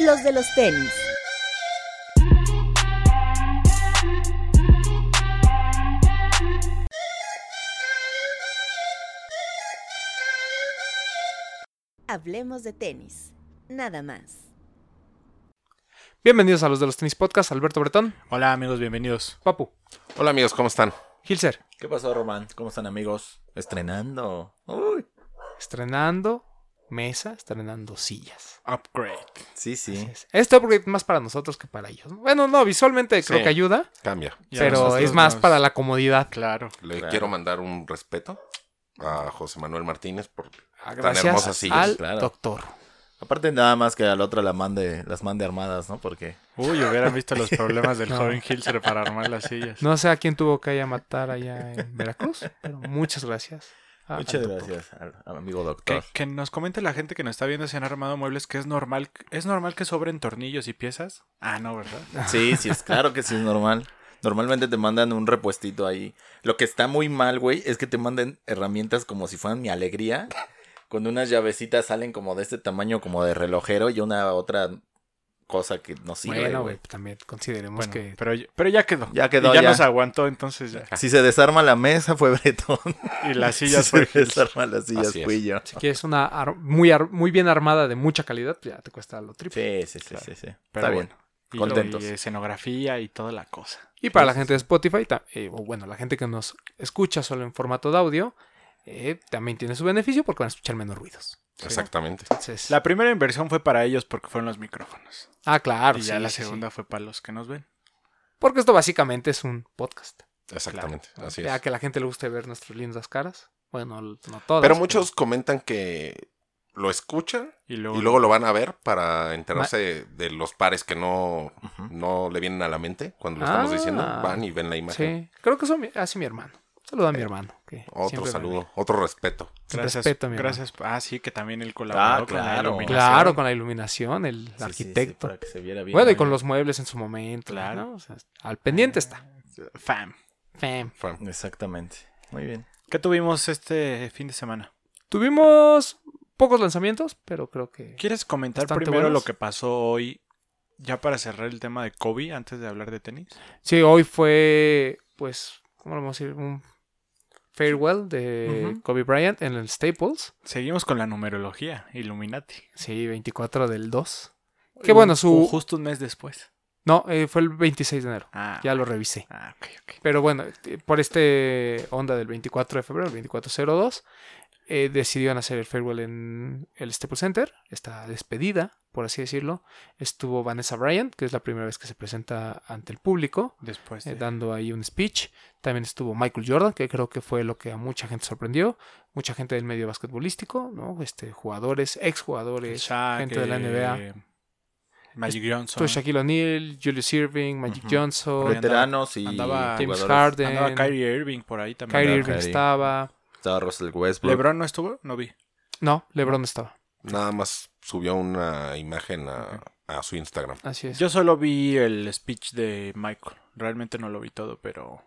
Los de los tenis. Hablemos de tenis. Nada más. Bienvenidos a los de los tenis podcast, Alberto Bretón, Hola amigos, bienvenidos. Papu, Hola amigos, ¿cómo están? Hilser, ¿Qué pasó, Román? ¿Cómo están, amigos? Estrenando. Uy. estrenando mesa, estrenando sillas. Upgrade. Sí, sí. Este upgrade más para nosotros que para ellos. Bueno, no, visualmente creo Sí. que ayuda, Cambia. A pero es más nos- para la comodidad. Claro. Le Claro. quiero mandar un respeto a José Manuel Martínez por Ah, tan hermosas sillas. al claro. doctor. Aparte, nada más que al otro la mande, las mande armadas, ¿no? Porque. Uy, hubieran visto los problemas del No. joven Hilser para armar las sillas. No sé a quién tuvo que ir a matar allá en Veracruz, pero muchas gracias. A- al Muchas gracias al, al amigo Que, doctor. que nos comente la gente que nos está viendo si han armado muebles que es normal. ¿Es normal que sobren tornillos y piezas? Ah, no, ¿verdad? Sí, sí, es claro que sí es normal. Normalmente te mandan un repuestito ahí. Lo que está muy mal, güey, es que te manden herramientas como si fueran mi alegría. Con unas llavecitas salen como de este tamaño, como de relojero, y una otra cosa que no sirve. Bueno, güey. güey, también consideremos Bueno, que pero, pero ya quedó. Ya quedó, Y ya, ya. nos aguantó, entonces ya. Si se desarma la mesa, fue Bretón. Y las Si sillas se fue Hilser. desarma las sillas, Así es. fui yo. si quieres una ar- muy, ar- muy bien armada de mucha calidad, pues ya te cuesta lo triple. Sí, sí, sí, Claro. sí, sí. Pero Está bueno. bien. Y, Contentos. y escenografía y toda la cosa. Y para la gente de Spotify, eh, o bueno, la gente que nos escucha solo en formato de audio, eh, también tiene su beneficio porque van a escuchar menos ruidos. Exactamente. Entonces, La primera inversión fue para ellos porque fueron los micrófonos. ah, claro. y ya sí, la sí, sí. segunda fue para los que nos ven. Porque esto básicamente es un podcast. Exactamente. Así Ya es. que a la gente le guste ver nuestras lindas caras. Bueno, no todas. Pero muchos comentan que lo escuchan Y luego, y luego lo van a ver para enterarse de los pares que no, no le vienen a la mente cuando lo estamos Ah. diciendo. Van y ven la imagen. Sí, creo que eso hace mi hermano. Saluda a mi hermano. que Otro me saludo, otro respeto. Gracias, Respeto mi gracias. Ah, sí, que también él colaboró Ah, con la claro. iluminación. Claro, con la iluminación, el Sí, sí, sí, arquitecto. para que se viera bien. bueno, y con los muebles en su momento. Claro. ¿no? O sea, al pendiente está. Fam. Fam. Fue- Exactamente. Muy bien. ¿Qué tuvimos este fin de semana? Tuvimos pocos lanzamientos, pero creo que. ¿Quieres comentar primero buenos. lo que pasó hoy, ya para cerrar el tema de Kobe, antes de hablar de tenis? Sí, hoy fue, pues, ¿cómo lo vamos a decir? Un farewell de. Kobe Bryant en el Staples. Seguimos con la numerología, Illuminati. Sí, 24 del 2. Qué bueno, Un- su- Justo un mes después. No, eh, fue el 26 de enero. Ah, Ya lo revisé. ah, ok, ok. Pero bueno, eh, por este onda del 24 de febrero, el 2402, eh, decidieron hacer el farewell en el Staples Center. Esta despedida, por así decirlo. Estuvo Vanessa Bryant, que es la primera vez que se presenta ante el público. Después eh, dando ahí un speech. También estuvo Michael Jordan, que creo que fue lo que a mucha gente sorprendió. Mucha gente del medio basquetbolístico, ¿no? Este, jugadores, exjugadores, Shaq, gente de la NBA. eh, Magic Johnson. Estuvo Shaquille O'Neal, Julius Irving, Magic. Johnson, Veteranos y andaba James jugadores. Harden, Andaba Kyrie Irving por ahí también. Kyrie Irving Kyrie. estaba. Estaba Russell Westbrook. ¿LeBron no estuvo? No vi. No, LeBron estaba. Nada más subió una imagen a, a su Instagram. Así es. Yo solo vi el speech de Michael. Realmente no lo vi todo, pero...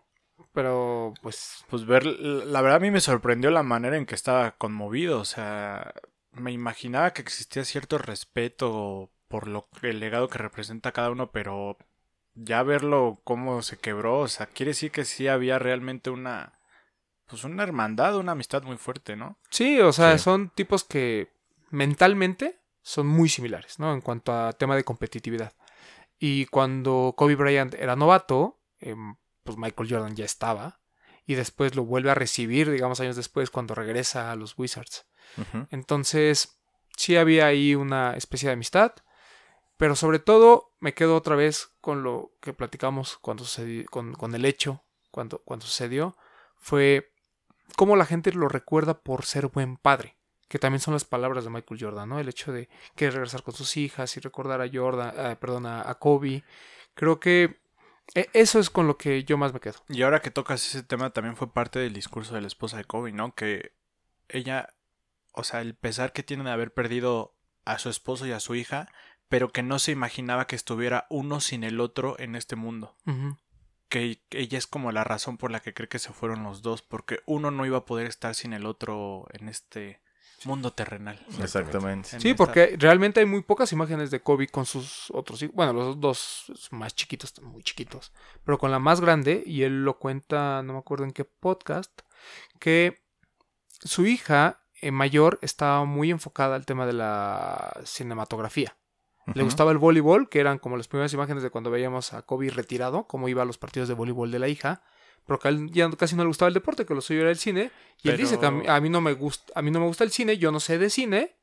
Pero, pues, Pues ver... La verdad a mí me sorprendió la manera en que estaba conmovido. O sea, me imaginaba que existía cierto respeto por lo el legado que representa cada uno, pero ya verlo cómo se quebró, o sea, quiere decir que sí había realmente una... Pues una hermandad, una amistad muy fuerte, ¿no? sí, o sea, Sí. son tipos que mentalmente son muy similares, ¿no? En cuanto a tema de competitividad. Y cuando Kobe Bryant era novato, em, pues Michael Jordan ya estaba. Y después lo vuelve a recibir, digamos, años después, cuando regresa a los Wizards. Entonces, sí había ahí una especie de amistad. Pero sobre todo, me quedo otra vez con lo que platicamos cuando sucedió, con, con el hecho, cuando, cuando sucedió. Fue cómo la gente lo recuerda por ser buen padre. Que también son las palabras de Michael Jordan, ¿no? El hecho de querer regresar con sus hijas y recordar a Jordan, eh, perdón, a, Kobe. Creo que eh, eso es con lo que yo más me quedo. Y ahora que tocas ese tema también fue parte del discurso de la esposa de Kobe, ¿no? Que ella, o sea, el pesar que tiene de haber perdido a su esposo y a su hija, pero que no se imaginaba que estuviera uno sin el otro en este mundo. Que ella es como la razón por la que cree que se fueron los dos, porque uno no iba a poder estar sin el otro en este Mundo terrenal. Exactamente. En Sí, esta- porque realmente hay muy pocas imágenes de Kobe con sus otros hijos. Bueno, los dos más chiquitos, están muy chiquitos. Pero con la más grande, y él lo cuenta, no me acuerdo en qué podcast, que su hija eh, mayor estaba muy enfocada al tema de la cinematografía. Le gustaba el voleibol, que eran como las primeras imágenes de cuando veíamos a Kobe retirado, cómo iba a los partidos de voleibol de la hija. Pero que a él ya casi no le gustaba el deporte, que lo suyo era el cine. Y él dice que a mí, a mí no me gusta, a mí no me gusta el cine, yo no sé de cine,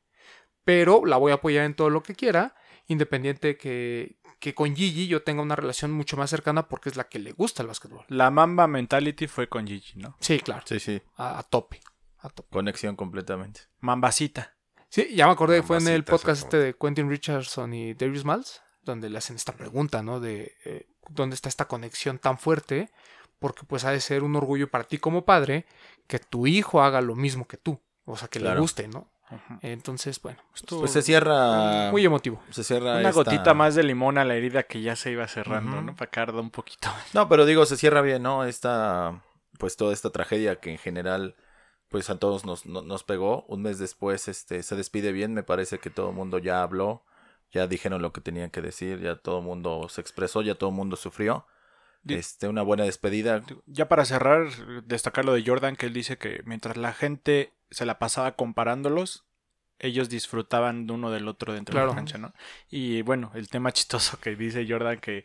pero la voy a apoyar en todo lo que quiera, independiente que, que con Gigi yo tenga una relación mucho más cercana porque es la que le gusta el básquetbol. La Mamba Mentality fue con Gigi, ¿no? Sí, claro, Sí, sí. a, a tope. a tope. Conexión completamente. Mambacita. Sí, ya me acordé, fue en el podcast este de Quentin Richardson y Darius Miles, donde le hacen esta pregunta, ¿no? De eh, dónde está esta conexión tan fuerte, porque pues ha de ser un orgullo para ti como padre que tu hijo haga lo mismo que tú, o sea, que le guste, ¿no? Entonces, bueno, Estuvo Pues se cierra. muy emotivo. Se cierra. una esta- gotita más de limón a la herida que ya se iba cerrando. ¿no? Para que arda un poquito. No, pero digo, se cierra bien, ¿no? Esta, pues toda esta tragedia que en general, pues a todos nos, no- nos pegó. Un mes después, este, se despide bien. Me parece que todo el mundo ya habló, ya dijeron lo que tenían que decir, ya todo el mundo se expresó, ya todo el mundo sufrió. Este, una buena despedida. Ya para cerrar, destacar lo de Jordan, que él dice que mientras la gente se la pasaba comparándolos, ellos disfrutaban de uno del otro dentro de la cancha, ¿no? Y bueno, el tema chistoso que dice Jordan, que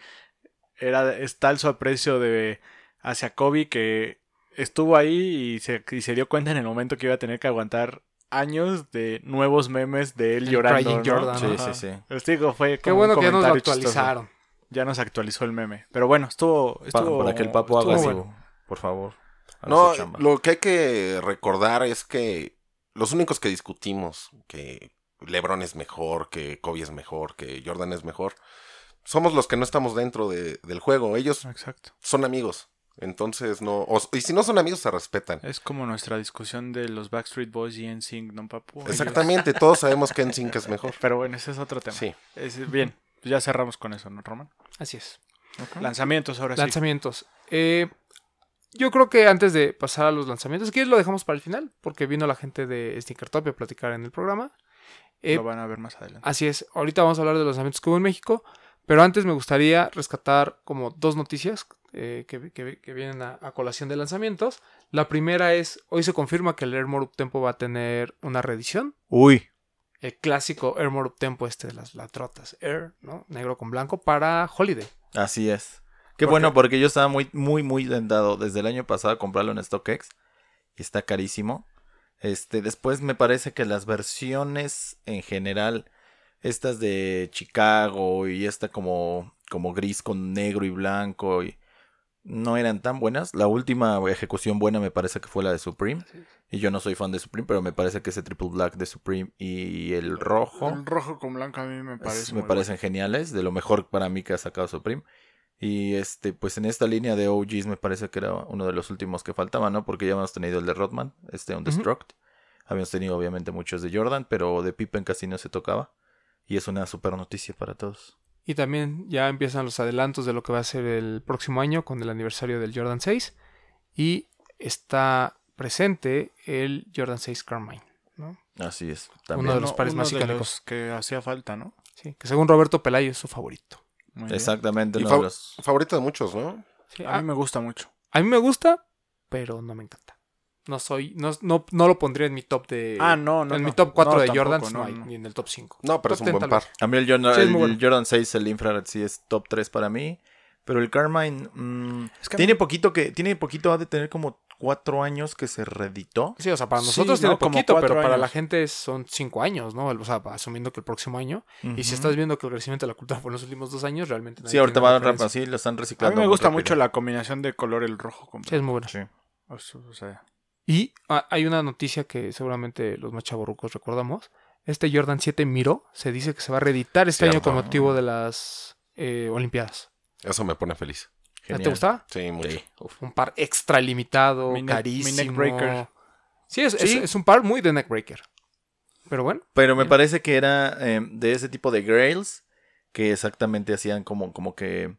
era es tal su aprecio de hacia Kobe que estuvo ahí y se, y se dio cuenta en el momento que iba a tener que aguantar años de nuevos memes de él El llorando. ¿no? Jordan, Sí, Ajá. sí, sí. Les digo, fue Qué como un bueno que ya nos lo chistoso. actualizaron. Ya nos actualizó el meme. Pero bueno, estuvo. Pa- estuvo para que el papo haga su, bueno. por favor. No, lo que hay que recordar es que los únicos que discutimos que LeBron es mejor, que Kobe es mejor, que Jordan es mejor, somos los que no estamos dentro de- del juego. Ellos Exacto. son amigos. Entonces, no. o- y si no son amigos, se respetan. Es como nuestra discusión de los Backstreet Boys y NSYNC, ¿no, papu? Exactamente, todos sabemos que NSYNC es mejor. Pero bueno, ese es otro tema. Sí. Es- bien, ya cerramos con eso, ¿no, Roman? Así es. Lanzamientos ahora sí. Lanzamientos. Eh, yo creo que antes de pasar a los lanzamientos, ¿quieres lo dejamos para el final? Porque vino la gente de Sneakertopia a platicar en el programa. Eh, Lo van a ver más adelante. Así es, ahorita vamos a hablar de los lanzamientos que hubo en México, pero antes me gustaría rescatar como dos noticias eh, que, que- que vienen a, a colación de lanzamientos. La primera es, hoy se confirma que el Airmore Tempo va a tener una reedición. Uy. El clásico Airmore Tempo este de las latrotas Air, ¿no? Negro con blanco para Holiday. Así es. Qué ¿Por bueno, qué? porque yo estaba muy, muy, muy tentado desde el año pasado a comprarlo en StockX. Y está carísimo. Este, después me parece que las versiones en general, estas de Chicago y esta como, como gris con negro y blanco, y no eran tan buenas. La última ejecución buena me parece que fue la de Supreme. Y yo no soy fan de Supreme, pero me parece que ese triple black de Supreme y el rojo. El rojo con blanco a mí me Es- parece. me muy parecen geniales, de lo mejor para mí que ha sacado Supreme. Y este, pues en esta línea de OGs me parece que era uno de los últimos que faltaba, ¿no? Porque ya habíamos tenido el de Rodman, este Undestruct. Habíamos tenido obviamente muchos de Jordan, pero de Pippen casi no se tocaba. Y es una super noticia para todos. Y también ya empiezan los adelantos de lo que va a ser el próximo año con el aniversario del Jordan 6. Y está presente el Jordan 6 Carmine, ¿no? Así es. Uno También. de los pares uno más icónicos. que hacía falta, ¿no? Sí, que según Roberto Pelayo es su favorito. Muy. Exactamente. Uno de los- favorito de muchos, ¿no? Sí, A a, mí me gusta mucho. a mí me gusta, pero no me encanta. No soy, no, no, no lo pondría en mi top de. Ah, no, no. en no. mi top 4 No, de Jordans no, no, hay, ni en el top 5. No, pero es un 10 buen par. A mí el, Jordan, Sí, el bueno. Jordan 6, el Infrared, sí es top 3 para mí. Pero el Carmine mm, Es que a tiene mí- poquito que tiene poquito ha de tener como 4 años que se reeditó. Sí, o sea, para Sí, nosotros no, tiene como poquito, pero para la gente son 5 años, ¿no? O sea, asumiendo que el próximo año. Y si estás viendo que el crecimiento de la cultura fue en los últimos dos años, realmente. nadie Sí, ahorita tiene va referencia. rápido, sí, lo están A reciclando. mí me gusta mucho la combinación de color el rojo con Sí, es muy bueno. Sí. O sea, Y hay una noticia que seguramente los más chavorrucos recordamos. Este Jordan 7 Miro se dice que se va a reeditar este año con motivo de las eh, Olimpiadas. Eso me pone feliz. ¿Ya ¿Te Genial. gustaba? Sí, mucho. Sí. Un par extra limitado, Mi neck- mi carísimo. neckbreaker. Sí, es, es- Sí. es un par muy de neckbreaker. Pero bueno, Pero me Bien. parece que era eh, de ese tipo de grails que exactamente hacían como, como que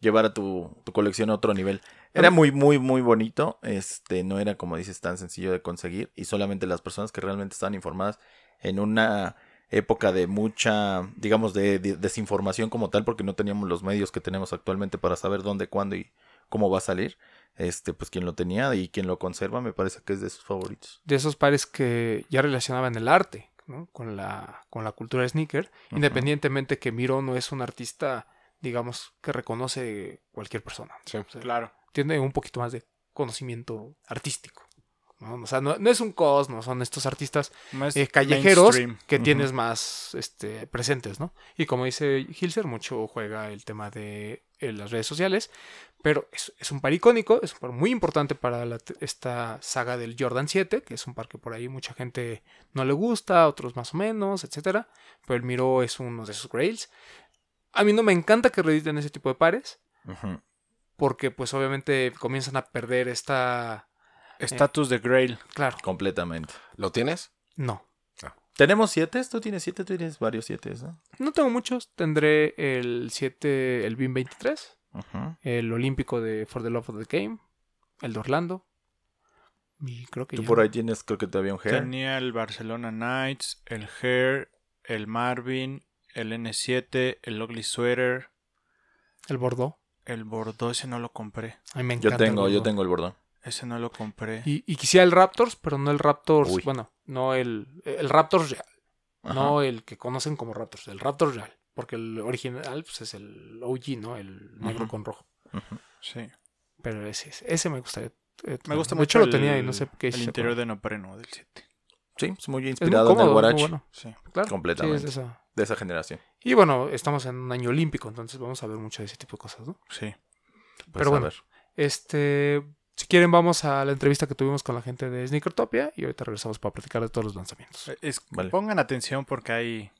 llevar a tu, tu colección a otro nivel. Era muy, muy, muy bonito. Este, no era, como dices, tan sencillo de conseguir. Y solamente las personas que realmente estaban informadas en una época de mucha, digamos, de, de desinformación como tal, porque no teníamos los medios que tenemos actualmente para saber dónde, cuándo y cómo va a salir. Este, pues quien lo tenía y quien lo conserva me parece que es de sus favoritos. De esos pares que ya relacionaban el arte ¿no? con, la, con la cultura sneaker, independientemente que Miro no es un artista, digamos, que reconoce cualquier persona. Sí. O sea, Claro. Tiene un poquito más de conocimiento artístico. ¿no? O sea, no, no es un cosmos, son estos artistas eh, callejeros mainstream. que tienes más este, presentes, ¿no? Y como dice Hilser, mucho juega el tema de eh, las redes sociales, pero es, es un par icónico, es un par muy importante para la- esta saga del Jordan 7, que es un par que por ahí mucha gente no le gusta, otros más o menos, etcétera, pero el Miro es uno de esos grails. A mí no me encanta que reediten ese tipo de pares, Ujú. Porque pues obviamente comienzan a perder esta... Estatus de Grail. Claro, Completamente. ¿Lo tienes? no. ¿Tenemos siete? ¿Tú tienes siete? Tú tienes varios siete, ¿no? No tengo muchos, tendré el 7, el BIM 23. Ujú. el olímpico de For the Love of the Game, el de Orlando. Y creo que Tú ya. por ahí tienes, creo que todavía un hair. Tenía el Barcelona Knights, el Hair, el Marvin, el N7, el Ugly Sweater, El Bordeaux. El Bordeaux, ese no lo compré. Yo el tengo, yo Bordeaux. tengo el bordón. Ese no lo compré. Y, y quisiera el Raptors, pero no el Raptors. Uy. Bueno, no el, el Raptors real. Ajá. No el que conocen como Raptors. El Raptors real. Porque el original pues, es el OG, ¿no? El negro con rojo. Sí. Pero ese, ese me gustaría. eh, Me gusta de mucho hecho, el, lo tenía y no sé qué el interior de neopreno del 7. Sí, es muy Es muy inspirado en el Guarachi. bueno. Sí. Claro. Completamente. Sí, es esa. De esa generación. Y bueno, estamos en un año olímpico, entonces vamos a ver mucho de ese tipo de cosas, ¿no? Sí. Pues, Pero a bueno. ver. Este, si quieren, vamos a la entrevista que tuvimos con la gente de Sneakertopia y ahorita regresamos para platicar de todos los lanzamientos. Es- Vale. Pongan atención porque hay...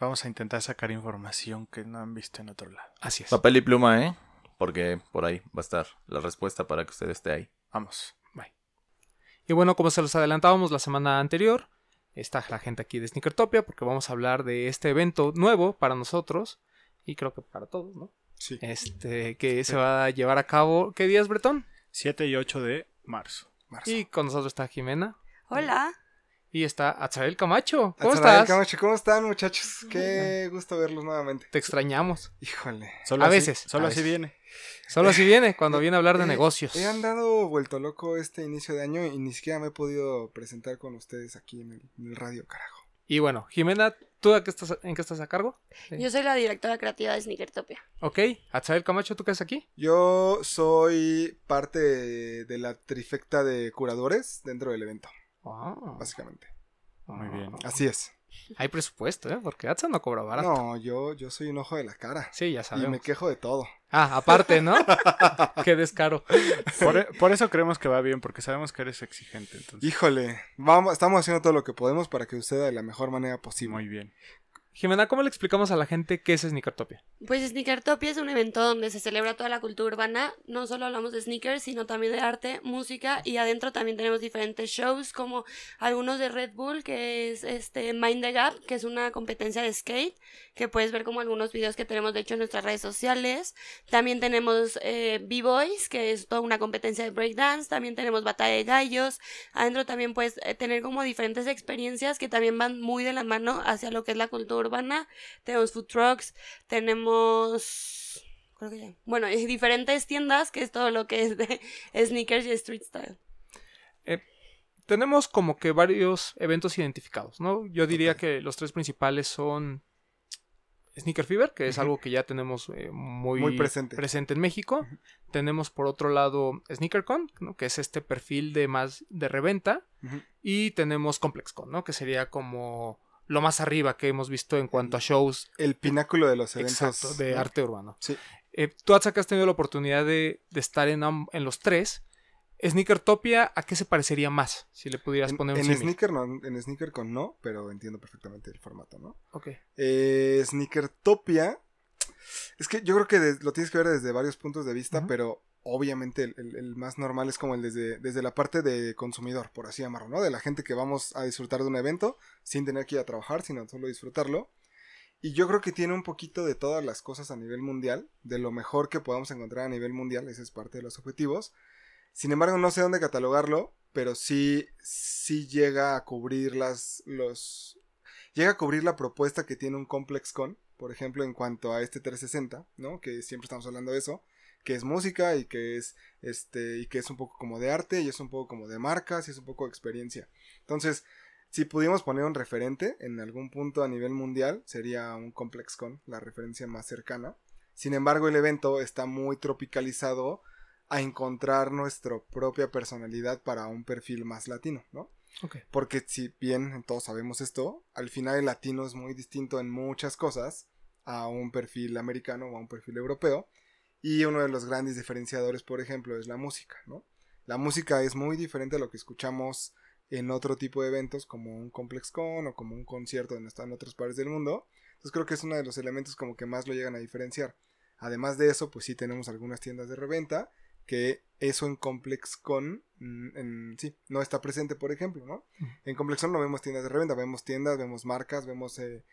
Vamos a intentar sacar información que no han visto en otro lado. Así es. Papel y pluma, ¿eh? Porque por ahí va a estar la respuesta para que usted esté ahí. Vamos. Y bueno, como se los adelantábamos la semana anterior, está la gente aquí de Sneakertopia porque vamos a hablar de este evento nuevo para nosotros y creo que para todos, ¿no? Sí. Este, que se va a llevar a cabo, ¿qué días, Bretón? 7 y 8 de marzo. marzo. Y con nosotros está Jimena Hola. y está Azael Camacho. ¿Cómo Azarael estás? Camacho, ¿cómo están, muchachos? Qué gusto verlos nuevamente. Te extrañamos. Híjole. Solo a así- veces, Solo a así veces. viene. Solo así viene cuando viene a hablar de Eh, negocios. He andado vuelto loco este inicio de año y ni siquiera me he podido presentar con ustedes aquí en el, en el radio, carajo. Y bueno, Jimena, ¿tú a qué estás, en qué estás a cargo? Sí. Yo soy la directora creativa de Sneakertopia. Ok, Atzael Camacho, ¿tú qué haces aquí? Yo soy parte de, de la trifecta de curadores dentro del evento, Ah, básicamente. Muy bien. Así es. Hay presupuesto, ¿eh? Porque Atza no cobra barato. No, yo, yo soy un ojo de la cara. Sí, ya Y sabemos. me quejo de todo. Ah, aparte, ¿no? qué descaro. Por, e- por eso creemos que va bien, porque sabemos que eres exigente. Entonces, Híjole, vamos, estamos haciendo todo lo que podemos para que suceda de la mejor manera posible. muy bien. Jimena, ¿cómo le explicamos a la gente qué es Sneakertopia? Pues Sneakertopia es un evento donde se celebra toda la cultura urbana. No solo hablamos de sneakers, sino también de arte, música y adentro también tenemos diferentes shows como algunos de Red Bull, que es este Mind the Gap, que es una competencia de skate, que puedes ver como algunos videos que tenemos de hecho en nuestras redes sociales. También tenemos eh, B-Boys, que es toda una competencia de breakdance. También tenemos batalla de gallos. Adentro también puedes eh, tener como diferentes experiencias que también van muy de la mano hacia lo que es la cultura urbana. Tenemos food trucks, tenemos... Creo que ya. Bueno, y diferentes tiendas, que es todo lo que es de sneakers y street style. Tenemos como que varios eventos identificados, ¿no? Yo diría que los tres principales son Sneaker Fever, que es algo que ya tenemos eh, muy, Muy presente. en México. Tenemos por otro lado SneakerCon, ¿no? que es este perfil de más de reventa. Y tenemos ComplexCon, ¿no? que sería como lo más arriba que hemos visto en cuanto a shows El pináculo de los eventos. exacto, de arte urbano. Sí. Eh, tú, Atza, que has tenido la oportunidad de, de estar en, en los tres. Sneakertopia, ¿a qué se parecería más? Si le pudieras En, poner un en símil. sneaker no, en sneaker con no, pero entiendo perfectamente el formato, ¿no? Ok. Eh, Sneakertopia. Es que yo creo que lo tienes que ver desde varios puntos de vista, pero obviamente el, más normal es como el desde, desde la parte de consumidor, por así llamarlo, ¿no? De la gente que vamos a disfrutar de un evento sin tener que ir a trabajar, sino solo disfrutarlo. Y yo creo que tiene un poquito de todas las cosas a nivel mundial, de lo mejor que podamos encontrar a nivel mundial, ese es parte de los objetivos. Sin embargo, no sé dónde catalogarlo, pero sí, sí llega a cubrir las, los, llega a cubrir la propuesta que tiene un Complex Con, por ejemplo, en cuanto a este 360, ¿no? Que siempre estamos hablando de eso, que es música y que es, este, y que es un poco como de arte y es un poco como de marcas y es un poco de experiencia. Entonces, si pudimos poner un referente en algún punto a nivel mundial, sería un Complex Con, la referencia más cercana. Sin embargo, el evento está muy tropicalizado a encontrar nuestra propia personalidad para un perfil más latino, ¿no? Porque si bien todos sabemos esto, al final el latino es muy distinto en muchas cosas a un perfil americano o a un perfil europeo. Y uno de los grandes diferenciadores, por ejemplo, es la música, ¿no? La música es muy diferente a lo que escuchamos en otro tipo de eventos como un Complex Con o como un concierto donde están otras partes del mundo. Entonces creo que es uno de los elementos como que más lo llegan a diferenciar. Además de eso, pues sí tenemos algunas tiendas de reventa que eso en Complex Con mm, en, sí, no está presente, por ejemplo, ¿no? En Complex Con no vemos tiendas de reventa, vemos tiendas, vemos marcas, vemos eh,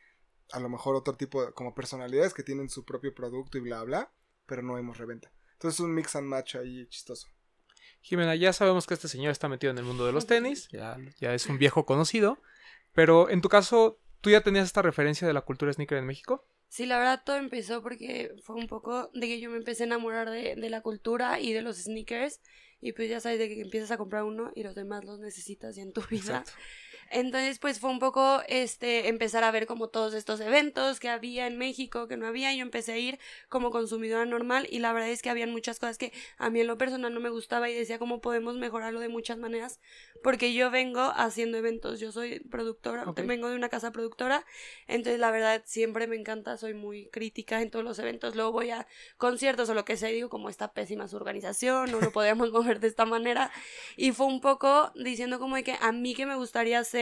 a lo mejor otro tipo de como personalidades que tienen su propio producto y bla bla, pero no vemos reventa. Entonces es un mix and match ahí chistoso. Jimena, ya sabemos que este señor está metido en el mundo de los tenis, ya, ya es un viejo conocido, pero en tu caso, ¿tú ya tenías esta referencia de la cultura sneaker en México? Sí, la verdad todo empezó porque fue un poco de que yo me empecé a enamorar de, de la cultura y de los sneakers. Y pues ya sabes de que empiezas a comprar uno y los demás los necesitas ya en tu vida. Exacto. Entonces, pues fue un poco este empezar a ver como todos estos eventos que había en México, que no había, yo empecé a ir como consumidora normal y la verdad es que habían muchas cosas que a mí en lo personal no me gustaba y decía cómo podemos mejorarlo de muchas maneras, porque yo vengo haciendo eventos, yo soy productora, Ok. vengo de una casa productora, entonces la verdad siempre me encanta, soy muy crítica en todos los eventos, luego voy a conciertos o lo que sea y digo como está pésima su organización, no lo podemos mover de esta manera y fue un poco diciendo como de que a mí que me gustaría hacer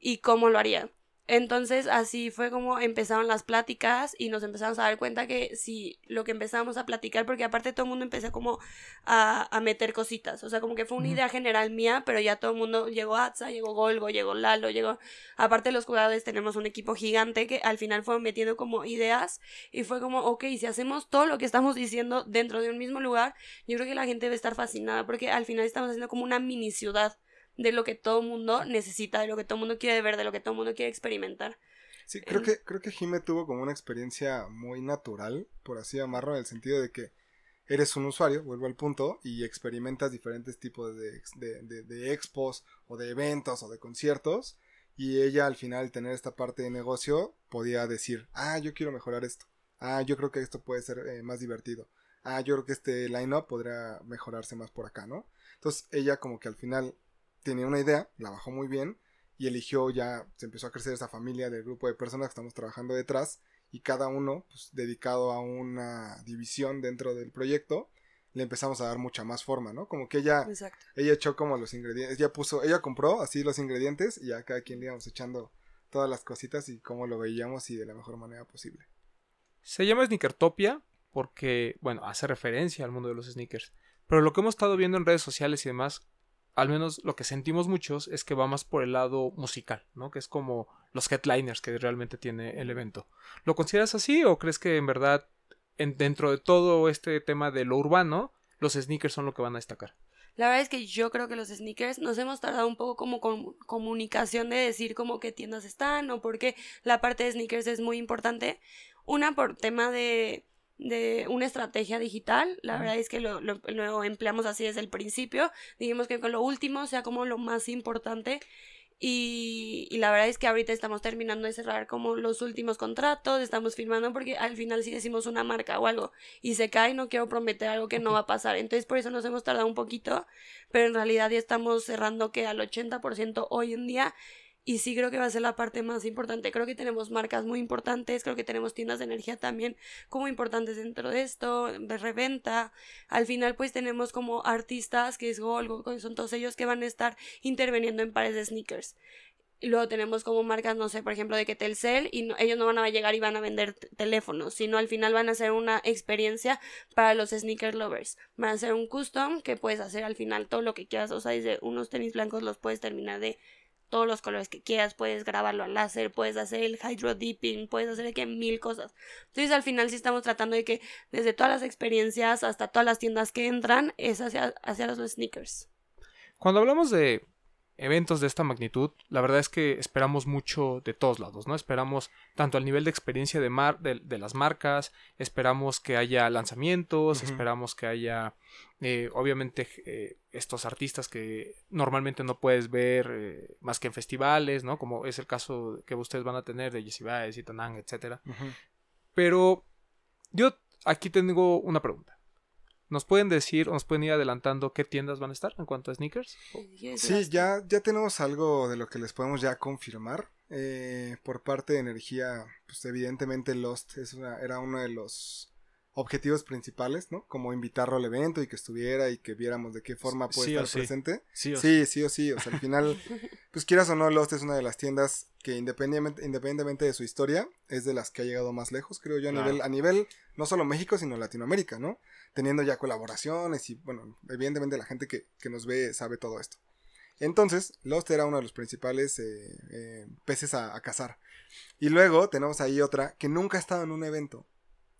y cómo lo haría. Entonces así fue como empezaron las pláticas y nos empezamos a dar cuenta que si lo que empezamos a platicar, porque aparte todo el mundo empezó como a, a meter cositas, o sea, como que fue una idea general mía, pero ya todo el mundo llegó Atza, llegó Golgo, llegó Lalo, llegó, aparte los jugadores tenemos un equipo gigante que al final fueron metiendo como ideas y fue como, ok, si hacemos todo lo que estamos diciendo dentro de un mismo lugar, yo creo que la gente debe estar fascinada porque al final estamos haciendo como una mini ciudad de lo que todo mundo necesita, de lo que todo mundo quiere ver, de lo que todo mundo quiere experimentar. Sí, creo En- que, creo que Jime tuvo como una experiencia muy natural, por así llamarlo, en el sentido de que eres un usuario, vuelvo al punto, y experimentas diferentes tipos de, de, de- de expos o de eventos o de conciertos, y ella al final al tener esta parte de negocio podía decir, ah, yo quiero mejorar esto, ah, yo creo que esto puede ser eh, más divertido, ah, yo creo que este line-up podría mejorarse más por acá, ¿no? Entonces ella como que al final tenía una idea, la bajó muy bien, y eligió ya, se empezó a crecer esa familia del grupo de personas que estamos trabajando detrás y cada uno pues, dedicado a una división dentro del proyecto, le empezamos a dar mucha más forma, ¿no? Como que ella, Exacto. ella echó como los ingredientes, ella puso, ella compró así los ingredientes y a cada quien le íbamos echando todas las cositas y cómo lo veíamos y de la mejor manera posible. Se llama Sneakertopia porque, bueno, hace referencia al mundo de los sneakers. Pero lo que hemos estado viendo en redes sociales y demás, al menos lo que sentimos muchos, es que va más por el lado musical, ¿no? Que es como los headliners que realmente tiene el evento. ¿Lo consideras así o crees que en verdad, en- dentro de todo este tema de lo urbano, los sneakers son lo que van a destacar? La verdad es que yo creo que los sneakers nos hemos tardado un poco como con comunicación de decir como qué tiendas están o porque la parte de sneakers es muy importante. Una por tema de, de una estrategia digital. La verdad es que lo, lo- lo empleamos así desde el principio. Dijimos que con lo último sea como lo más importante. Y, y la verdad es que ahorita estamos terminando de cerrar como los últimos contratos, estamos firmando porque al final si decimos una marca o algo y se cae, no quiero prometer algo que no va a pasar. Entonces por eso nos hemos tardado un poquito, pero en realidad ya estamos cerrando que al 80% hoy en día y sí creo que va a ser la parte más importante. Creo que tenemos marcas muy importantes, creo que tenemos tiendas de energía también como importantes dentro de esto, de reventa. Al final pues tenemos como artistas que es que son todos ellos que van a estar interviniendo en pares de sneakers. Luego tenemos como marcas, no sé, por ejemplo, de que Telcel, y no- ellos no van a llegar y van a vender teléfonos, sino al final van a hacer una experiencia para los sneaker lovers. Van a hacer un custom que puedes hacer al final todo lo que quieras, o sea, desde unos tenis blancos los puedes terminar de todos los colores que quieras, puedes grabarlo al láser, puedes hacer el hydro dipping, puedes hacer que mil cosas. Entonces al final sí estamos tratando de que desde todas las experiencias hasta todas las tiendas que entran es hacia, hacia los sneakers. Cuando hablamos de eventos de esta magnitud, la verdad es que esperamos mucho de todos lados, ¿no? Esperamos tanto al nivel de experiencia de, mar, de, de las marcas, esperamos que haya lanzamientos, esperamos que haya, eh, obviamente, eh, estos artistas que normalmente no puedes ver eh, más que en festivales, ¿no? Como es el caso que ustedes van a tener de Jessie Baez y Tanang, etcétera. Pero yo aquí tengo una pregunta. ¿Nos pueden decir o nos pueden ir adelantando qué tiendas van a estar en cuanto a sneakers? Sí, ya, ya tenemos algo de lo que les podemos ya confirmar. Eh, por parte de energía, pues evidentemente Lost es una, era uno de los objetivos principales, ¿no? Como invitarlo al evento y que estuviera y que viéramos de qué forma puede Sí o estar sí. presente. Sí, o Sí, sí o sí. O sea, al final, pues quieras o no, Lost es una de las tiendas que independientemente, independientemente de su historia, es de las que ha llegado más lejos, creo yo, a Claro. nivel, a nivel no solo México, sino Latinoamérica, ¿no? Teniendo ya colaboraciones y, bueno, evidentemente la gente que, que nos ve sabe todo esto. Entonces, Lost era uno de los principales eh, eh, peces a, a cazar. Y luego tenemos ahí otra que nunca ha estado en un evento,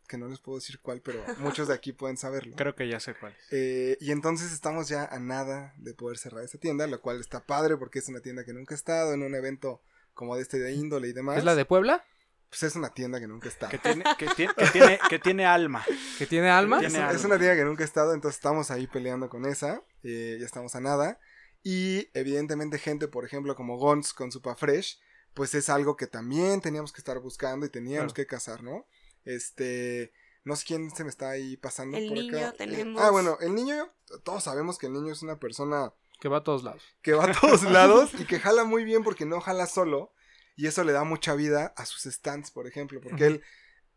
que no les puedo decir cuál, pero muchos de aquí pueden saberlo. Creo que ya sé cuál es. Eh, y entonces estamos ya a nada de poder cerrar esta tienda, lo cual está padre porque es una tienda que nunca ha estado en un evento como de este de índole y demás. ¿Es la de Puebla? Pues es una tienda que nunca ha estado. Que tiene, que tiene, que tiene, que tiene alma. ¿Que tiene alma? Tiene Es, una tienda que nunca ha estado, entonces estamos ahí peleando con esa. eh, ya estamos a nada. Y evidentemente gente, por ejemplo, como Gons con Supa Fresh, pues es algo que también teníamos que estar buscando y teníamos Claro. que cazar, ¿no? Este, no sé quién se me está ahí pasando El por niño acá. Eh, tenemos. ah, bueno, el niño, todos sabemos que el niño es una persona Que va a todos lados. que va a todos lados y que jala muy bien porque no jala solo. Y eso le da mucha vida a sus stands, por ejemplo. Porque él,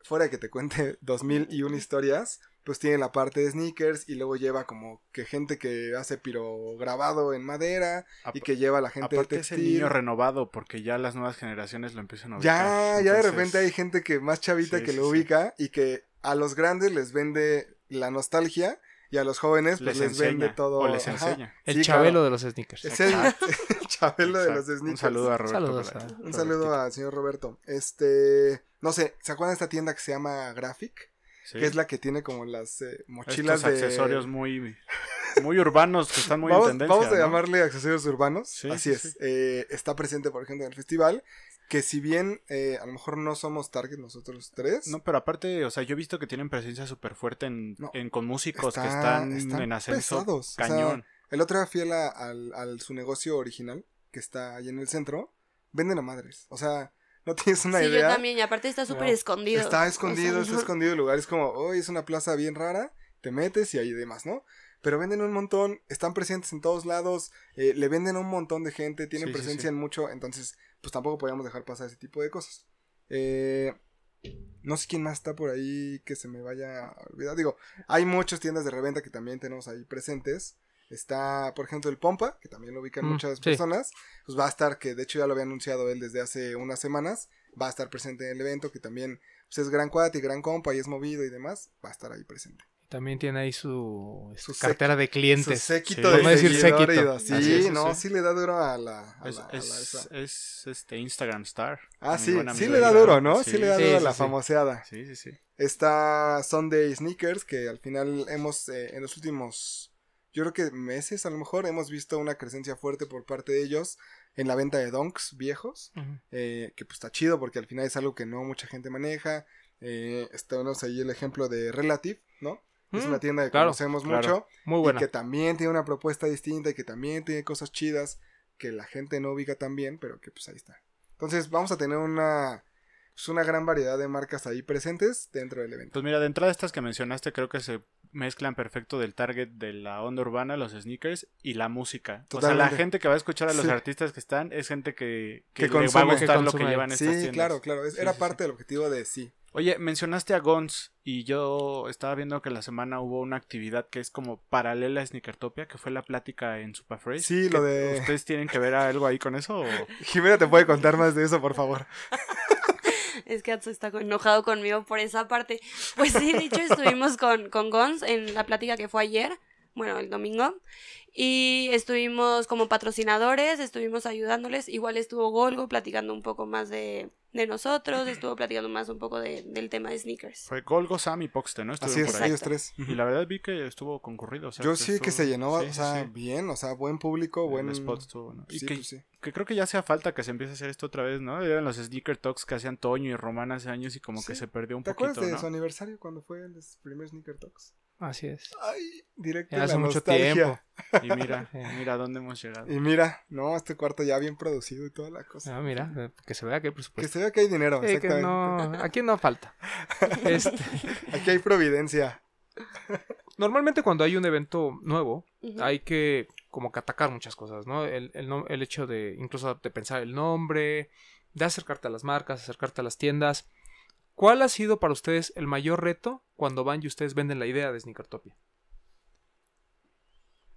fuera de que te cuente dos mil y una historias, pues tiene la parte de sneakers y luego lleva como que gente que hace piro grabado en madera y que lleva a la gente Aparte de es el textil. niño renovado porque ya las nuevas generaciones lo empiezan a ubicar. ya, ya de repente hay gente que más chavita Sí, que lo sí. ubica y que a los grandes les vende la nostalgia y a los jóvenes pues les, les, vende enseña todo. o les Ajá. enseña. El Sí, chabelo claro. de los sneakers. Es el, el chabelo de los sneakers. Un saludo a Roberto. A- Un saludo al señor Roberto. Este, no sé, ¿se acuerdan de esta tienda que se llama Graphic? Sí. Que es la que tiene como las eh, mochilas Estos de accesorios muy, muy urbanos que están muy vamos, en tendencia. vamos a ¿no? llamarle accesorios urbanos. Sí, Así sí, es. Eh, está presente, por ejemplo, en el festival. Que si bien eh, a lo mejor no somos target nosotros tres. No, pero aparte, o sea, yo he visto que tienen presencia súper fuerte en, No. en- con músicos que Está- están, están en ascenso pesados, o sea, cañón. El otro día fui a la- al, al su negocio original, que está ahí en el centro. Venden a madres. O sea, no tienes una sí, idea. yo también. Y aparte está súper escondido. Está escondido, O sea, está no- escondido el lugar. Es como, hoy es una plaza bien rara, te metes y ahí demás, ¿no? Pero venden un montón, están presentes en todos lados, eh, le venden a un montón de gente, tienen Sí, sí, presencia sí. en mucho, entonces, pues tampoco podíamos dejar pasar ese tipo de cosas. Eh, no sé quién más está por ahí que se me vaya a olvidar. Digo, hay muchas tiendas de reventa que también tenemos ahí presentes. Está, por ejemplo, el Pompa, que también lo ubican Mm, muchas sí. personas. Pues va a estar, que de hecho ya lo había anunciado él desde hace unas semanas. Va a estar presente en el evento, que también pues, es gran cuate y gran compa y es movido y demás. Va a estar ahí presente. También tiene ahí su, Su cartera de clientes. Su séquito Sí. de no decir séquito. Sí, Así es, sí, no, sí. sí. le da duro a la. a Es, la- a la es, esa. es, este Instagram Star. Ah, sí, sí le da duro, ¿no? Sí, le da Sí, duro a la sí. famoseada. Sí, sí, sí. Está Sunday Sneakers, que al final hemos, eh, en los últimos, yo creo que meses a lo mejor, hemos visto una crecencia fuerte por parte de ellos en la venta de donks viejos, eh, que pues está chido porque al final es algo que no mucha gente maneja. Eh, tenemos ahí el ejemplo de Relative, ¿no? Es Mm, una tienda que claro, conocemos claro. mucho Muy y buena. que también tiene una propuesta distinta y que también tiene cosas chidas que la gente no ubica tan bien, pero que pues ahí está. Entonces vamos a tener una, pues, una gran variedad de marcas ahí presentes dentro del evento. Pues mira, de entrada estas que mencionaste creo que se mezclan perfecto del target de la onda urbana, los sneakers y la música. O sea, la gente que va a escuchar a los Sí. artistas que están es gente que, Que que, le va a gustar Que lo que llevan Sí, estas tiendas. claro, claro. es- Sí, era parte del objetivo de sí. Oye, mencionaste a Gons y yo estaba viendo que la semana hubo una actividad que es como paralela a Sneakertopia, que fue la plática en Superphrase. Sí, ¿Qué- lo de- ¿Ustedes tienen que ver algo ahí con eso? o- Jimena te puede contar más de eso, por favor. Es que Atsu está enojado conmigo por esa parte. Pues sí, de hecho estuvimos con, con Gons en la plática que fue ayer. Bueno, el domingo. Y estuvimos como patrocinadores, estuvimos ayudándoles. Igual estuvo Golgo platicando un poco más de, de nosotros, estuvo platicando más un poco de- del tema de sneakers. Fue Golgo, Sam y Poxte, ¿no? Así Estuvieron es, por ahí. ellos tres. Y la verdad vi que estuvo concurrido. o sea, Yo sí que se llenó, sí, o sea, sí. bien, o sea, buen público, buen... El spot estuvo, ¿no? Y Sí, que, pues sí. que creo que ya hacía falta que se empiece a hacer esto otra vez, ¿no? Eran los sneaker talks que hacían Toño y Román hace años y como que se perdió un ¿Te poquito, acuerdas de ¿no? su aniversario cuando fue el primer Sneaker Talks? Así es. Ay, directo Ya hace la mucho nostalgia. tiempo. Y mira, mira dónde hemos llegado. Y mira, no, este cuarto ya bien producido y toda la cosa. Ah, mira, eh, que se vea que hay Que presupuesto. se vea que hay dinero, Sí, que exactamente. no, aquí no falta. Este, Aquí hay providencia. normalmente cuando hay un evento nuevo, hay que como que atacar muchas cosas, ¿no? El, el, el hecho de incluso de pensar el nombre, de acercarte a las marcas, acercarte a las tiendas. ¿Cuál ha sido para ustedes el mayor reto cuando van y ustedes venden la idea de Sneakertopia?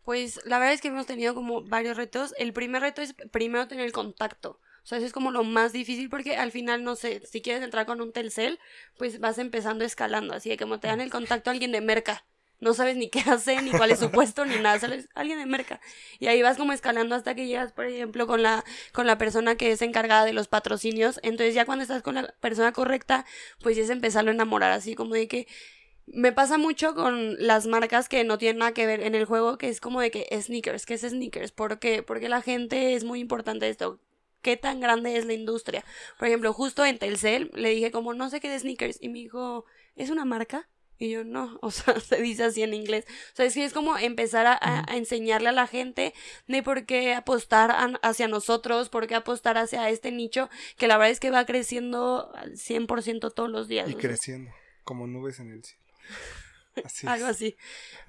Pues la verdad es que hemos tenido como varios retos. El primer reto es primero tener el contacto. O sea, eso es como lo más difícil porque al final, no sé, si quieres entrar con un Telcel, pues vas empezando escalando. Así de que como te dan el contacto a alguien de Merca. No sabes ni qué hace, ni cuál es su puesto, ni nada. Solo es alguien de Merca. Y ahí vas como escalando hasta que llegas, por ejemplo, con la, con la persona que es encargada de los patrocinios. Entonces ya cuando estás con la persona correcta, pues es empezarlo a enamorar. Así como de que me pasa mucho con las marcas que no tienen nada que ver en el juego, que es como de que sneakers, ¿qué es sneakers? ¿Por qué? Porque la gente es muy importante esto. ¿Qué tan grande es la industria? Por ejemplo, justo en Telcel le dije como no sé qué de sneakers y me dijo, ¿es una marca? Y yo no, o sea, se dice así en inglés. O sea, es que es como empezar a, a- a enseñarle a la gente de por qué apostar a- hacia nosotros, por qué apostar hacia este nicho, que la verdad es que va creciendo al 100% todos los días. Y sea. creciendo, como nubes en el cielo. Así Algo así.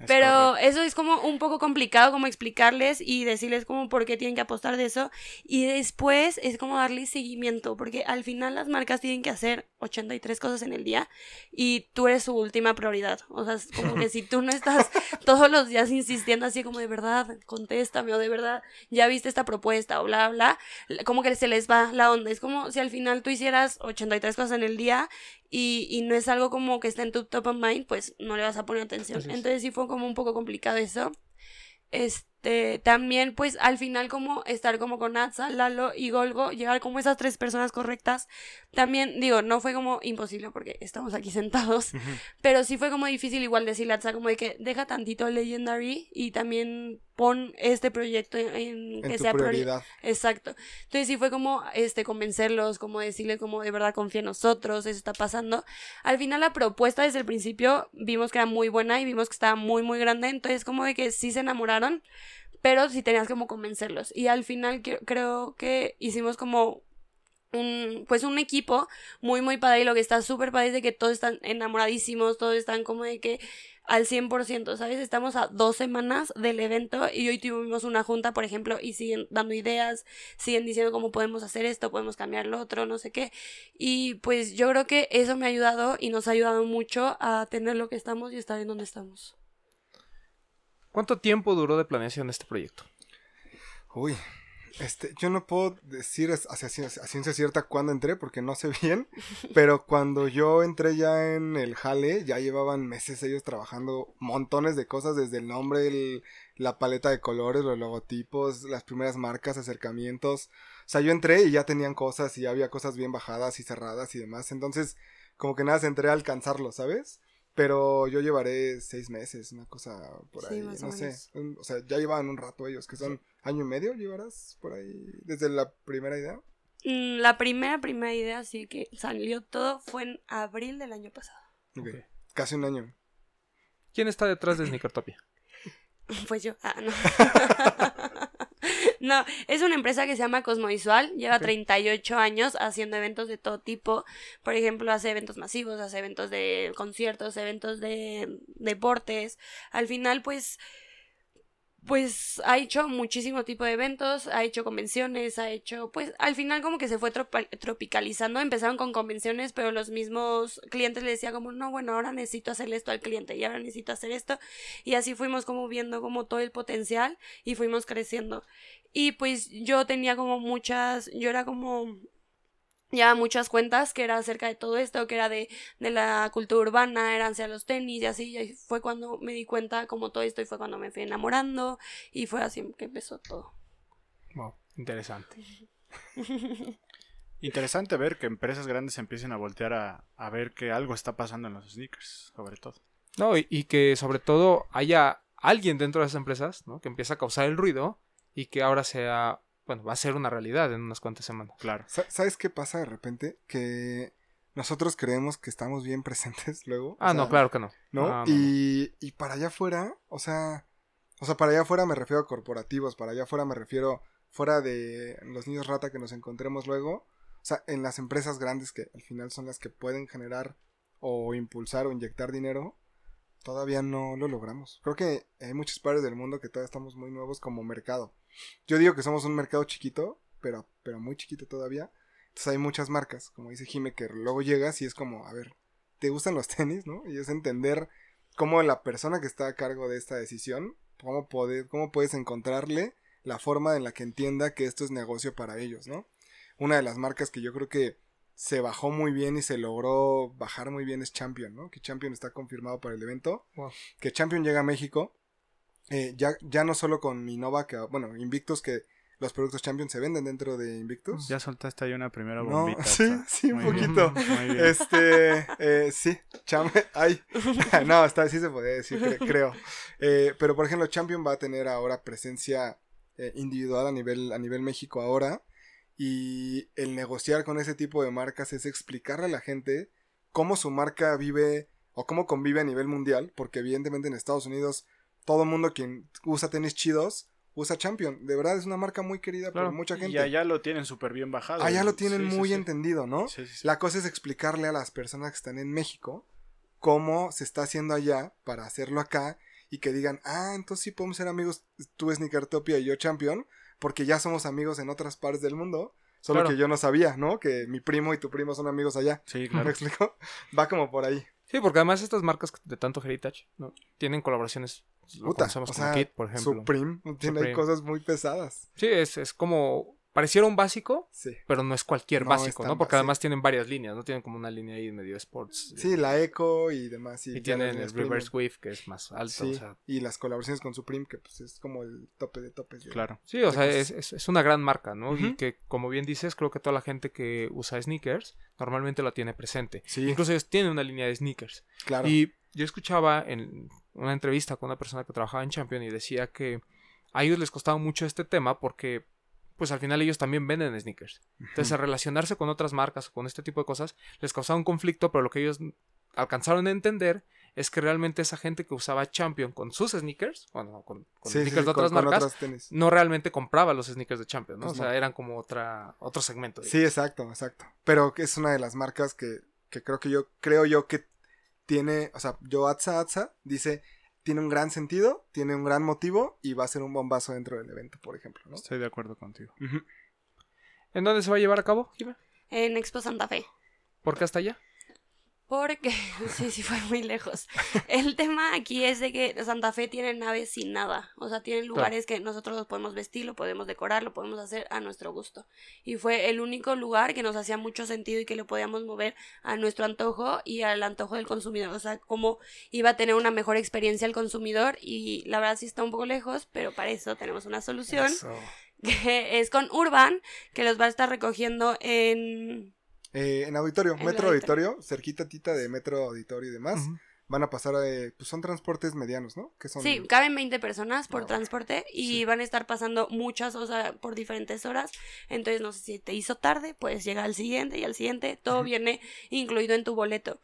Es Pero correcto. eso es como un poco complicado como explicarles y decirles como por qué tienen que apostar de eso. Y después es como darle seguimiento, porque al final las marcas tienen que hacer 83 cosas en el día y tú eres su última prioridad. O sea, es como que si tú no estás todos los días insistiendo así como de verdad, contéstame o de verdad, ya viste esta propuesta o bla, bla, como que se les va la onda. Es como si al final tú hicieras 83 cosas en el día y, y no es algo como que está en tu top of mind, pues no le vas a poner atención. Entonces sí fue como un poco complicado eso. Este, también pues al final como estar como con Atsa, Lalo y Golgo, llegar como esas tres personas correctas, también digo, no fue como imposible porque estamos aquí sentados, pero sí fue como difícil igual decirle a Atsa como de que deja tantito Legendary y también pon este proyecto en, en que tu sea priori- prioridad. Exacto. Entonces sí fue como este convencerlos, como decirles como de verdad confía en nosotros, eso está pasando. Al final la propuesta desde el principio vimos que era muy buena y vimos que estaba muy muy grande, entonces como de que sí se enamoraron, pero sí tenías como convencerlos. Y al final creo que hicimos como un, pues un equipo muy muy padre y lo que está súper padre es de que todos están enamoradísimos, todos están como de que al 100%, ¿sabes? Estamos a dos semanas del evento y hoy tuvimos una junta, por ejemplo, y siguen dando ideas, siguen diciendo cómo podemos hacer esto, podemos cambiar lo otro, no sé qué. Y pues yo creo que eso me ha ayudado y nos ha ayudado mucho a tener lo que estamos y estar en donde estamos. ¿Cuánto tiempo duró de planeación este proyecto? Uy, este, yo no puedo decir a ciencia cierta cuándo entré porque no sé bien, pero cuando yo entré ya en el jale, ya llevaban meses ellos trabajando montones de cosas, desde el nombre, el- la paleta de colores, los logotipos, las primeras marcas, acercamientos. O sea, yo entré y ya tenían cosas y ya había cosas bien bajadas y cerradas y demás, entonces como que nada, se entré a alcanzarlo, ¿sabes? Pero yo llevaré seis meses, una cosa por Sí, ahí, más o no sé. Un- O sea, ya llevan un rato ellos, que son año y medio, llevarás por ahí desde la primera idea. Mm, La primera, primera idea, sí que salió todo, fue en abril del año pasado. Ok, Ok. Casi un año. ¿Quién está detrás de Sneakertopia? Pues yo, ah, no. no, es una empresa que se llama Cosmovisual, lleva Ok. 38 años haciendo eventos de todo tipo. Por ejemplo, hace eventos masivos, hace eventos de conciertos, eventos de deportes. Al final, pues, pues ha hecho muchísimo tipo de eventos, ha hecho convenciones, ha hecho, pues al final como que se fue tropicalizando, empezaron con convenciones, pero los mismos clientes le decían como, no, bueno, ahora necesito hacerle esto al cliente y ahora necesito hacer esto. Y así fuimos como viendo como todo el potencial y fuimos creciendo. Y pues yo tenía como muchas, yo era como llevaba muchas cuentas que era acerca de todo esto, que era de, de la cultura urbana, eran hacia los tenis y así, y fue cuando me di cuenta como todo esto y fue cuando me fui enamorando y fue así que empezó todo. Wow, interesante. Interesante ver que empresas grandes empiecen a voltear a, a ver que algo está pasando en los sneakers, sobre todo. No, y, y que sobre todo haya alguien dentro de esas empresas, ¿no? Que empieza a causar el ruido y que ahora sea, bueno, va a ser una realidad en unas cuantas semanas. Claro. Sa- ¿Sabes qué pasa de repente? Que nosotros creemos que estamos bien presentes luego. o Ah, no, claro que no. ¿no? No, no. y, y para allá afuera, o sea, o sea, para allá afuera me refiero a corporativos, para allá afuera me refiero fuera de los niños rata que nos encontremos luego, o sea, en las empresas grandes que al final son las que pueden generar o impulsar o inyectar dinero, todavía no lo logramos. Creo que hay muchas partes del mundo que todavía estamos muy nuevos como mercado. Yo digo que somos un mercado chiquito, pero, pero muy chiquito todavía. Entonces hay muchas marcas, como dice Jime, que luego llegas y es como, a ver, ¿te gustan los tenis, no? Y es entender cómo la persona que está a cargo de esta decisión, cómo, poder, cómo puedes encontrarle la forma en la que entienda que esto es negocio para ellos, ¿no? Una de las marcas que yo creo que se bajó muy bien y se logró bajar muy bien es Champion, ¿no? Que Champion está confirmado para el evento. Wow. Que Champion llega a México. Eh, ya, ya no solo con Innova, que, bueno, Invictus, que los productos Champion se venden dentro de Invictus. Ya soltaste ahí una primera No, bombita. sí, sí, un bien, poquito. muy bien. Este, eh, sí, Cham ay, no, está, sí se podría decir, cre- creo. Eh, pero por ejemplo, Champion va a tener ahora presencia eh, individual a nivel, a nivel México ahora. Y el negociar con ese tipo de marcas es explicarle a la gente cómo su marca vive o cómo convive a nivel mundial, porque evidentemente en Estados Unidos todo el mundo quien usa tenis chidos usa Champion. De verdad es una marca muy querida Claro. por mucha gente. Y allá lo tienen súper bien bajado. Allá lo tienen Sí, muy sí. entendido, ¿no? Sí, sí, sí. La cosa es explicarle a las personas que están en México cómo se está haciendo allá para hacerlo acá y que digan, ah, entonces sí podemos ser amigos, tú Sneakertopia y yo Champion, porque ya somos amigos en otras partes del mundo. Solo Claro. que yo no sabía, ¿no? Que mi primo y tu primo son amigos allá. Sí, ¿Me claro. explico? Va como por ahí. Sí, porque además estas marcas de tanto heritage, ¿no? Tienen colaboraciones, lo Puta, o sea, Kit, por ejemplo. Supreme, tiene Supreme. cosas muy pesadas. Sí, es, es como, pareciera un básico, Sí. pero no es cualquier No básico, ¿no? Porque además tienen varias líneas, ¿no? Tienen como una línea ahí medio sports. Sí, la Echo y demás. Y, tienen el reverse wave, que es más alto, Sí, o sea... y las colaboraciones con Supreme, que pues es como el tope de topes. de- Claro. Sí, o de sea, es, es- es una gran marca, ¿no? Y que, como bien dices, creo que toda la gente que usa sneakers normalmente la tiene presente. Sí, Incluso ellos tienen una línea de sneakers. claro. Y yo escuchaba en una entrevista con una persona que trabajaba en Champion y decía que a ellos les costaba mucho este tema porque pues al final ellos también venden sneakers. Entonces, al relacionarse con otras marcas o con este tipo de cosas, les causaba un conflicto, pero lo que ellos alcanzaron a entender es que realmente esa gente que usaba Champion con sus sneakers, bueno, con, con Sí, sneakers sí, de otras con marcas, no realmente compraba los sneakers de Champion, ¿no? Pues o sea, no. eran como otra, otro segmento. Sí, exacto, exacto. Pero es una de las marcas que, que creo que yo, creo yo que tiene, o sea, yo Atza Atza dice, tiene un gran sentido, tiene un gran motivo y va a ser un bombazo dentro del evento, por ejemplo, ¿no? Estoy de acuerdo contigo. ¿En dónde se va a llevar a cabo, Jimé? En Expo Santa Fe. ¿Por qué hasta allá? Porque, sí, sí fue muy lejos. El tema aquí es de que Santa Fe tiene naves sin nada. O sea, tienen lugares que nosotros los podemos vestir, lo podemos decorar, lo podemos hacer a nuestro gusto. Y fue el único lugar que nos hacía mucho sentido y que lo podíamos mover a nuestro antojo y al antojo del consumidor. O sea, cómo iba a tener una mejor experiencia el consumidor. Y la verdad sí está un poco lejos, pero para eso tenemos una solución. Eso. Que es con Urban, que los va a estar recogiendo en Eh, en auditorio, En Metro auditorio. Auditorio, cerquita tita de Metro Auditorio y demás, van a pasar, eh, pues son transportes medianos, ¿no? Que son, Sí, caben 20 personas por Ah, transporte y sí. van a estar pasando muchas, o sea, por diferentes horas. Entonces, no sé si te hizo tarde, puedes llegar al siguiente y al siguiente. Todo viene incluido en tu boleto.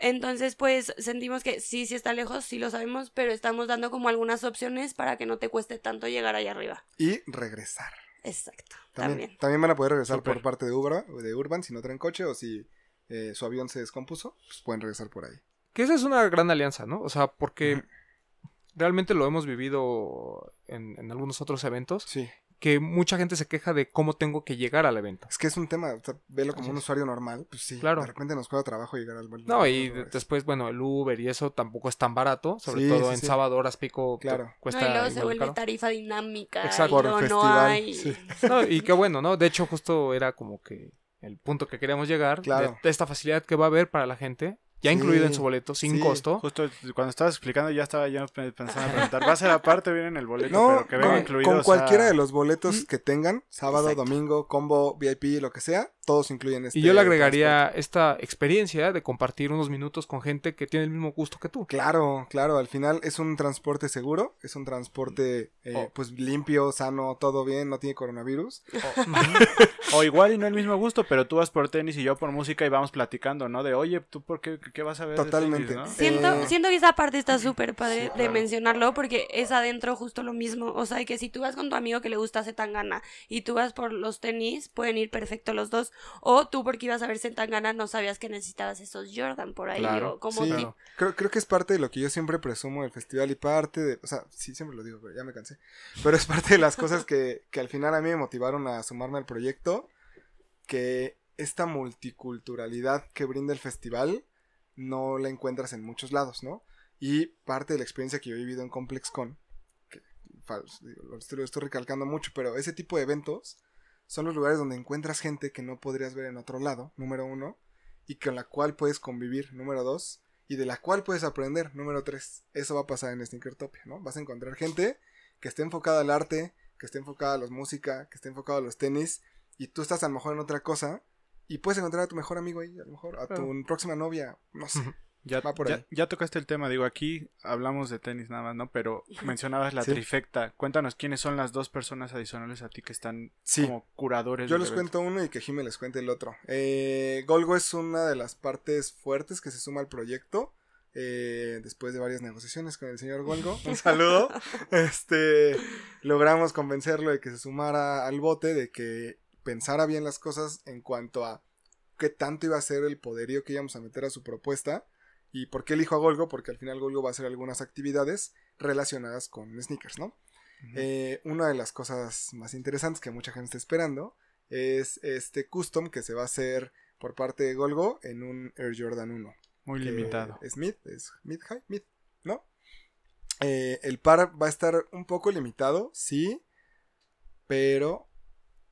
Entonces, pues sentimos que sí, sí está lejos, sí lo sabemos, pero estamos dando como algunas opciones para que no te cueste tanto llegar allá arriba. y regresar. Exacto, También, también. también van a poder regresar por parte de Urban, de Urban si no traen coche o si eh, su avión se descompuso, pues pueden regresar por ahí. Que esa es una gran alianza, ¿no? O sea, porque realmente lo hemos vivido en, en algunos otros eventos, Sí, que mucha gente se queja de cómo tengo que llegar al evento. es que es un tema, o sea, velo como un usuario normal, pues sí, Claro. de repente nos cuesta trabajo llegar al No, al- y después, bueno, el Uber y eso tampoco es tan barato, sobre Sí, todo sí, en sí. sábado, horas pico, Claro. cuesta no, y luego se vuelve caro. tarifa dinámica. Exacto. y luego no festival, hay. sí. No, y qué bueno, ¿no? De hecho, justo era como que el punto que queríamos llegar, Claro. de, de esta facilidad que va a haber para la gente, ya Sí, incluido en su boleto, sin sí, costo. Justo cuando estabas explicando ya estaba yo pe- pensando en preguntar, ¿va a ser aparte viene en el boleto? No, pero que venga con, incluido. con o sea, cualquiera de los boletos que tengan, sábado, Exacto. domingo, combo, VIP, lo que sea, todos incluyen este Y yo le agregaría esta experiencia de compartir unos minutos con gente que tiene el mismo gusto que tú. Claro, claro, al final es un transporte seguro, es un transporte eh, Oh. pues limpio, sano, todo bien, no tiene coronavirus. O igual y no el mismo gusto, pero tú vas por tenis y yo por música y vamos platicando, ¿no? De, oye, ¿tú por qué, qué vas a ver? Totalmente. no? Siento, Eh, siento que esa parte está súper padre Sí, de claro. mencionarlo porque es adentro justo lo mismo. O sea, que si tú vas con tu amigo que le gusta Zetangana y tú vas por los tenis, pueden ir perfecto los dos. O tú porque ibas a ver Zetangana no sabías que necesitabas esos Jordan por ahí. Claro, o como Sí, claro. creo, creo que es parte de lo que yo siempre presumo del festival y parte de, o sea, sí, siempre lo digo, pero ya me cansé, pero es parte de las cosas que, que al final a mí me motivaron a sumarme al proyecto, que esta multiculturalidad que brinda el festival no la encuentras en muchos lados, ¿no? Y parte de la experiencia que yo he vivido en ComplexCon, que lo estoy recalcando mucho, pero ese tipo de eventos son los lugares donde encuentras gente que no podrías ver en otro lado, número uno, y con la cual puedes convivir, número dos, y de la cual puedes aprender, número tres. Eso va a pasar en Sneakertopia, ¿no? Vas a encontrar gente que esté enfocada al arte, que esté enfocada a la música, que esté enfocada a los tenis, y tú estás a lo mejor en otra cosa, y puedes encontrar a tu mejor amigo ahí, a lo mejor, a tu próxima novia, no sé. Ya, Va por ahí. ya tocaste el tema, digo, aquí hablamos de tenis nada más, ¿no? Pero mencionabas la Sí. trifecta. Cuéntanos quiénes son las dos personas adicionales a ti que están Sí. como curadores. Yo les evento. cuento uno y que Jimmy les cuente el otro. Eh, Golgo es una de las partes fuertes que se suma al proyecto. eh, después de varias negociaciones con el señor Golgo. Un saludo. este, logramos convencerlo de que se sumara al bote, de que pensara bien las cosas en cuanto a qué tanto iba a ser el poderío que íbamos a meter a su propuesta. ¿Y por qué elijo a Golgo? Porque al final Golgo va a hacer algunas actividades relacionadas con sneakers, ¿no? Eh, una de las cosas más interesantes que mucha gente está esperando es este custom que se va a hacer por parte de Golgo en un Air Jordan 1. Muy limitado. Es mid, es mid high, mid, ¿no? Eh, el par va a estar un poco limitado, sí, pero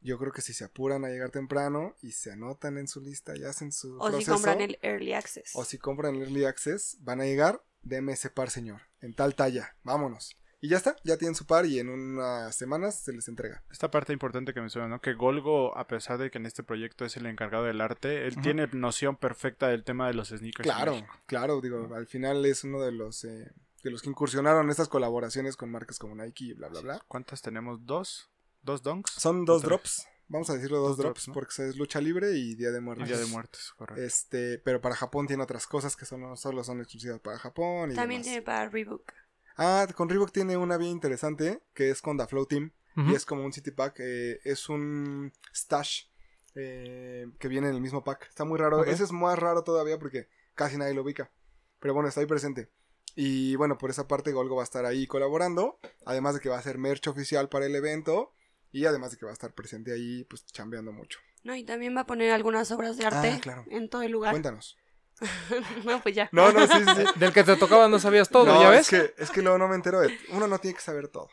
yo creo que si se apuran a llegar temprano y se anotan en su lista y hacen su O si compran el Early Access. o si compran el Early Access, van a llegar, deme ese par, señor, en tal talla, vámonos. Y ya está, ya tienen su par y en unas semanas se les entrega. Esta parte importante que mencionas, ¿no? Que Golgo, a pesar de que en este proyecto es el encargado del arte, él tiene noción perfecta del tema de los sneakers. Claro, claro, digo, al final es uno de los eh, de los que incursionaron en estas colaboraciones con marcas como Nike y bla, bla, bla. ¿Cuántas tenemos? ¿Dos? ¿Dos donks? Son dos Otra. drops, vamos a decirlo dos, Dos drops, drops, ¿no? porque es lucha libre y Día de Y Muertos. Día de Muertos, correcto. Este, pero para Japón tiene otras cosas que son, solo son exclusivas para Japón y También demás. tiene para Reebok. Ah, con Reebok tiene una bien interesante que es con The Flow Team y es como un city pack, eh, es un stash eh, que viene en el mismo pack. Está muy raro, ese es más raro todavía porque casi nadie lo ubica. Pero bueno, está ahí presente. Y bueno, por esa parte Golgo va a estar ahí colaborando, además de que va a ser merch oficial para el evento y además de que va a estar presente ahí pues chambeando mucho. No, y también va a poner algunas obras de arte Ah, claro. en todo el lugar. Cuéntanos. no, pues ya. No, no, sí, sí. sí. Del que te tocaba no sabías todo, No, ¿ya ves? Es que, es que luego no me entero de... Uno no tiene que saber todo.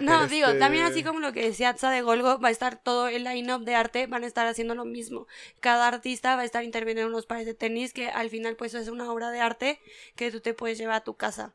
No, digo, este- también así como lo que decía Atza de Golgo, va a estar todo el line-up de arte, van a estar haciendo lo mismo. Cada artista va a estar interviniendo en unos pares de tenis que al final pues es una obra de arte que tú te puedes llevar a tu casa.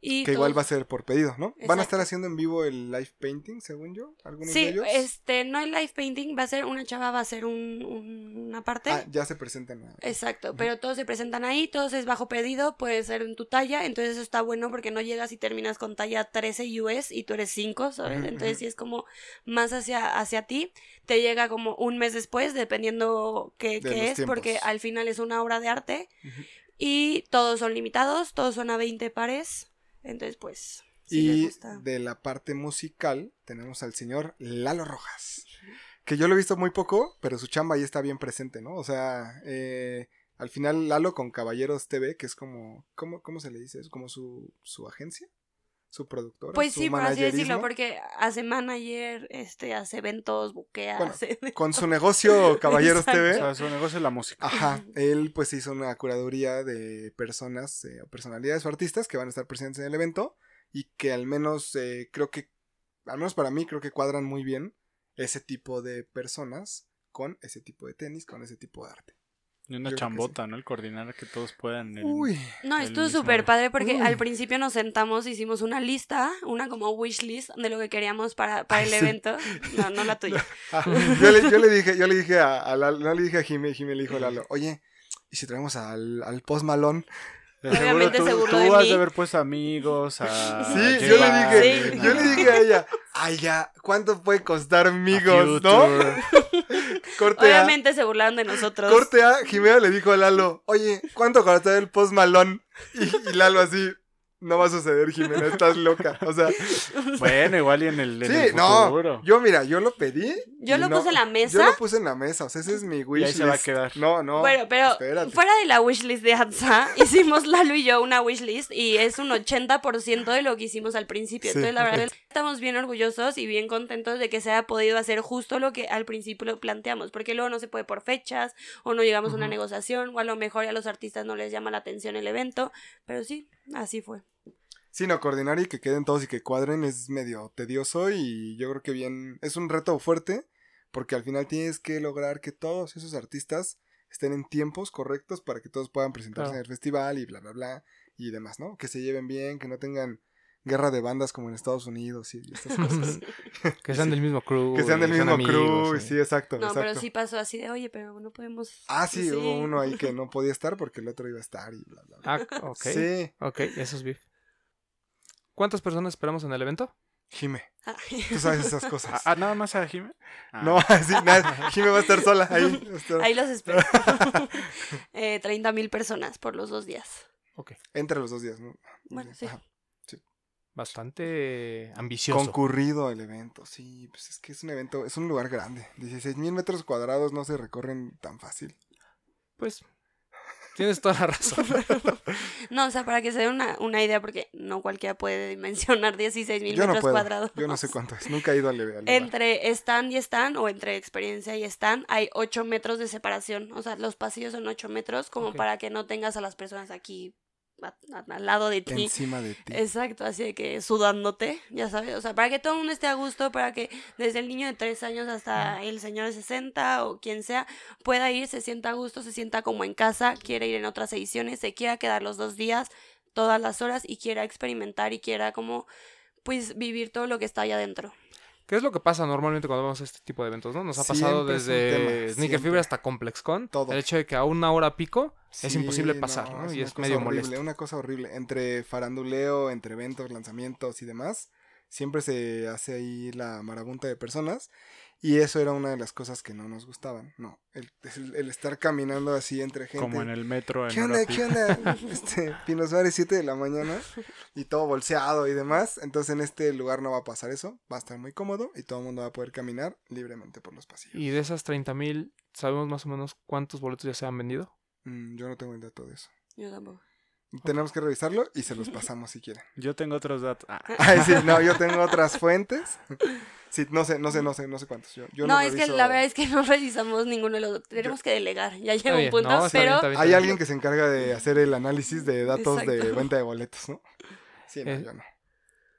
Y Que igual va a ser por pedido, ¿no? Van a estar haciendo en vivo el live painting, según yo, algunos de Sí, ellos. este, no hay live painting, va a ser una chava, va a ser un, un- una parte. Ah, ya se presentan. Exacto, pero todos se presentan ahí, todos es bajo pedido, puede ser en tu talla, entonces eso está bueno porque no llegas y terminas con talla 13 US y tú eres 5, ¿sabes? Entonces sí es como más hacia, hacia ti, te llega como un mes después, dependiendo qué, De qué es, porque al final es una obra de arte y todos son limitados, todos son a 20 pares, entonces pues... si les y gusta. de la parte musical tenemos al señor Lalo Rojas. Que yo lo he visto muy poco, pero su chamba ahí está bien presente, ¿no? O sea, eh, al final Lalo con Caballeros TV, que es como, ¿cómo, cómo se le dice? Es como su, su agencia, su productora. Pues su sí, por así decirlo, managerismo. porque hace manager, este, hace eventos, buquea, Bueno, hace... Con su negocio Caballeros. TV. O sea, su negocio es la música. Ajá, él pues hizo una curaduría de personas eh, o personalidades o artistas que van a estar presentes en el evento y que al menos eh, creo que, al menos para mí creo que cuadran muy bien ese tipo de personas con ese tipo de tenis, con ese tipo de arte. Y una chambota, ¿no? El coordinar que todos puedan. el- Uy, No, estuvo mismo- súper padre porque Uy. al principio nos sentamos, hicimos una lista, una como wish list de lo que queríamos para, para el sí. evento. No, no la tuya. Ah, yo, le, yo le dije, yo le dije a, a Lalo, no le dije a Jimmy, Jimmy le dijo a Lalo, oye, ¿y si traemos al, al post malón? De seguro Obviamente tú, se tú de has mí. de haber puesto amigos a. Sí, yo le dije, Sí. yo le dije a ella, ay ya, ¿cuánto puede costar amigos, no? Corte A, Obviamente se burlaron de nosotros. corte A, Jimena le dijo a Lalo, oye, ¿cuánto costará el post malón? Y, y Lalo así, no va a suceder, Jimena, estás loca. O sea, Bueno, igual y en el, en sí, el no, yo mira, yo lo pedí. Yo y lo no- puse en la mesa. Yo lo puse en la mesa, o sea, ese es mi wish ahí se va a quedar. No, no. bueno, pero espérate. fuera de la wishlist de Hansa, hicimos Lalo y yo una wishlist y es un 80% de lo que hicimos al principio. Sí, Entonces, la verdad, ok. Estamos bien orgullosos y bien contentos de que se haya podido hacer justo lo que al principio lo planteamos, porque luego no se puede por fechas o no llegamos a una negociación o a lo mejor a los artistas no les llama la atención el evento, pero sí, así fue. Sí, no, coordinar y que queden todos y que cuadren es medio tedioso y yo creo que bien, es un reto fuerte porque al final tienes que lograr que todos esos artistas estén en tiempos correctos para que todos puedan presentarse Claro. en el festival y bla, bla, bla y demás, ¿no? Que se lleven bien, que no tengan guerra de bandas como en Estados Unidos y estas cosas. Que sean del mismo crew. que sean del mismo amigos, crew, sí, exacto, No, exacto. pero sí pasó así de, oye, pero no podemos... Ah, sí, Sí. hubo uno ahí que no podía estar porque el otro iba a estar y bla, bla, bla. Ah, ok. Sí, Ok, eso es beef. ¿Cuántas personas esperamos en el evento? Jime, Ah. tú sabes esas cosas. Ah, ah, nada más a Jimé. Ah. No, sí, nada, Jime va a estar sola ahí. Ahí los espero. eh, 30 mil personas por los dos días. Ok. Entre los dos días, ¿no? Bueno, sí. Ajá. Bastante ambicioso. Concurrido el evento, sí, pues es que es un evento, es un lugar grande. 16 mil metros cuadrados no se recorren tan fácil. Pues, tienes toda la razón. No, o sea, para que se den una, una idea, porque no cualquiera puede dimensionar 16 mil no metros puedo, cuadrados. yo no sé cuánto es, nunca he ido al, al lugar. Entre stand y stand, o entre experiencia y stand, hay 8 metros de separación. O sea, los pasillos son 8 metros, como para que no tengas a las personas aquí a- a- al lado de ti. Encima de ti. Exacto, así de que sudándote, ya sabes, o sea, para que todo el mundo esté a gusto, para que desde el niño de 3 años hasta el señor de 60 o quien sea pueda ir, se sienta a gusto, se sienta como en casa, quiere ir en otras ediciones, se quiera quedar los dos días, todas las horas y quiera experimentar y quiera como pues vivir todo lo que está allá adentro. ¿Qué es lo que pasa normalmente cuando vamos a este tipo de eventos, no? Nos ha pasado Siempre desde Sneaker. Fever hasta ComplexCon. Todo. El hecho de que a una hora pico es imposible pasar, ¿no? y es medio horrible, molesto. Una cosa horrible. Entre faranduleo, entre eventos, lanzamientos y demás, siempre se hace ahí la marabunta de personas. Y eso era una de las cosas que no nos gustaban. No, el, el- el estar caminando así entre gente. Como en el metro. En ¿Qué onda? ¿Qué onda? Este, Pino Suárez, 7 de la mañana y todo bolseado y demás. Entonces en este lugar no va a pasar eso. Va a estar muy cómodo y todo el mundo va a poder caminar libremente por los pasillos. Y de esas 30.000, ¿sabemos más o menos cuántos boletos ya se han vendido? Mm, yo no tengo el dato de eso. Yo tampoco. Tenemos que revisarlo y se los pasamos si quieren. Yo tengo otros datos. Ah, Ay, sí, no, yo tengo otras fuentes. Sí, no sé, no sé, no sé, no sé cuántos. Yo, yo no, no es que reviso- la verdad es que no revisamos ninguno de los tenemos que delegar, ya llega un punto, no, está bien, pero bien, Hay alguien que se encarga de hacer el análisis de datos de venta de boletos, ¿no? Sí, no, Eh, yo no.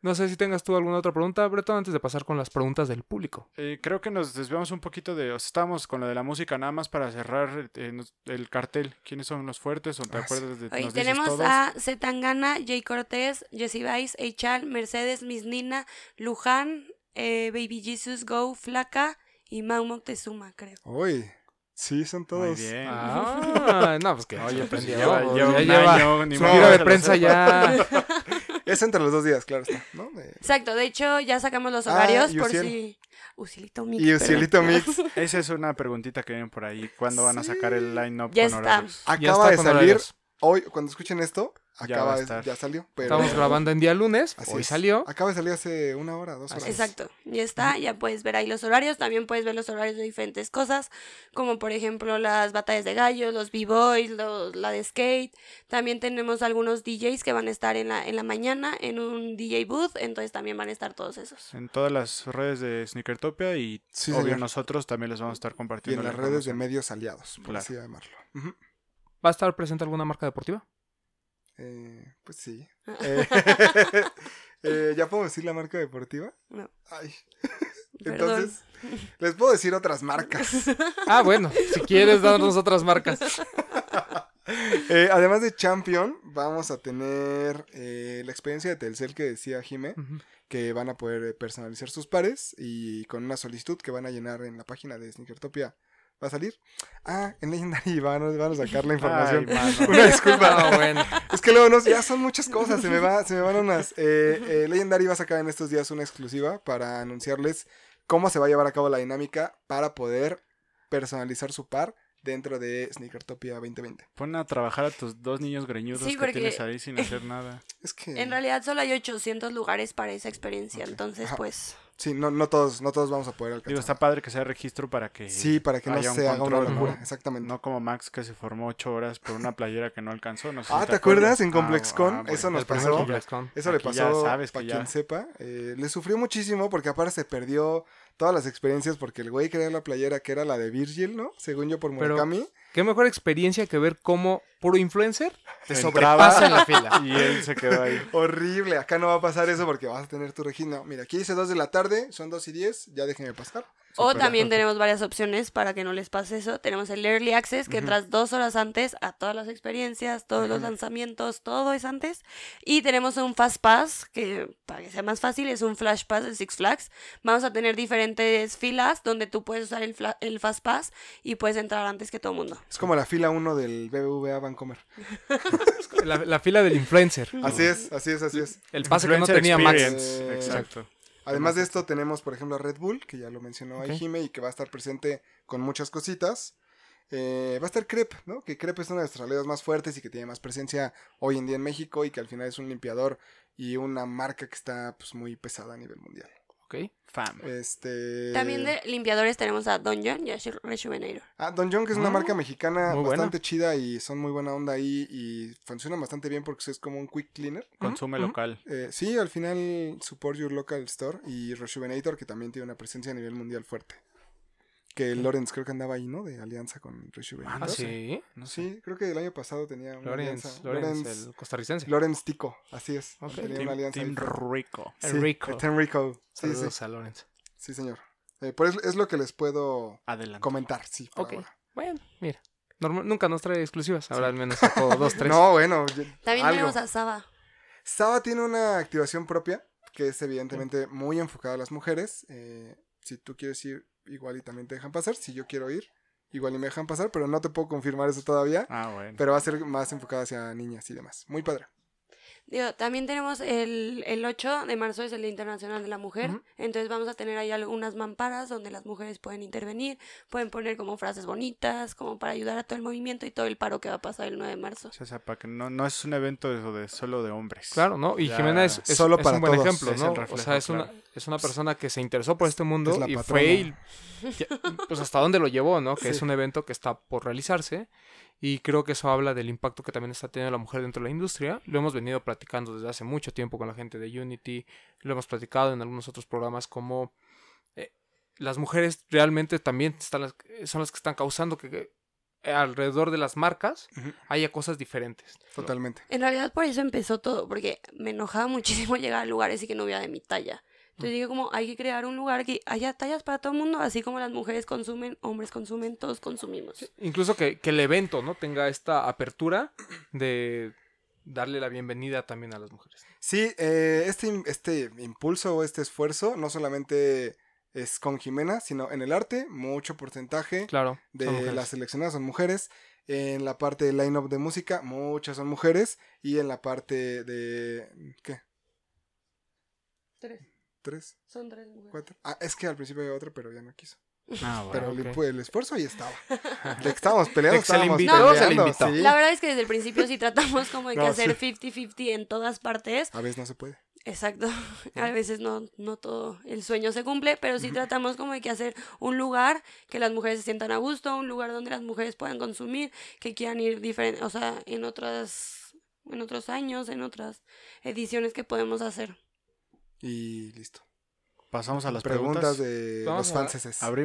No sé si tengas tú alguna otra pregunta, Breton, antes de pasar con las preguntas del público. eh, creo que nos desviamos un poquito de. o sea, estábamos con lo de la música, nada más para cerrar eh, el cartel. ¿Quiénes son los fuertes? ¿O te Ah, acuerdas de Hoy nos dices tenemos todos? a Zetangana, Jay Cortés, Jessie Vice, Eichal, Mercedes, Miss Nina, Luján, eh, Baby Jesus, Go, Flaca y Mau Moctezuma, creo. Uy, sí, son Muy todos. bien. Ah, no, pues que Oye, pues lleva, ya lleva un lleva año, ni su modo gira de prensa ya. Es entre los dos días, claro está, ¿no? Exacto, de hecho ya sacamos los Ah, horarios por Uciel. si... Ucielito Mix. Y. Ucielito Mix Esa es una preguntita que vienen por ahí. ¿Cuándo van a sacar el line-up Ya con está. horarios? Ya acaba está de salir. horarios. Hoy, cuando escuchen esto, acaba va a de- estar. ya salió. Pero Estamos grabando en día lunes, Así hoy es. salió. Acaba de salir hace una hora, dos horas. Exacto, ya está, ya puedes ver ahí los horarios, también puedes ver los horarios de diferentes cosas, como por ejemplo las batallas de gallos, los b-boys, la de skate, también tenemos algunos DJs que van a estar en la, en la mañana en un DJ booth, entonces también van a estar todos esos. En todas las redes de Sneakertopia y Sí, obvio señor. nosotros también les vamos a estar Y compartiendo. en la las redes de medios aliados, por Claro. así llamarlo. Ujú. ¿Va a estar presente alguna marca deportiva? Eh, pues sí. Eh, eh, ¿Ya puedo decir la marca deportiva? No. Ay. Perdón. Entonces, les puedo decir otras marcas. Ah, bueno, si quieres darnos otras marcas. Eh, además de Champion, vamos a tener eh, la experiencia de Telcel que decía Jime, que van a poder personalizar sus pares y con una solicitud que van a llenar en la página de Sneakertopia. ¿Va a salir? Ah, en Legendary van, a- van a sacar la información. Ay. Una disculpa. Ah, bueno. Es que luego no, ya son muchas cosas, se me, va, se me van unas. Eh, eh, Legendary va a sacar en estos días una exclusiva para anunciarles cómo se va a llevar a cabo la dinámica para poder personalizar su par dentro de Sneakertopia 2020. Pon a trabajar a tus dos niños greñudos Sí, que tienes ahí sin hacer nada. Es que... En realidad solo hay 800 lugares para esa experiencia, entonces Ajá. pues... Sí, no, no, todos, no todos vamos a poder alcanzar. Digo, está padre que sea registro para que. Sí, para que no se haga una locura, ¿no? exactamente. No como Max que se formó ocho horas por una playera que no alcanzó. No sé si ah, ¿te acuerdas en ComplexCon? bueno. Eso nos pasó. Eso le Aquí pasó, sabes para ya- quien sepa, eh, le sufrió muchísimo porque aparte se perdió todas las experiencias porque el güey quería la playera que era la de Virgil, ¿no? Según yo por Pero- Murakami. Qué mejor experiencia que ver cómo puro influencer te sobrepasa en la fila. Y él se quedó ahí. Horrible, acá no va a pasar eso porque vas a tener tu registro. Mira, aquí dice 2 de la tarde, son 2 y 10, ya déjenme pasar. O también tenemos varias opciones para que no les pase eso. Tenemos el Early Access, que Ujú. entras dos horas antes a todas las experiencias, todos los lanzamientos, todo es antes. Y tenemos un Fast Pass, que para que sea más fácil, es un Flash Pass de Six Flags. Vamos a tener diferentes filas donde tú puedes usar el, Fast Pass y puedes entrar antes que todo el mundo. Es como la fila 1 del BBVA Vancomer. La, la fila del influencer. Así es, así es, así es. El pase que no tenía Max. Exacto. Además de esto tenemos, por ejemplo, a Red Bull, que ya lo mencionó ahí Ok. Jime y que va a estar presente con muchas cositas. Eh, va a estar Crep, ¿no? Que Crep es una de nuestras aliados más fuertes y que tiene más presencia hoy en día en México y que al final es un limpiador y una marca que está pues muy pesada a nivel mundial. Ok. Fam. Este También de limpiadores tenemos a Dungeon y a Rejuvenator. Ah, Don John, que es una Ah, marca mexicana muy buena. bastante chida y son muy buena onda ahí y funcionan bastante bien porque es como un quick cleaner. Consume ujú. local. Eh, sí, al final support your local store y Rejuvenator que también tiene una presencia a nivel mundial fuerte. Que Lorenz creo que andaba ahí, ¿no? De alianza con Rejuvenator. Ah, sí. No sé. Sí, creo que el año pasado tenía una alianza. Lorenz, Lorenz, el costarricense. Lorenz Tico, así es. Ok. Tenía Team, una alianza. Team. Rico. Sí, Rico. Team Rico. Sí, sí, Saludos a Lorenz. sí, señor. Eh, pues es lo que les puedo Adelante. comentar, sí. por Ok. ahora. Bueno, mira. Normal- nunca nos trae exclusivas. Ahora al menos sacó dos, tres. No, bueno. También algo. tenemos a Saba. Saba tiene una activación propia que es evidentemente muy enfocada a las mujeres. Eh, si tú quieres ir, igual y también te dejan pasar. Si yo quiero ir, igual y me dejan pasar, pero no te puedo confirmar eso todavía. Ah, bueno. Pero va a ser más enfocada hacia niñas y demás. Muy padre. Digo, también tenemos el, el 8 de marzo es el Día Internacional de la Mujer. Entonces vamos a tener ahí algunas mamparas donde las mujeres pueden intervenir, pueden poner como frases bonitas, como para ayudar a todo el movimiento y todo el paro que va a pasar el 9 de marzo. O sea, para que no, no es un evento de, de solo de hombres. Claro, ¿no? Y Ya. Jimena es, es- Solo es para un buen todos. ejemplo, Es el ¿no? o sea, es, claro. una, es una persona que se interesó por este mundo Es y patrona. fue y pues hasta dónde lo llevó, ¿no? Que Sí. es un evento que está por realizarse y creo que eso habla del impacto que también está teniendo la mujer dentro de la industria. Lo hemos venido platicando desde hace mucho tiempo con la gente de Unity, lo hemos platicado en algunos otros programas como eh, las mujeres realmente también están las, son las que están causando que, que alrededor de las marcas haya cosas diferentes. Totalmente. En realidad por eso empezó todo, porque me enojaba muchísimo llegar a lugares y que no hubiera de mi talla. Entonces dije como, hay que crear un lugar que haya tallas para todo el mundo, así como las mujeres consumen, hombres consumen, todos consumimos. Incluso que, que el evento, ¿no? Tenga esta apertura de darle la bienvenida también a las mujeres. Sí, eh, este, este impulso o este esfuerzo no solamente es con Jimena, sino en el arte, mucho porcentaje Claro. de las seleccionadas son mujeres. En la parte de line-up de música, muchas son mujeres. Y en la parte de... ¿Qué? Tres. ¿Tres? Son tres mujeres. ¿Cuatro? Ah, es que al principio había otra, pero ya no quiso. Ah, bueno. Pero el, el esfuerzo ahí estaba. De que estábamos peleando, le estábamos le peleando, invitó. sí. La verdad es que desde el principio sí tratamos como de que No, hacer sí. 50-50 en todas partes. A veces no se puede. Exacto. A veces no, no todo el sueño se cumple, pero sí tratamos como de que hacer un lugar que las mujeres se sientan a gusto, un lugar donde las mujeres puedan consumir, que quieran ir diferente, o sea, en otras, en otros años, en otras ediciones que podemos hacer. Y listo. Pasamos a las preguntas, preguntas. de Vamos los a-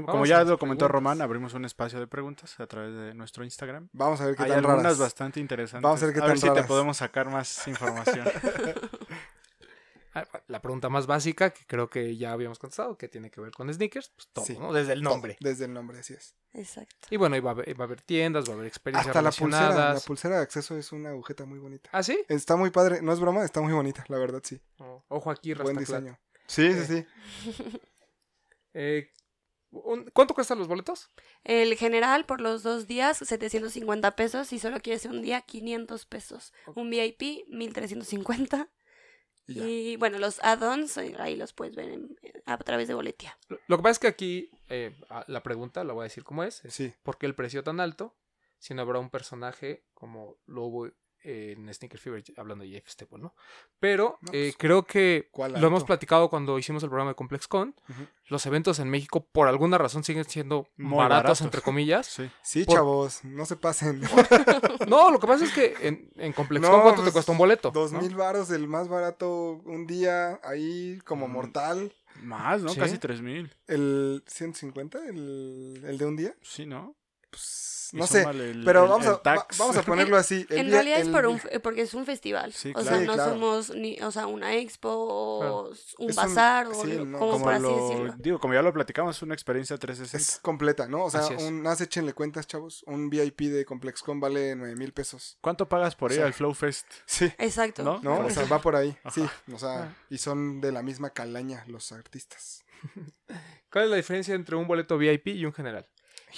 Vamos como a ya lo comentó preguntas. Román, abrimos un espacio de preguntas a través de nuestro Instagram. Vamos a ver qué Hay tan algunas raras. bastante interesantes. Vamos a ver qué tan si raras. te podemos sacar más información. Ah, La pregunta más básica, que creo que ya habíamos contestado, que tiene que ver con sneakers, pues todo, Sí. ¿no? Desde el nombre. Desde el nombre, así es. Exacto. Y bueno, y va a, haber, va a haber tiendas, va a haber experiencias Hasta la pulsera, la pulsera de acceso es una agujeta muy bonita. ¿Ah, sí? Está muy padre, no es broma, está muy bonita, la verdad, sí. Oh, Ojo aquí, Buen diseño. Sí, sí, sí. Eh, ¿Cuánto cuestan los boletos? El general por los dos días, 750 pesos. Si solo quieres un día, 500 pesos. Un VIP, 1350. Y bueno, los add-ons, eh, ahí los puedes ver en- a través de Boletia. Lo, que pasa es que aquí eh, la pregunta, la voy a decir como es, es Sí. ¿por qué el precio tan alto si no habrá un personaje como lo en Sneaker Fever, hablando de Jeff Staple, ¿no? Pero No, eh, pues, creo que ¿cuál lo hemos platicado cuando hicimos el programa de ComplexCon, los eventos en México por alguna razón siguen siendo Muy baratos, baratos. entre comillas. Sí. Sí, Por- chavos, no se pasen. No, lo que pasa es que en, en ComplexCon, No, ¿cuánto te pues, cuesta un boleto? Dos no? mil varos, el más barato un día, ahí como Mm. mortal. Más, ¿no? Sí. Casi 3000. El 150, el, el de un día. Sí, ¿no? Pues, no sé, el- pero el- vamos, el a, tax. vamos a ponerlo así. el en día- realidad es por un, fe- porque es un festival. Sí, o sea. Sí, no claro. somos ni, o sea, una expo o un Es un- bazar o sí, lo- no, como Como por así lo, decirlo. digo, como ya lo platicamos, es una experiencia 360. Es completa, ¿no? O sea, Así es. un, más échenle cuentas, chavos. Un VIP de ComplexCon vale nueve mil pesos. ¿Cuánto pagas por ir O sea, al Flow Fest? Sí. Exacto. ¿No? ¿No? O sea, va por ahí. Sí. O sea, y son de la misma calaña los artistas. ¿Cuál es la diferencia entre un boleto VIP y un general?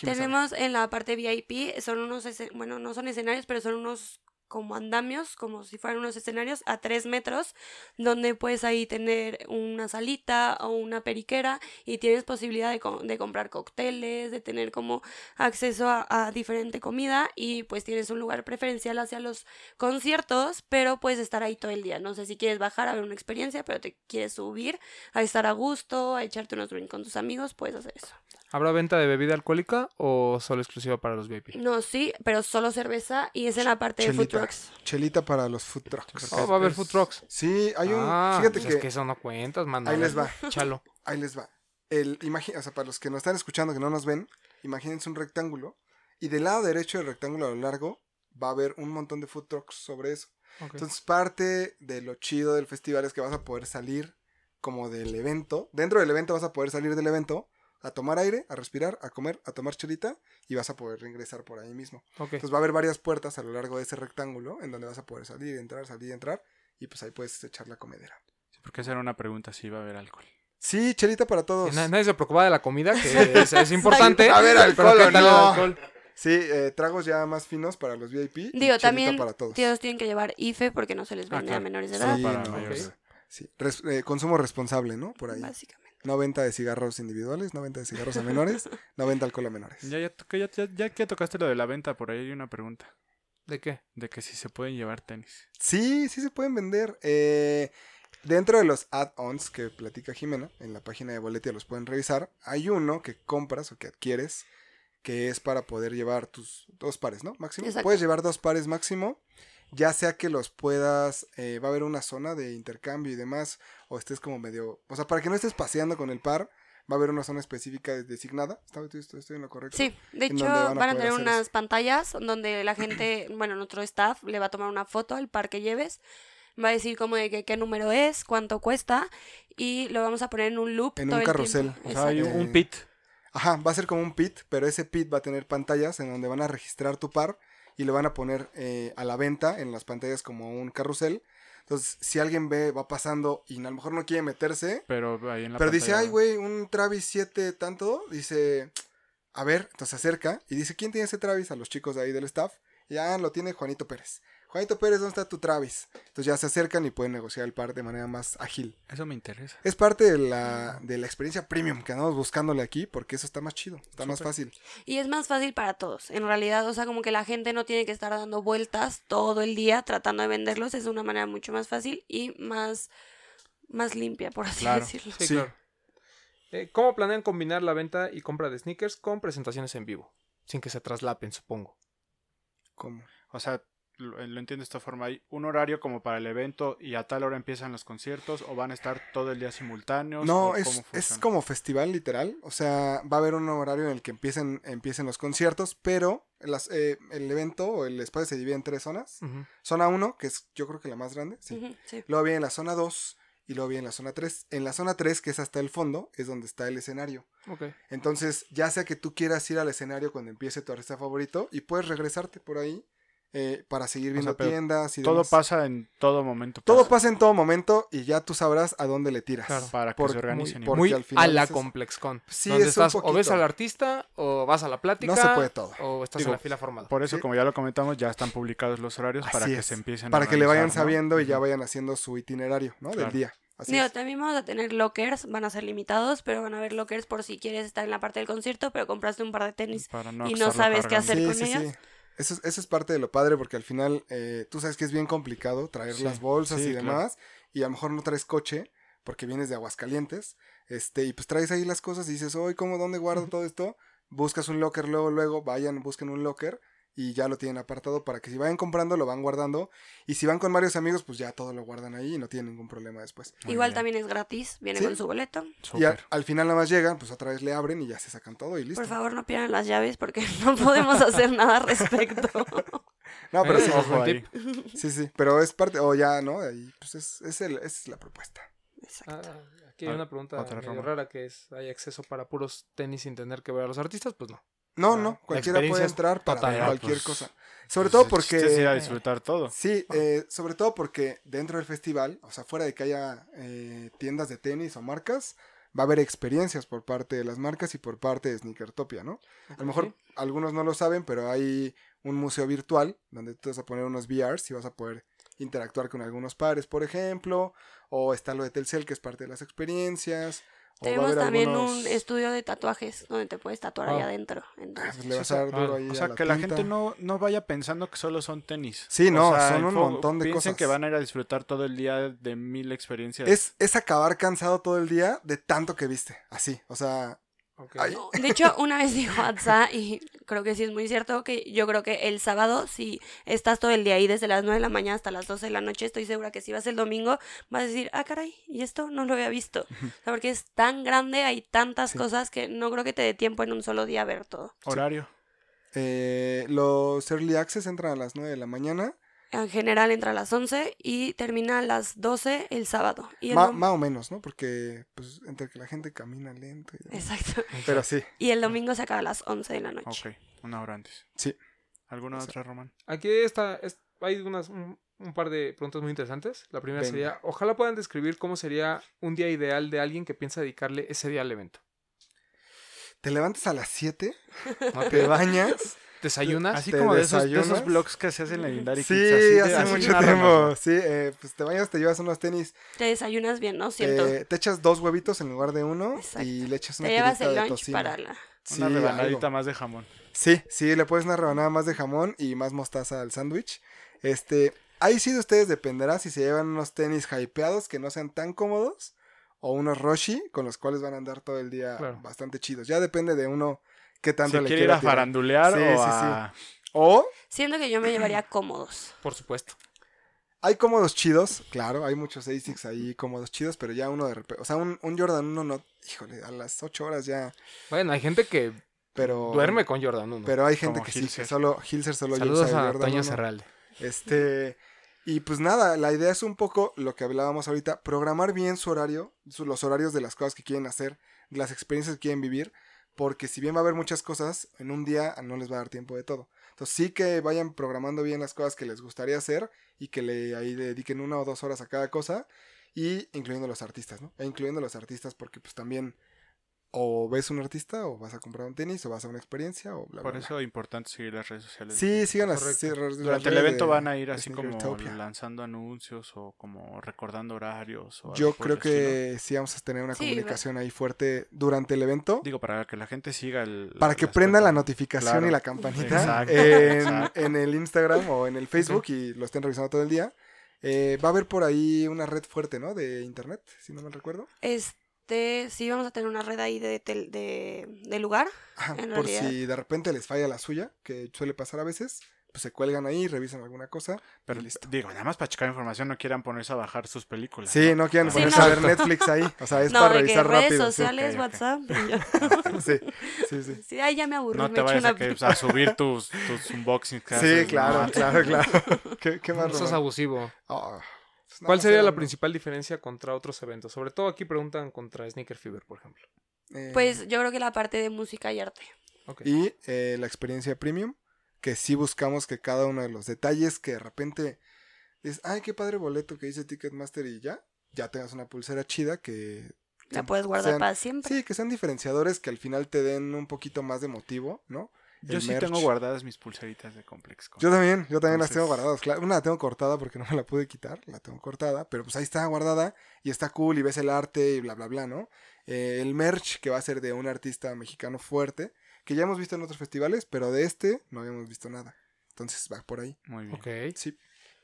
Tenemos en la parte VIP, son unos, bueno, no son escenarios, pero son unos como andamios, como si fueran unos escenarios a tres metros, donde puedes ahí tener una salita o una periquera y tienes posibilidad de, de comprar cócteles, de tener como acceso a, a diferente comida y pues tienes un lugar preferencial hacia los conciertos, pero puedes estar ahí todo el día. No sé si quieres bajar a ver una experiencia, pero te quieres subir a estar a gusto, a echarte unos drinks con tus amigos, puedes hacer eso. ¿Habrá venta de bebida alcohólica o solo exclusiva para los VIP? No, sí, pero solo cerveza y es en la parte de food trucks. Chelita para los food trucks. Oh, va a haber food trucks. Sí, hay un. Ah, fíjate pues que, es que eso no cuentas, mano. Ahí les va. Chalo. Ahí les va. El, imagi- o sea, para los que nos están escuchando, que no nos ven, imagínense un rectángulo. Y del lado derecho del rectángulo a lo largo va a haber un montón de food trucks sobre eso. Entonces, parte de lo chido del festival es que vas a poder salir como del evento. Dentro del evento vas a poder salir del evento a tomar aire, a respirar, a comer, a tomar chelita y vas a poder regresar por ahí mismo. Entonces va a haber varias puertas a lo largo de ese rectángulo en donde vas a poder salir, entrar, salir, entrar y pues ahí puedes echar la comedera. Sí, porque esa era una pregunta si iba a haber alcohol. Sí, chelita para todos. Sí, nadie se preocupa de la comida, que es, es importante. A ver, pero alcohol ¿qué o tal el no? alcohol? Sí, eh, tragos ya más finos para los VIP. Digo, también para todos. todos tienen que llevar IFE porque no se les Ah, vende claro. a menores de edad, Sí, para no. Sí, res- eh, consumo responsable, ¿no? Por ahí. básicamente. No venta de cigarros individuales, no venta de cigarros a menores, no venta alcohol a menores. Ya, ya, toca- ya, ya, ya que tocaste lo de la venta, por ahí hay una pregunta. ¿De qué? De que si se pueden llevar tenis. Sí, sí se pueden vender. Eh, dentro de los add-ons que platica Jimena, en la página de Boletia los pueden revisar, hay uno que compras o que adquieres que es para poder llevar tus dos pares, ¿no? Máximo. Exacto. Puedes llevar dos pares máximo, ya sea que los puedas, eh, va a haber una zona de intercambio y demás, o estés como medio, o sea, para que no estés paseando con el par, va a haber una zona específica designada. ¿Estoy, estoy- estoy en lo correcto? Sí, de hecho van a van a, poder tener unas eso. pantallas donde la gente, bueno, nuestro staff le va a tomar una foto al par que lleves, va a decir como de que qué número es, cuánto cuesta y lo vamos a poner en un loop. En todo un el carrusel. tiempo. O sea, hay un pit. Ajá, va a ser como un pit, pero ese pit va a tener pantallas en donde van a registrar tu par y le van a poner eh, a la venta en las pantallas como un carrusel. Entonces, si alguien ve, va pasando y a lo mejor no quiere meterse, Pero ahí en la pero dice, ay, güey, un Travis 7 tanto, dice, a ver, entonces se acerca y dice, ¿quién tiene ese Travis? A los chicos de ahí del staff. Ya lo tiene Juanito Pérez. Juanito Pérez, ¿dónde está tu Travis? Entonces ya se acercan y pueden negociar el par de manera más ágil. Eso me interesa. Es parte de la, de la experiencia premium que andamos buscándole aquí porque eso está más chido, está más fácil. Y es más fácil para todos. En realidad, o sea, como que la gente no tiene que estar dando vueltas todo el día tratando de venderlos. Es de una manera mucho más fácil y más, más limpia, por así Claro. decirlo. Sí, Sí. claro. Eh, ¿Cómo planean combinar la venta y compra de sneakers con presentaciones en vivo? Sin que se traslapen, supongo. ¿Cómo? O sea, lo, lo entiendo de esta forma. Hay un horario como para el evento y a tal hora empiezan los conciertos o van a estar todo el día simultáneos. No, es, es como festival literal. O sea, va a haber un horario en el que empiecen, empiecen los conciertos, pero las- eh, el evento o el espacio se divide en tres zonas. Zona 1, que es yo creo que la más grande. Sí. Ujú, sí. Luego viene la zona 2 y luego viene la zona 3. En la zona 3, que es hasta el fondo, es donde está el escenario. Entonces, ya sea que tú quieras ir al escenario cuando empiece tu artista favorito y puedes regresarte por ahí eh, para seguir viendo sea, tiendas y Todo demás. pasa en todo momento. Todo pasa en todo momento y ya tú sabrás a dónde le tiras. Claro. Para que se organicen. muy- y- Muy al final a la ComplexCon. Sí, donde es un estás o ves al artista o vas a la plática. No se puede todo. O estás Digo, en la fila formada. Por eso, Sí. como ya lo comentamos, ya están publicados los horarios para Así que es. se empiecen a Para que le vayan sabiendo y ya vayan haciendo su itinerario, ¿no? Del día. Así Digo, es. también vamos a tener lockers, van a ser limitados, pero van a haber lockers por si quieres estar en la parte del concierto, pero compraste un par de tenis. Para y no sabes qué hacer Sí, con sí. Eso, es- eso es parte de lo padre porque al final eh, tú sabes que es bien complicado traer Sí, las bolsas sí, y claro. demás y a lo mejor no traes coche porque vienes de Aguascalientes este y pues traes ahí las cosas y dices, hoy ¿cómo, dónde guardo todo esto? Buscas un locker luego, luego vayan, busquen un locker y ya lo tienen apartado para que si vayan comprando lo van guardando y si van con varios amigos pues ya todo lo guardan ahí y no tienen ningún problema después. Muy Igual bien. también es gratis, viene Sí. con su boleto. Y a- al final nada más llegan, pues otra vez le abren y ya se sacan todo y listo. Por favor, no pierdan las llaves porque no podemos hacer nada al respecto. No, pero Eh, sí, Ojo ahí. tip. sí, sí, pero es parte, o ya, ¿no? Ahí, pues es, es, el- esa es la propuesta. Exacto. Ah, aquí hay Ah, una pregunta medio rara que es, ¿hay acceso para puros tenis sin tener que ver a los artistas? Pues no. No, no, cualquiera puede entrar para total. Ah, cualquier pues, cosa. Sobre Pues todo el chiste es ir porque... a disfrutar todo. Sí, eh, sobre todo porque dentro del festival, o sea, fuera de que haya eh, tiendas de tenis o marcas, va a haber experiencias por parte de las marcas y por parte de Sneakertopia, ¿no? A lo mejor algunos no lo saben, pero hay un museo virtual donde tú vas a poner unos VRs y vas a poder interactuar con algunos pares, por ejemplo, o está lo de Telcel, que es parte de las experiencias. Tenemos también algunos- un estudio de tatuajes donde te puedes tatuar ahí Ah. adentro. Ah, Entonces, pues le vas a dar duro Ah, ahí O a sea, la que la gente no, no vaya pensando que solo son tenis. Sí, O no, sea, son un montón de piensen cosas. que van a ir a disfrutar todo el día de mil experiencias. Es, es acabar cansado todo el día de tanto que viste. Así, o sea, No, De hecho, una vez dijo Atza, y creo que sí es muy cierto, que yo creo que el sábado, si estás todo el día ahí desde las 9 de la mañana hasta las 12 de la noche, estoy segura que si vas el domingo, vas a decir, ah, caray, y esto no lo había visto. O sea, porque es tan grande, hay tantas Sí. cosas que no creo que te dé tiempo en un solo día ver todo. Horario. eh, los Early Access entran a las 9 de la mañana. En general entra a las 11 y termina a las 12 el sábado. Y el Ma- dom- más o menos, ¿no? Porque, pues, entre que la gente camina lento y. Exacto. Pero sí. Y el domingo se acaba a las 11 de la noche. Ok, una hora antes. Sí. ¿Alguna otra, Román? Aquí está, es- hay unas, un, un par de preguntas muy interesantes. La primera Venga. sería, ojalá puedan describir cómo sería un día ideal de alguien que piensa dedicarle ese día al evento. Te levantas a las 7, ¿No? te bañas. ¿Desayunas? Así ¿Te como de esos, de esos blogs que se hacen en Legendary Sí, Kids. así hace así mucho tiempo. Sí, eh, pues te bañas, te llevas unos tenis. Te desayunas bien, ¿no? Siento. eh, te echas dos huevitos en lugar de uno Exacto. y le echas una te llevas tirita el de lunch tocino. para la... Sí, Una rebanadita algo. más de jamón. Sí, sí, le pones una rebanada más de jamón y más mostaza al sándwich. Este, ahí sí de ustedes dependerá si se llevan unos tenis hypeados que no sean tan cómodos o unos Roshi con los cuales van a andar todo el día Claro. bastante chidos. Ya depende de uno qué tanto Si le quiere ir a tirar. farandulear Sí, o sí, a... O Siento que yo me llevaría cómodos. Por supuesto. hay cómodos chidos, claro, hay muchos ASICs ahí cómodos chidos, pero ya uno de repente, o sea, un, un Jordan 1 no, híjole, a las 8 horas ya, Bueno, hay gente que pero... duerme con Jordan 1. Pero hay gente que sí, que solo, Hilser solo Saludos a Jordan Toño 1. Serralde. Este, y pues nada, la idea es un poco lo que hablábamos ahorita, programar bien su horario, su- los horarios de las cosas que quieren hacer, de las experiencias que quieren vivir, porque si bien va a haber muchas cosas, en un día no les va a dar tiempo de todo. Entonces sí que vayan programando bien las cosas que les gustaría hacer y que le ahí dediquen una o dos horas a cada cosa y incluyendo los artistas, ¿no? E incluyendo los artistas porque pues también o ves un artista o vas a comprar un tenis o vas a una experiencia o bla, bla, Por bla. eso es importante seguir las redes sociales. Sí, sigan las, sí, Durante el evento de- van a ir así como lanzando anuncios o como recordando horarios. O Yo creo estilo. que sí vamos a tener una Sí, comunicación ahí fuerte durante el evento. Digo, para que la gente siga el... para que prenda la notificación Claro. y la campanita Exacto, en, exacto. en el Instagram o en el Facebook y lo estén revisando todo el día. Eh, va a haber por ahí una red fuerte, ¿no? De internet, si no mal recuerdo. Este, sí, vamos a tener una red ahí de, tel- de, de lugar. Ajá, En por realidad. si de repente les falla la suya, que suele pasar a veces, pues se cuelgan ahí, revisan alguna cosa Pero listo. digo, nada más para checar información no quieran ponerse a bajar sus películas. Sí, no quieran Sí, ponerse no. a ver Netflix ahí. O sea, es no, para de que revisar redes rápido. sí. sociales. WhatsApp. Sí, sí, sí. Sí, ahí ya me aburrí. No me te vayas una a, que, pues, a subir tus, tus unboxings. que Sí, haces, claro, ¿no? claro, claro. ¿Qué, qué más, Eso es abusivo. Ah, Pues ¿Cuál sería la uno. principal diferencia contra otros eventos? Sobre todo aquí preguntan contra Sneaker Fever, por ejemplo. Eh, Pues yo creo que la parte de música y arte. Y eh, la experiencia premium, que sí buscamos que cada uno de los detalles que de repente dices, ay, qué padre boleto que dice Ticketmaster y ya, ya tengas una pulsera chida que... La puedes guardar sean- para siempre. Sí, que sean diferenciadores que al final te den un poquito más de motivo, ¿no? Yo sí merch. tengo guardadas mis pulseritas de Complex. Con. Yo también, yo también las tengo guardadas. Claro, una la tengo cortada porque no me la pude quitar, la tengo cortada, pero pues ahí está guardada y está cool y ves el arte y bla, bla, bla, ¿no? Eh, el merch que va a ser de un artista mexicano fuerte, que ya hemos visto en otros festivales, pero de este no habíamos visto nada. Entonces va por ahí. Muy bien. Ok. Sí,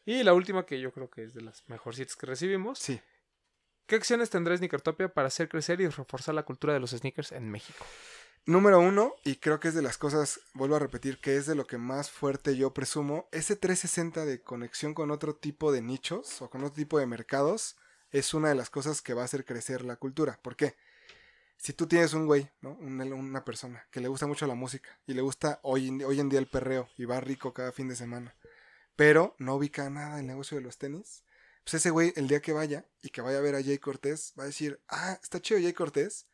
Y la última que yo creo que es de las mejorcitas que recibimos. sí. ¿Qué acciones tendrá Sneakertopia para hacer crecer y reforzar la cultura de los sneakers en México? Número uno, y creo que es de las cosas, vuelvo a repetir, que es de lo que más fuerte yo presumo, ese 360 de conexión con otro tipo de nichos o con otro tipo de mercados es una de las cosas que va a hacer crecer la cultura. ¿Por qué? Si tú tienes un güey, ¿no? Una, persona que le gusta mucho la música y le gusta hoy, hoy en día el perreo y va rico cada fin de semana, pero no ubica nada el negocio de los tenis, pues ese güey el día que vaya y que vaya a ver a Jay Cortés va a decir, ah, está chido Jay Cortés,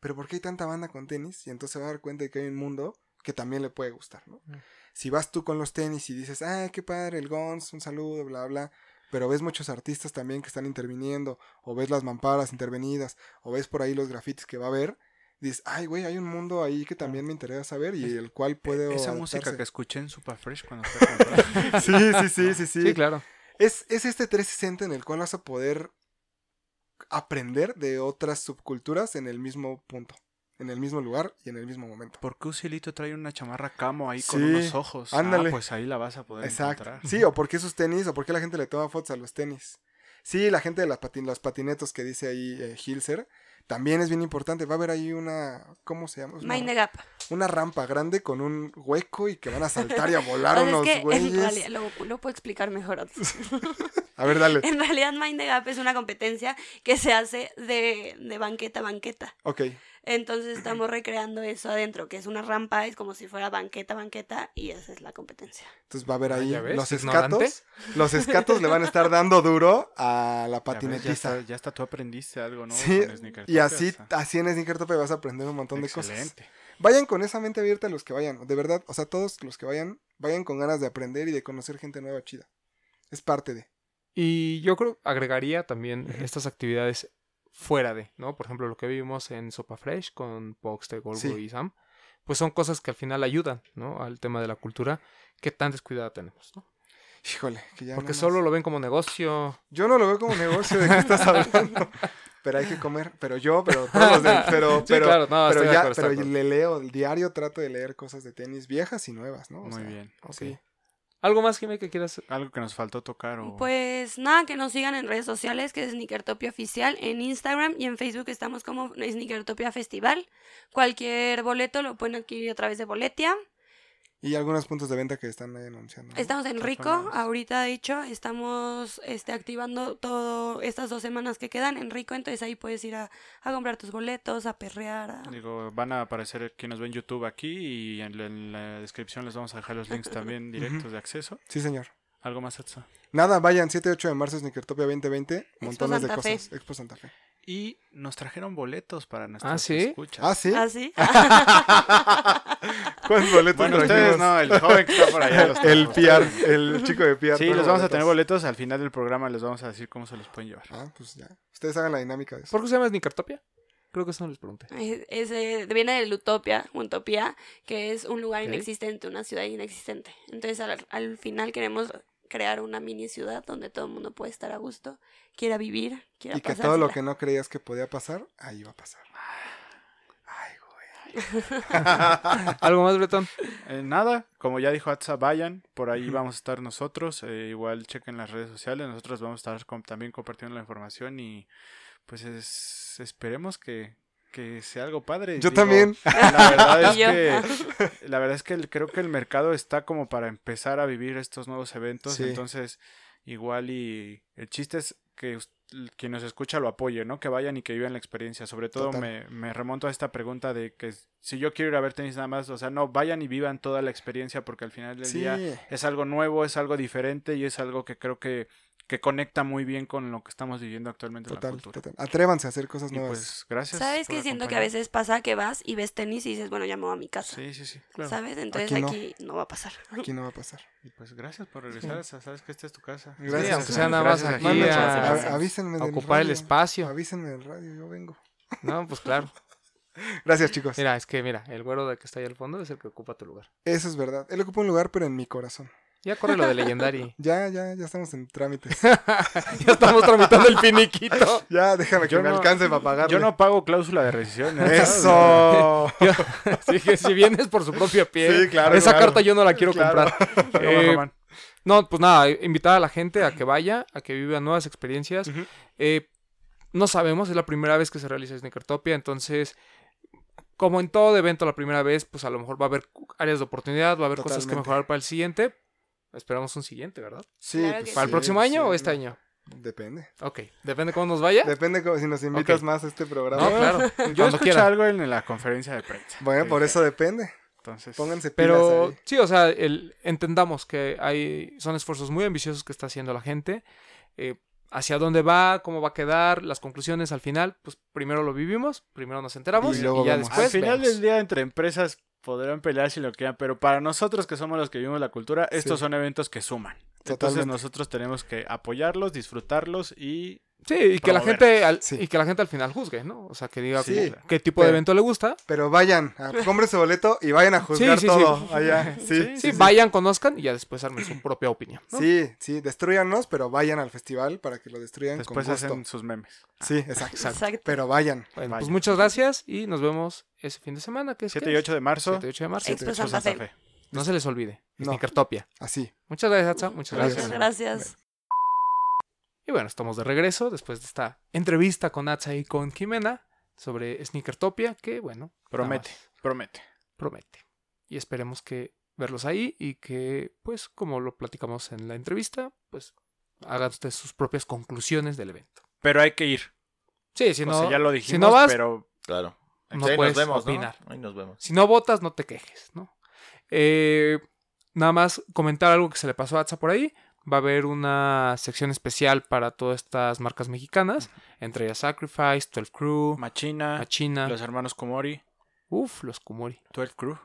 pero ¿por qué hay tanta banda con tenis? Y entonces se va a dar cuenta de que hay un mundo que también le puede gustar, ¿no? Mm. Si vas tú con los tenis y dices, ah, qué padre, el Gons, un saludo, bla, bla, pero ves muchos artistas también que están interviniendo, o ves las mamparas intervenidas, o ves por ahí los grafitis que va a haber, dices, ay, güey, hay un mundo ahí que también me interesa saber y el cual puede Esa música que adaptarse". escuché en Super Fresh cuando fui a comprar. Sí, sí, sí, sí, sí. Sí, claro. Es, es este 360 en el cual vas a poder aprender de otras subculturas en el mismo punto, en el mismo lugar y en el mismo momento. ¿Por qué Ucielito trae una chamarra camo ahí con Sí, unos ojos? ándale. Ah, pues ahí la vas a poder Exacto. encontrar. Sí, o por qué sus tenis, o por qué la gente le toma fotos a los tenis. Sí, la gente de las patin los patinetos que dice ahí eh, Hilser, también es bien importante. Va a haber ahí una, ¿cómo se llama? Una, Mind the Gap. una rampa grande con un hueco y que van a saltar y a volar unos es que en güeyes. realidad, lo, lo puedo explicar mejor. A ver, dale. en realidad Mind the Gap es una competencia que se hace de, de banqueta a banqueta. Ok. Entonces estamos recreando eso adentro, que es una rampa, es como si fuera banqueta, banqueta, y esa es la competencia. Entonces va a haber Ah, ahí ya ves, los ignorante. escatos. Los escatos le van a estar dando duro a la Ya ves, Ya patinetiza. hasta, ya hasta tú aprendiste algo, ¿no? Sí, y así, Topia, o sea, así en Sneaker Tope vas a aprender un montón de cosas. Excelente. Vayan con esa mente abierta los que vayan, de verdad, o sea, todos los que vayan, vayan con ganas de aprender y de conocer gente nueva chida. Es parte de. Y yo creo agregaría también estas actividades fuera de, ¿no? Por ejemplo, lo que vimos en Sopa Fresh con Poxter, Golgo Sí. y Sam, pues son cosas que al final ayudan, ¿no? Al tema de la cultura que tan descuidada tenemos, ¿no? Híjole, que ya Porque solo lo ven como negocio. Yo no lo veo como negocio de qué estás hablando. pero hay que comer, pero yo, pero todos los de- pero, Sí, pero, claro, no, pero ya, acuerdo, pero le leo, el diario trato de leer cosas de tenis viejas y nuevas, ¿no? O Muy sea, bien. Sí. ¿Algo más, que quieras? Algo que nos faltó tocar o... Pues nada, que nos sigan en redes sociales, que es Sneakertopia Oficial, en Instagram y en Facebook estamos como Sneakertopia Festival. Cualquier boleto lo pueden adquirir a través de Boletia. Y algunos puntos de venta que están ahí anunciando. ¿no? Estamos en Rico, ahorita de hecho, estamos este, activando todo estas dos semanas que quedan en Rico, entonces ahí puedes ir a, a comprar tus boletos, a perrear. a- Digo, van a aparecer quienes nos ven YouTube aquí y en la, en la descripción les vamos a dejar los links también directos de acceso. Sí, señor. ¿Algo más, Atsa? Nada, vayan 7-8 de marzo Sneakertopia 2020. Montones de cosas. Expo Santa Fe. Y nos trajeron boletos para nuestras ¿Ah, sí? escuchas. Ah, sí. ¿Ah, sí? ¿Cuántos boletos Bueno, ustedes no, el joven que está por allá. los El. PR, el chico de PR. Sí, les vamos a tener boletos. Al final del programa les vamos a decir cómo se los pueden llevar. Ah, pues ya. Ustedes hagan la dinámica de eso. ¿Por qué se llama Sneakertopia? Creo que eso no les pregunté. Es- es, eh, viene de Utopia, Utopía, que es un lugar inexistente, una ciudad inexistente. Entonces al, al final queremos crear una mini ciudad donde todo el mundo puede estar a gusto, quiera vivir, quiera Y que todo lo que no creías que podía pasar, ahí va a pasar. Ay, güey. ¿Algo más, Bretón? Eh, nada, como ya dijo Atsa, vayan. Por ahí vamos a estar nosotros. eh, igual chequen las redes sociales. Nosotros vamos a estar también compartiendo la información y pues es- esperemos que, que sea algo padre. Yo Digo, también. La verdad es que la verdad es que el- creo que el mercado está como para empezar a vivir estos nuevos eventos. Sí. Entonces, igual y el chiste es que quien nos escucha lo apoye, ¿no? Que vayan y que vivan la experiencia. Sobre todo me, me remonto a esta pregunta de que si yo quiero ir a ver tenis nada más, o sea, no, vayan y vivan toda la experiencia porque al final del Sí. día es algo nuevo, es algo diferente y es algo que creo que que conecta muy bien con lo que estamos viviendo actualmente en la Total, cultura. total. Atrévanse a hacer cosas Y nuevas. pues gracias. ¿Sabes por que siento que a veces pasa que vas y ves tenis y dices, bueno, ya me voy a mi casa? Sí, sí, sí. ¿Sabes? Entonces Aquí aquí no. no. va a pasar. Aquí no va a pasar. Y pues gracias por regresar. sa- Sabes que esta es tu casa. Gracias. Sí, aunque sea nada más aquí a, Gracias. A- avísenme a del ocupar el espacio. Avísenme del radio, yo vengo. No, pues claro. Gracias, chicos. Mira, es que mira, el güero de que está ahí al fondo es el que ocupa tu lugar. Eso es verdad. Él ocupa un lugar, pero en mi corazón. Ya corre lo de Legendary. Ya, ya, ya estamos en trámites. ya estamos tramitando el finiquito. ya, déjame que Yo me no- alcance para pagarle. Yo no pago cláusula de rescisión. ¿eh? ¡Eso! Así que si vienes por su propia piel, Sí, claro, esa claro. carta yo no la quiero Claro. comprar. Eh, No, pues nada, invitar a la gente a que vaya, a que viva nuevas experiencias. Eh, no sabemos, es la primera vez que se realiza Sneakertopia, entonces, como en todo evento la primera vez, pues a lo mejor va a haber áreas de oportunidad, va a haber cosas que mejorar para el siguiente. Esperamos un siguiente, ¿verdad? Sí, Claro pues ¿Para el sí, próximo año sí, o este año? Depende. Ok, depende cómo nos vaya. Depende como si nos invitas más a este programa. No, claro, Yo escuché quiera. algo en la conferencia de prensa. Bueno, por dije, eso depende. Entonces, Pónganse pilas Pero ahí. sí, o sea, el, entendamos que hay son esfuerzos muy ambiciosos que está haciendo la gente. eh, hacia dónde va, cómo va a quedar, las conclusiones al final, pues primero lo vivimos, primero nos enteramos Y y, luego ya vemos. después al final vemos. del día entre empresas podrán pelear si lo quieran, pero para nosotros que somos los que vivimos la cultura, estos Sí. son eventos que suman. Entonces nosotros tenemos que apoyarlos, disfrutarlos y Sí, y que la gente al, Sí. y que la gente al final juzgue, ¿no? O sea, que diga Sí, como qué tipo de evento le gusta. Pero vayan, a- compren su boleto y vayan a juzgar sí, sí. todo allá. Sí, Sí, sí, sí. vayan, conozcan y ya después armen su propia opinión. ¿no? Sí, sí, destruyanos, pero vayan al festival para que lo destruyan después con gusto. hacen sus memes. Sí, exacto. Exacto. Pero vayan. Bueno, pues muchas gracias y nos vemos ese fin de semana, que es 7 ¿qué y es? 8 de marzo, 7 y 8 de marzo. Expo Expo Santa Santa Fe. Fe. No se les olvide. No. Sneakertopia. Así. Muchas gracias, Atza. Muchas gracias. Muchas gracias. Y bueno, estamos de regreso después de esta entrevista con Atza y con Jimena sobre Sneakertopia, que bueno, Promete, promete. promete. Y esperemos que verlos ahí y que, pues, como lo platicamos en la entrevista, pues hagan ustedes sus propias conclusiones del evento. Pero hay que ir. Sí, si O no, sea, ya lo dijimos, si no vas, pero Claro. No Sí, puedes nos vemos, ¿no? opinar. Ahí nos vemos. si no votas, no te quejes, ¿no? Eh, nada más comentar algo que se le pasó a Atza por ahí. Va a haber una sección especial para todas estas marcas mexicanas, entre ellas Sacrifice, 12 Crew, Machina, Machina, los hermanos Komori, uf, los Kumori. 12 Crew.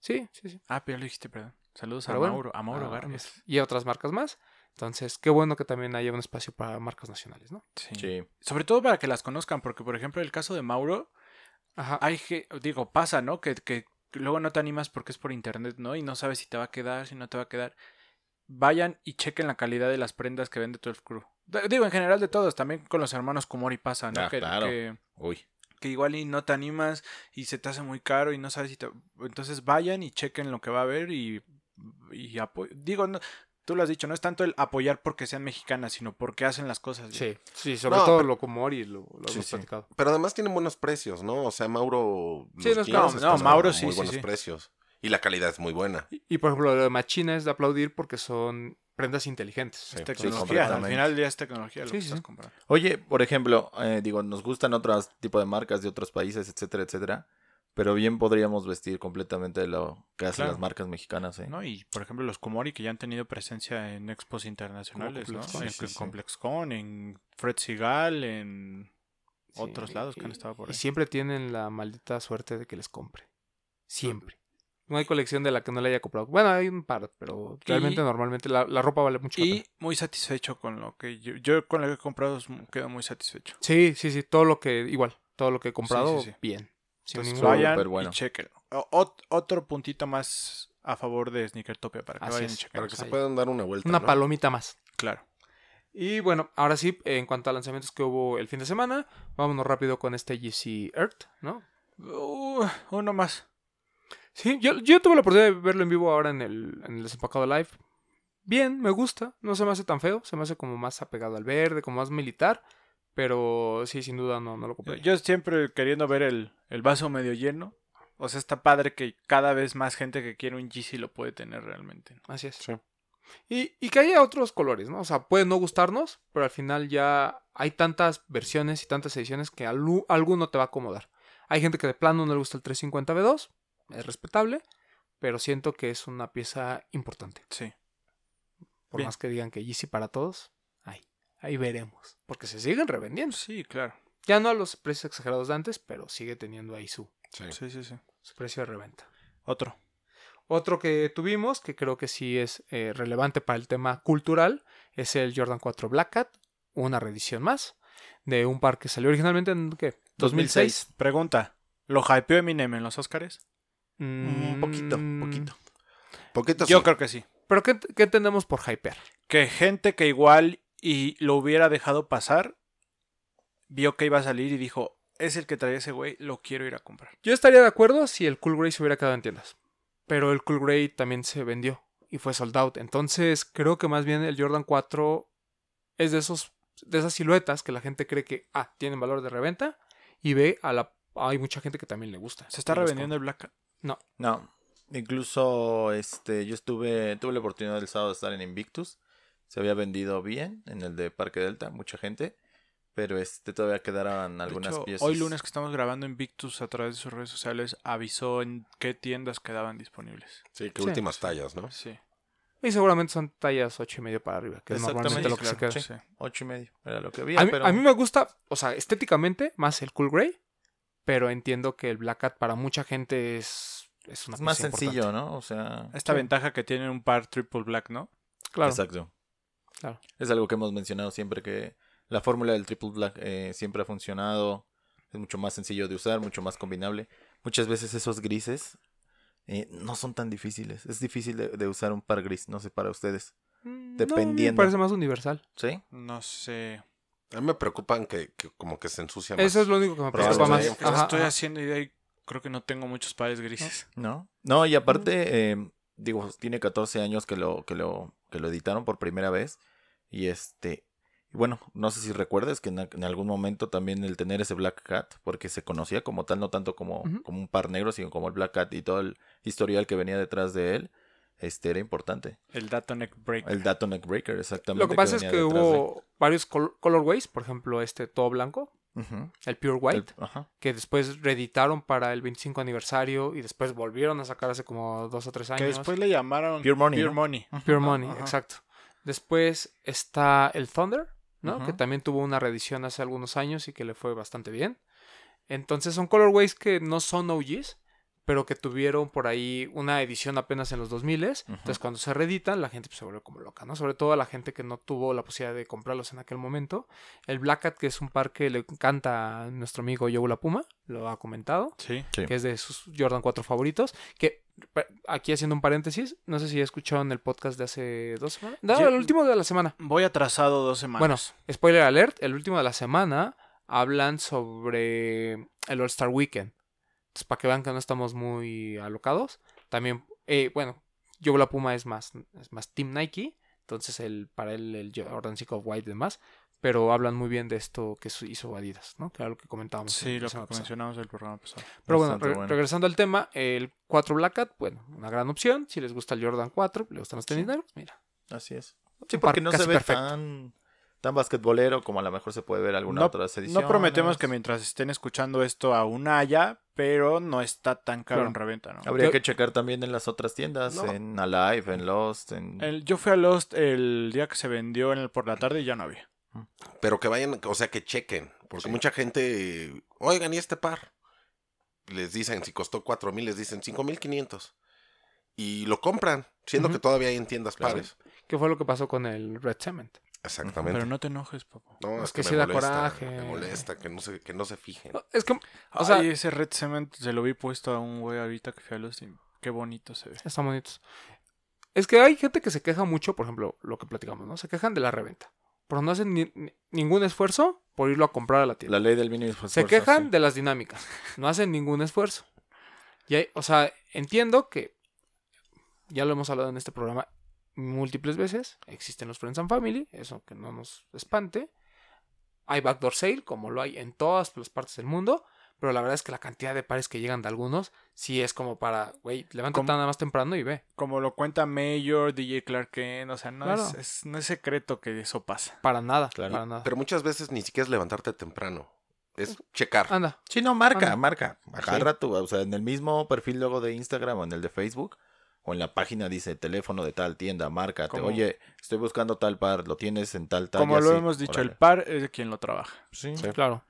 Sí, sí, sí. Ah, pero ya lo dijiste, perdón. Saludos Pero a bueno, Mauro, a Mauro ah, Vargas. Y otras marcas más. Entonces, qué bueno que también haya un espacio para marcas nacionales, ¿no? Sí. Sí. Sobre todo para que las conozcan, porque por ejemplo el caso de Mauro, Ajá. hay que, digo, pasa, ¿no? Que, que luego no te animas porque es por internet, ¿no? Y no sabes si te va a quedar, si no te va a quedar. Vayan y chequen la calidad de las prendas que vende 12 Crew. D- Digo, en general de todos, también con los hermanos Komori pasa, ¿no? Ah, que, claro. que, Uy. que igual y no te animas y se te hace muy caro y no sabes si te... Entonces vayan y chequen lo que va a haber y, Digo, no, tú lo has dicho, no es tanto el apoyar porque sean mexicanas, sino porque hacen las cosas. bien. Sí, sí, sobre No, todo pero- lo Kumori lo, lo Sí, hemos sí. platicado. Pero además tienen buenos precios, ¿no? O sea, Mauro. Sí, los no No, Mauro sí, Muy sí, buenos sí. precios. Y la calidad es muy buena. Y, y, por ejemplo, lo de Machina es de aplaudir porque son prendas inteligentes. Es Sí, tecnología, al final día es tecnología lo Sí, que sí, estás comprando. Oye, por ejemplo, eh, digo, nos gustan otros tipos de marcas de otros países, etcétera, etcétera. Pero bien podríamos vestir completamente de lo que hacen Claro. las marcas mexicanas, ¿eh? ¿no? Y por ejemplo los Komori que ya han tenido presencia en expos internacionales, ¿no? En, Sí, sí, en sí. ComplexCon, en Fred Sigal, en Sí, otros lados que han estado por Y ahí. siempre tienen la maldita suerte de que les compre. Siempre. No hay colección de la que no le haya comprado. Bueno, hay un par, pero realmente Y- normalmente la, la ropa vale mucho la Y pena. muy satisfecho con lo que yo, yo con lo que he comprado quedo muy satisfecho. Sí, sí, sí. Todo lo que, igual, todo lo que he comprado, sí, sí. bien. Sin Entonces ningún- vayan bueno. y chequen. Ot- otro puntito más a favor de Sneakertopia para que Así vayan es, y chequen. Para que se puedan dar una vuelta. Una ¿no? palomita más. Claro. Y bueno, ahora sí, en cuanto a lanzamientos que hubo el fin de semana, vámonos rápido con este GC Earth, ¿no? Uh, uno más. Sí, yo, yo tuve la oportunidad de verlo en vivo ahora en el, en el desempacado live. Bien, me gusta. No se me hace tan feo. Se me hace como más apegado al verde, como más militar. Pero sí, sin duda no, no lo compré. yo siempre queriendo ver el, el vaso medio lleno. O sea, está padre que cada vez más gente que quiere un GC lo puede tener realmente. ¿no? Así es. Sí. Y, y que haya otros colores, ¿no? O sea, puede no gustarnos, pero al final ya hay tantas versiones y tantas ediciones que alu- alguno te va a acomodar. Hay gente que de plano no le gusta el 350B2, es respetable, pero siento que es una pieza importante. Sí. Por Bien. más que digan que Yeezy para todos, hay. ahí veremos. Porque se siguen revendiendo. Sí, claro. Ya no a los precios exagerados de antes, pero sigue teniendo ahí su, Sí. Sí, sí, sí. su precio de reventa. Otro. Otro que tuvimos, que creo que sí es eh, relevante para el tema cultural, es el Jordan 4 Black Cat, una reedición más, de un par que salió originalmente en ¿qué? 2006. Pregunta. ¿Lo hypeó Eminem en los Oscars? Un poquito, Mm, poquito. Poquito Yo sí. creo que sí. Pero ¿qué, qué entendemos por hyper? Que gente que igual y lo hubiera dejado pasar, vio que iba a salir y dijo, es el que traía ese güey, lo quiero ir a comprar. Yo estaría de acuerdo si el Cool Grey se hubiera quedado en tiendas. Pero el Cool Grey también se vendió y fue sold out. Entonces creo que más bien el Jordan 4 es de esos de esas siluetas que la gente cree que ah, tienen valor de reventa y ve a la hay mucha gente que también le gusta. ¿Se está revendiendo el Black Cat? No. Incluso este, yo estuve, tuve la oportunidad el sábado de estar en Invictus. Se había vendido bien en el de Parque Delta, mucha gente. Pero este todavía quedaron De algunas hecho, piezas. Hoy lunes que estamos grabando Invictus a través de sus redes sociales avisó en qué tiendas quedaban disponibles. Sí, que Sí. últimas tallas, ¿no? Sí. Y seguramente son tallas ocho y medio para arriba, que es normalmente lo que se claro, queda. sí. Ocho y medio. Era lo que había. A mí, pero... a mí me gusta, o sea, estéticamente más el Cool Grey, pero entiendo que el Black Cat para mucha gente es, es una es más sencillo, importante. ¿no? O sea. Esta Sí. ventaja que tiene un par triple black, ¿no? Claro. Exacto. Claro. Es algo que hemos mencionado siempre que la fórmula del triple black eh, siempre ha funcionado. Es mucho más sencillo de usar, mucho más combinable. Muchas veces esos grises eh, no son tan difíciles. Es difícil de, de usar un par gris, no sé para ustedes. Mm, no, a mí Dependiendo. me parece más universal. ¿Sí? No sé. A mí me preocupan que, que como que se ensucia más. Eso es lo único que me preocupa más. Ajá, estoy ajá. haciendo idea y creo que no tengo muchos pares grises. ¿No? No, y aparte, eh, digo, tiene 14 años que lo, que lo, que lo editaron por primera vez. Y este, y bueno, no sé si recuerdas que en, algún momento también el tener ese Black Cat, porque se conocía como tal, no tanto como, como un par negro, sino como el Black Cat y todo el historial que venía detrás de él, este era importante. El Data Neck Break. El Dato Neck Breaker, exactamente. Lo que pasa es que de- hubo varios col- colorways, por ejemplo, este todo blanco, el Pure White, el- que después reeditaron para el 25 aniversario y después volvieron a sacar hace como dos o tres años. que después le llamaron Pure Money, Pure ¿no? Money. Pure Money, exacto. Después está el Thunder, ¿no? Que también tuvo una reedición hace algunos años y que le fue bastante bien. Entonces son colorways que no son OGs, pero que tuvieron por ahí una edición apenas en los 2000 Entonces cuando se reeditan, la gente pues, se vuelve como loca, ¿no? Sobre todo la gente que no tuvo la posibilidad de comprarlos en aquel momento. El Black Cat, que es un par que le encanta a nuestro amigo Yogu La Puma, lo ha comentado Sí. Sí. que es de sus Jordan 4 favoritos. Que aquí haciendo un paréntesis, no sé si escucharon el podcast de hace dos semanas. No, Yo- el último de la semana. Voy atrasado dos semanas. Bueno, spoiler alert, el último de la semana hablan sobre el All Star Weekend. Entonces, para que vean que no estamos muy alocados. También, eh, bueno, yo la Puma es más, es más Team Nike. Entonces, el, para él, el Jordan 5 of White y demás. Pero hablan muy bien de esto que hizo Adidas, ¿no? Que era lo que comentábamos. sí, lo que pasada. mencionamos el programa pasado. Pero bueno, Bastante re- bueno. regresando al tema, el 4 Black Cat, bueno, una gran opción. Si les gusta el Jordan 4, le gustan los tenis negros, mira. Así es. Sí, porque no se ve perfecto. tan, tan basquetbolero como a lo mejor se puede ver alguna No- otra edición. No prometemos que mientras estén escuchando esto aún haya, pero no está tan caro Claro. en reventa, ¿no? Habría Yo- que checar también en las otras tiendas, No. en Alive, en Lost, en... El- yo fui a Lost el día que se vendió en el por la tarde y ya no había. Pero que vayan, o sea, que chequen. Porque mucha gente, oigan, ¿y este par? Les dicen, si costó cuatro mil, les dicen cinco mil quinientos. Y lo compran, siendo que todavía hay en tiendas Claro. pares. ¿Qué fue lo que pasó con el Red Cement? Exactamente. Pero no te enojes, papá. No, Es es, que que, sí me da molesta, coraje. Me molesta que no se, que no se fijen. Es que, o O sea, ese Red Cement se lo vi puesto a un güey ahorita que fui a Lost y qué bonito se ve. están bonitos. Es que hay gente que se queja mucho, por ejemplo, lo que platicamos, ¿no? Se quejan de la reventa. Pero no hacen ni- ni- ningún esfuerzo por irlo a comprar a la tienda. La ley del mínimo esfuerzo. Se quejan sí. de las dinámicas. No hacen ningún esfuerzo. Y hay- o sea, entiendo que ya lo hemos hablado en este programa múltiples veces. Existen los Friends and Family, eso que no nos espante. Hay backdoor sale, como lo hay en todas las partes del mundo. Pero la verdad es que la cantidad de pares que llegan de algunos, sí es como para, güey, levántate nada más temprano y ve. Como lo cuenta Mayor, DJ Clark Kent, o sea, no, Claro. es, es- no es secreto que eso pasa. Para nada, Claro. para nada. Pero muchas veces ni siquiera es levantarte temprano. Es checar. Anda, Sí, no, marca, Anda. marca. Agarra tu, o sea, en el mismo perfil luego de Instagram o en el de Facebook, O en la página dice teléfono de tal tienda, márcate. Como- Oye, estoy buscando tal par, lo tienes en tal talla. Como lo Sí, hemos dicho, el par es de quien lo trabaja. Sí. Sí. Claro.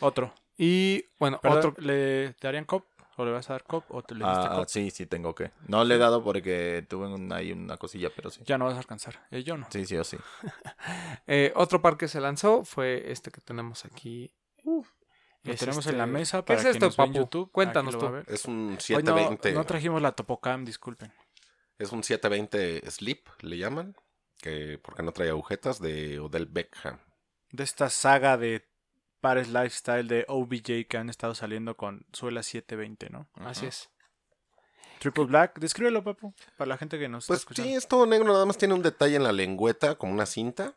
Otro. Y bueno, otro. ¿Le darían cop? ¿O le vas a dar cop? ¿O te le diste Ah, cop? sí, sí, tengo que. No le he dado porque tuve un- ahí una cosilla, pero sí. Ya no vas a alcanzar. Eh, yo no. Sí, sí o sí. eh, otro par que se lanzó fue este que tenemos aquí. Lo Es tenemos este- en la mesa ¿Qué para es quien esto, nos papu? YouTube. Cuéntanos tú. Es un Hoy no, 720. no trajimos la Topocam, disculpen. Es un 720 Sleep, le llaman. Que porque no trae agujetas de Odell Beckham. De esta saga de pares lifestyle de OBJ que han estado saliendo con suela 720, ¿no? Así es. Triple Black, descríbelo, papu, para la gente que nos Pues está sí, escuchando. es todo negro, nada más tiene un detalle en la lengüeta, como una cinta,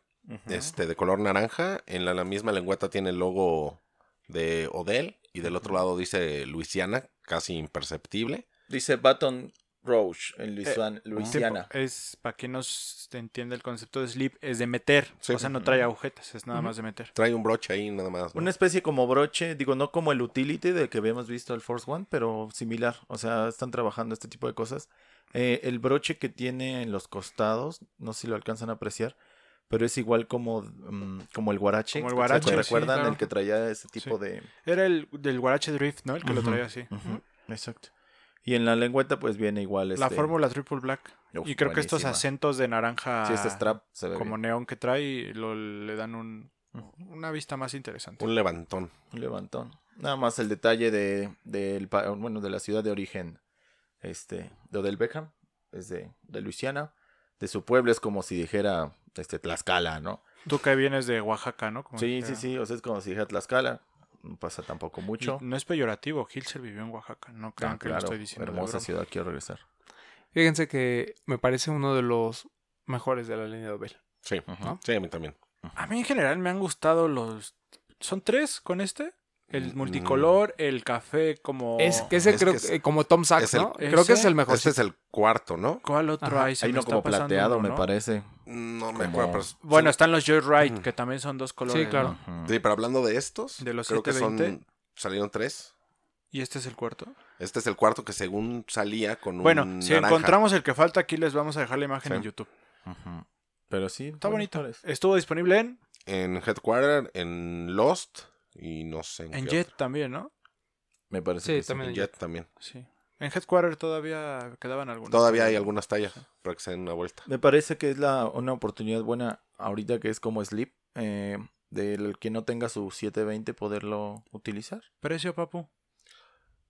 este, de color naranja. En la, la misma lengüeta tiene el logo de Odell. Y del otro lado dice Luisiana, casi imperceptible. Dice Baton Rouge en Luisiana. Sí, Luisiana. Es, para quien nos entiende el concepto de sleep, es de meter. Sí. O sea, no trae agujetas, es nada más de meter. Trae un broche ahí nada más. ¿no? Una especie como broche, digo, no como el utility del que habíamos visto el Force One, pero similar. O sea, están trabajando este tipo de cosas. Eh, el broche que tiene en los costados, no sé si lo alcanzan a apreciar, pero es igual como, mm, como el guarache. Como el ¿Se guarache, sí, recuerdan? claro. El que traía ese tipo Sí. de... Era el del Guarache Drift, ¿no? El que lo traía así. Exacto. Y en la lengüeta pues viene igual La este... fórmula Triple Black. Uf, y creo que estos acentos de naranja Sí, este strap se ve como bien. neón que trae lo, le dan un, una vista más interesante. Un levantón. Un levantón. Nada más el detalle de, del pa- bueno, de la ciudad de origen este, de Odell Beckham, es de, de Luisiana. De su pueblo es como si dijera este, Tlaxcala, ¿no? Tú que vienes de Oaxaca, ¿no? Como Sí, que- sí, sí, o sea, es como si dijera Tlaxcala. No pasa tampoco Y mucho. no es peyorativo, Hilser vivió en Oaxaca, no crean Ah, que lo claro, estoy diciendo. hermosa ciudad, quiero regresar. Fíjense que me parece uno de los mejores de la línea de Bell. Sí, sí, a mí también. A mí en general me han gustado los... ¿Son tres con este? El Mm. multicolor, el café como... Es que ese es creo que es- que como Tom Sachs, es el- ¿no? Creo que es el mejor. Este es el cuarto, ¿no? ¿Cuál otro Ajá. hay? Se Hay me uno está como pasando plateado, uno, me ¿no? parece. No me Como- acuerdo, pero... Bueno, están los Joyride, que también son dos colores. Sí, claro. ¿no? Ujú. Sí, pero hablando de estos, De los creo que 720. son... Salieron tres. ¿Y este es el cuarto? Este es el cuarto que según salía con un Bueno, si naranja. encontramos el que falta, aquí les vamos a dejar la imagen Sí. en YouTube. Ujú. Pero sí. Está bonito. Estuvo disponible en, En Headquarter, en Lost y no sé en, en qué Jet otro. también, ¿no? Me parece Sí, que sí. también En en Jet también. Sí. En Headquarter todavía quedaban algunos. Todavía hay algunas tallas para que se den una vuelta. Me parece que es la, una oportunidad buena ahorita que es como Sleep, eh, del que no tenga su 720 poderlo utilizar. Precio, papu.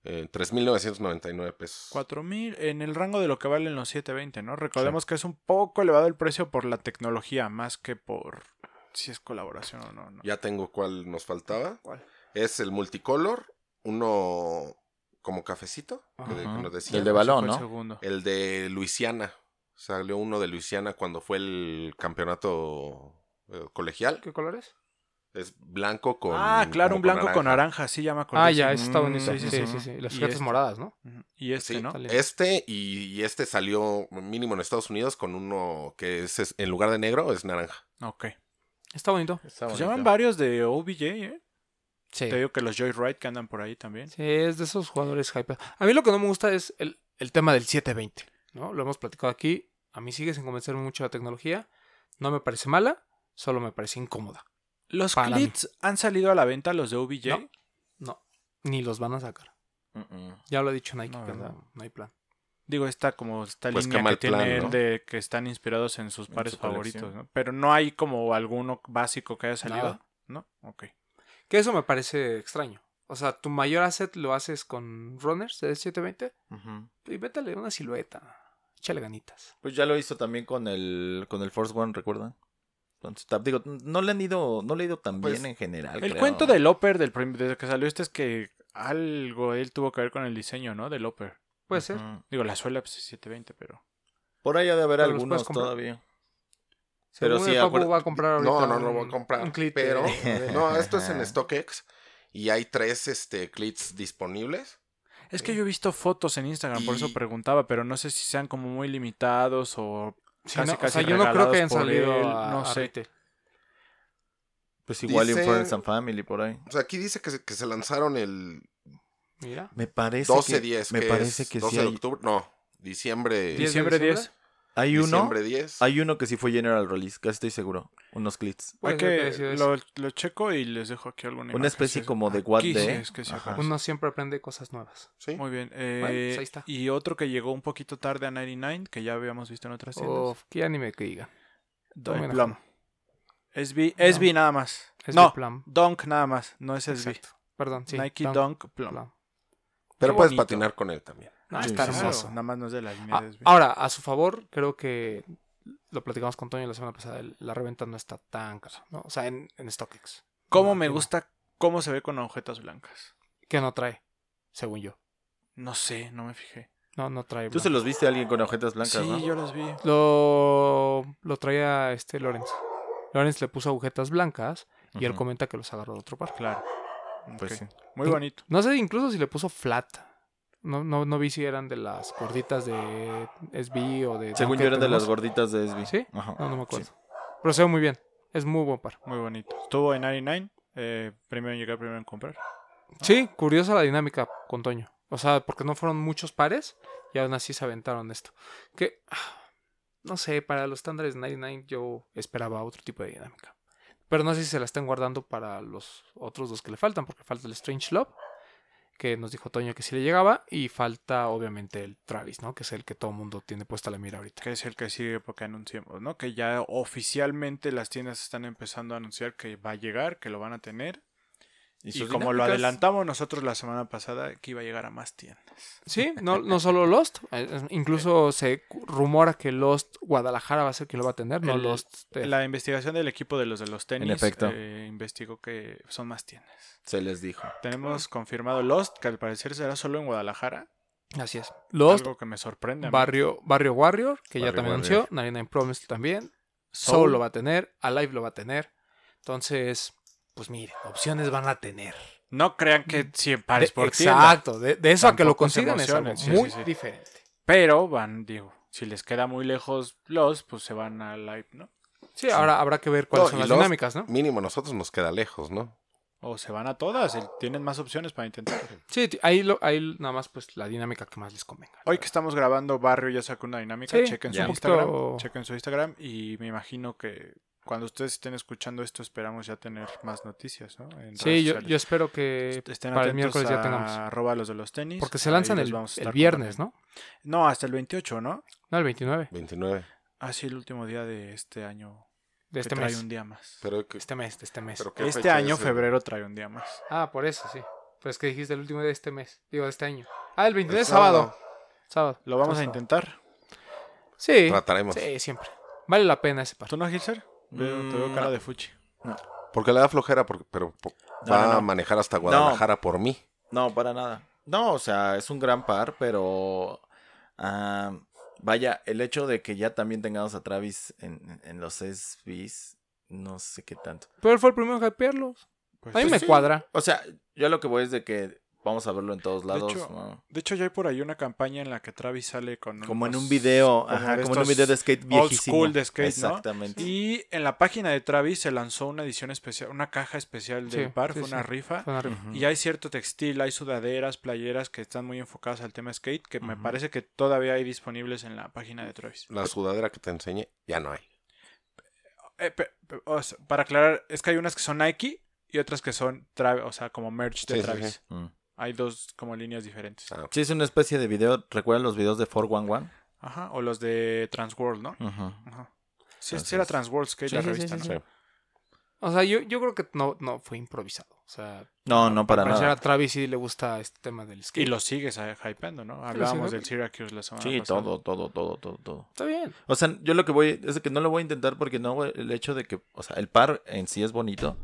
Eh, 3.999 pesos. 4000 en el rango de lo que valen los 720, ¿no? Recordemos que es un poco elevado el precio por la tecnología, más que por si es colaboración o no. ¿no? Ya tengo cuál nos faltaba. ¿Cuál? Es el multicolor, uno como cafecito, que, de- que Ajá. nos decía. El de balón, el ¿no? segundo. El de Luisiana. Salió uno de Luisiana cuando fue el campeonato eh, colegial. ¿Qué colores? Es blanco con. ah, claro, un blanco con naranja, sí, ya me acordé. Ah, ya, ese está Mm, bonito. sí, Sí, sí, sí, sí. sí. Las Y filetas este. moradas, ¿no? Y este, Sí, ¿no? Sale. Este y, y este salió mínimo en Estados Unidos con uno que es, es- en lugar de negro es naranja. Ok. Está bonito. Está Pues bonito. llaman varios de OBJ, ¿eh? Sí. Te digo que los Joyride que andan por ahí también. Sí, es de esos jugadores hype. A mí lo que no me gusta es el, el tema del 720, ¿no? Lo hemos platicado aquí. A mí sigue sin convencerme mucho la tecnología. No me parece mala, solo me parece incómoda. ¿Los Para mí. clits han salido a la venta, los de OBJ? No. No, ni los van a sacar. Ya lo ha dicho Nike, No, que no. no, no hay plan. Digo, esta como esta Pues línea que plan, tienen ¿no? de que están inspirados en sus En pares su favoritos. ¿no? Pero no hay como alguno básico que haya salido, Nada. ¿no? Ok. Que eso me parece extraño. O sea, tu mayor asset lo haces con runners de 720 Ujú. y métale una silueta. Échale ganitas. Pues ya lo hizo también con el con el Force One, ¿recuerdan? Entonces, digo, no le han ido, no le ha ido tan Pues, bien en general. El creo. cuento del Oper del desde que salió este es que algo él tuvo que ver con el diseño, ¿no? Del Oper. Puede ser. Digo, la suela pues, es 720, pero Por ahí ha de haber Pero algunos todavía. Pero sí, Papu acuerda- va a comprar ahorita No, no, no voy a comprar. un clit pero no, esto es en StockX y hay tres este clits disponibles. es que yo he visto fotos en Instagram, por eso preguntaba, pero no sé si sean como muy limitados o Sí, casi no, o casi sea, yo no creo que hayan salido él, a, no sé. Pues igual en Dice- Friends and Family por ahí. O sea, aquí dice que se, que se lanzaron el Mira. Me parece 12 que 10 me que parece es que 12 sí de hay- octubre. No, Diciembre, 10 de Diciembre 10. Hay uno, diciembre 10. hay uno que sí fue general release, casi estoy seguro. Unos clits. Puede Hay que lo, lo checo y les dejo aquí alguna Una imagen, especie sí. como de What sí de- es que sí. Uno siempre aprende cosas nuevas. Sí. Muy bien. pues eh, ahí está. Y otro que llegó un poquito tarde a 99, que ya habíamos visto en otras tiendas. Uf, qué anime que diga. Don Plum. SB, SB nada más. SB no, Plum. Dunk nada más, no es SB. Exacto. Perdón, sí. Nike Dunk Dunk Plum. Plum. Pero puedes patinar con él también. No, Sí, está hermoso. Claro, nada más no es de la línea Ah, ahora, a su favor, creo que lo platicamos con Toño la semana pasada. La reventa no está tan cara, ¿no? O sea, en, en StockX. ¿Cómo no, me no. gusta cómo se ve con agujetas blancas? Que no trae, según yo. No sé, no me fijé. No, no trae. Tú se los viste a alguien con agujetas blancas, sí, ¿no? yo los vi. Lo, lo traía este Lorenz. Lorenz le puso agujetas blancas y él comenta que los agarró de otro par. Claro. Pues sí. Muy bonito. No sé incluso si le puso flat. No, no, no vi si eran de las gorditas de SB o de. Según yo eran de las gorditas de SB. ¿Sí? Ajá. No, no me acuerdo. Sí. Pero se ve muy bien. Es muy buen par. Muy bonito. Estuvo en 99. Eh, primero en llegar, primero en comprar. Sí, curiosa la dinámica con Toño. O sea, porque no fueron muchos pares y aún así se aventaron esto. Que, ah, no sé, para los estándares 99 yo esperaba otro tipo de dinámica. Pero no sé si se la estén guardando para los otros dos que le faltan, porque falta el Strange Love, que nos dijo Toño que sí le llegaba, y falta obviamente el Travis, ¿no? Que es el que todo el mundo tiene puesta la mira ahorita. Que es el que sigue porque anunciamos, ¿no? Que ya oficialmente las tiendas están empezando a anunciar que va a llegar, que lo van a tener. Y, sus como lo adelantamos nosotros la semana pasada, que iba a llegar a más tiendas. Sí, no, no solo Lost, eh, eh, incluso se rumora que Lost Guadalajara va a ser quien lo va a tener, no El- Lost. de- La investigación del equipo de los de los tenis efecto. eh, investigó que son más tiendas. Se les dijo. Tenemos confirmado Lost, que al parecer será solo en Guadalajara. Así es. Lost, algo que me sorprende. Barrio, Barrio Warrior, que ya Barrio también Warrior. anunció. 99 Promise también. Soul. Soul lo va a tener. Alive lo va a tener. Entonces, pues mire, opciones van a tener. No crean que 100 pares De- por tienda. exacto. De, de eso a que lo consigan es algo sí, muy sí, sí. diferente. Pero van, digo, si les queda muy lejos Lost, pues se van a Live, ¿no? Sí, ahora habrá que ver cuáles No, son las dinámicas, ¿no? Mínimo, a nosotros nos queda lejos, ¿no? O se van a todas, tienen más opciones para intentar. Sí, ahí, lo, ahí nada más pues la dinámica que más les convenga. Hoy que estamos grabando, Barrio ya sacó una dinámica. Sí, chequen su Instagram. Chequen su Instagram. Y me imagino que cuando ustedes estén escuchando esto, esperamos ya tener más noticias, ¿no? En Sí, yo, espero que Estén para el atentos miércoles ya a tengamos. arroba los de los tenis. Porque se lanzan el, vamos viernes. ¿no? No, hasta el 28, ¿no? No, el 29 29. Ah, sí, el último día de este año. de este que trae mes. un día más. Pero que- Este mes, de este mes. pero ¿qué Este año, es febrero, trae un día más. Ah, por eso, sí. Pues que dijiste el último día de este mes. Digo, de este año. Ah, el 29 El es sábado. sábado. Sábado. Lo vamos a intentar. Sí. Trataremos. Sí, siempre. Vale la pena ese par. ¿Tú no, Gilser? Veo, te veo Mm, cara no. de fuchi. Porque le da flojera, porque, pero po- No, va no, no. a manejar hasta Guadalajara por mí. No, para nada. No, o sea, es un gran par, pero ah, vaya, el hecho de que ya también tengamos a Travis en, en los SBs, no sé qué tanto. Pero él fue el primero en hypearlos. Pues, A mí Pues me sí. cuadra. O sea, yo lo que voy es de que vamos a verlo en todos lados. hecho, ¿no? De hecho, ya hay por ahí una campaña en la que Travis sale con. Como en un video, como ajá, de como en un video de skate Old viejísimo. school de skate, ¿no? Exactamente. Y en la página de Travis se lanzó una edición especial, una caja especial del Sí, par, sí, fue una sí. rifa. Fue una rifa. Ujú. Y hay cierto textil, hay sudaderas, playeras que están muy enfocadas al tema skate, que me parece que todavía hay disponibles en la página de Travis. La sudadera que te enseñé, ya no hay. Eh, pe- pe- o sea, para aclarar, es que hay unas que son Nike y otras que son, Tra- o sea, como merch de Sí, sí, Travis. sí. Mm. Hay dos como líneas diferentes. Ah, Sí, es una especie de video. ¿Recuerdan los videos de 411? Ajá, o los de Transworld, ¿no? Ujú. Ajá. Sí, Entonces- sí era Transworld Skate Sí, la sí, sí, revista, sí, ¿no? sí. O sea, yo, yo creo que no, no fue improvisado. O sea, No, no para nada. a Travis sí le gusta este tema del skate. Y lo sigues hypeando, ¿no? Hablábamos del Syracuse la semana Sí, pasada. todo, todo, todo, todo, todo. Está bien. O sea, yo lo que voy es de que no lo voy a intentar porque no el hecho de que, o sea, el par en sí es bonito,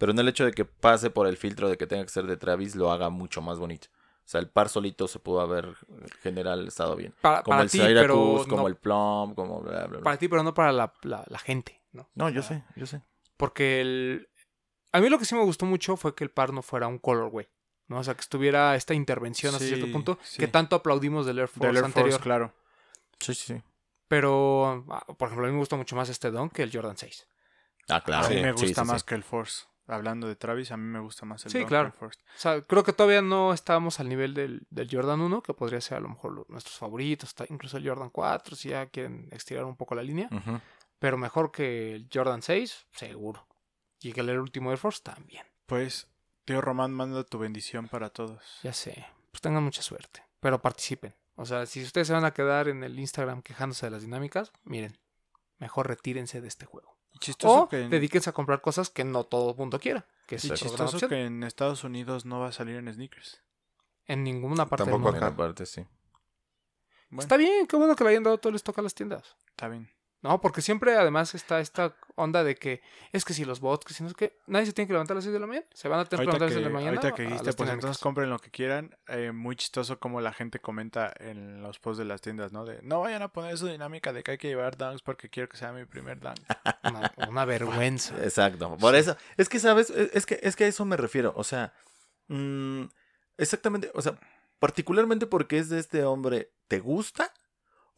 pero no el hecho de que pase por el filtro de que tenga que ser de Travis lo haga mucho más bonito. O sea, el par solito se pudo haber en general estado bien. Para, Como para el ti, Syracuse, pero como no, el Plum, como bla, bla, bla. para ti, pero no para la, la- la gente, ¿no? No, yo sé, yo sé. Porque el... A mí lo que sí me gustó mucho fue que el par no fuera un colorway, ¿no? O sea, que estuviera esta intervención hasta Sí, cierto punto sí. que tanto aplaudimos del Air Force Del Air anterior. Force, claro. Sí, sí, sí. Pero, ah, por ejemplo, a mí me gustó mucho más este Dunk que el Jordan 6. Ah, claro. a mí sí, me Sí, gusta sí, más sí. que el Force. Hablando de Travis, a mí me gusta más el Sí, claro. Force. O sea, creo que todavía no estábamos al nivel del, del Jordan 1, que podría ser a lo mejor lo- nuestros favoritos, incluso el Jordan 4, si ya quieren estirar un poco la línea. Pero mejor que el Jordan 6, seguro. Y que el último Air Force también. Pues, tío Román, manda tu bendición para todos. Ya sé. Pues tengan mucha suerte. Pero participen. O sea, si ustedes se van a quedar en el Instagram quejándose de las dinámicas, miren, mejor retírense de este juego. Chistoso O que en, dedíquense a comprar cosas que no todo el mundo quiera. Que es y chistoso que en Estados Unidos no va a salir en sneakers. En ninguna parte del Tampoco mundo. acá. Buena parte, sí. Bueno, Está bien, qué bueno que le hayan dado todo el stock a las tiendas. está bien. No, porque siempre además está esta onda de que es que si los bots, que si no es que nadie se tiene que levantar a las 6 de la mañana, se van a tener que Ahorita levantar a las que, 6 de la mañana. ahorita que dijiste, pues entonces compren lo que quieran. Eh, muy chistoso como la gente comenta en los posts de las tiendas, ¿no? De no vayan a poner su dinámica de que hay que llevar dunks porque quiero que sea mi primer dunk. Una, una vergüenza. Exacto. Por eso. Es que, ¿sabes? Es es que, es que a eso me refiero. O sea, mm, exactamente. O sea, particularmente porque es de este hombre, ¿te gusta?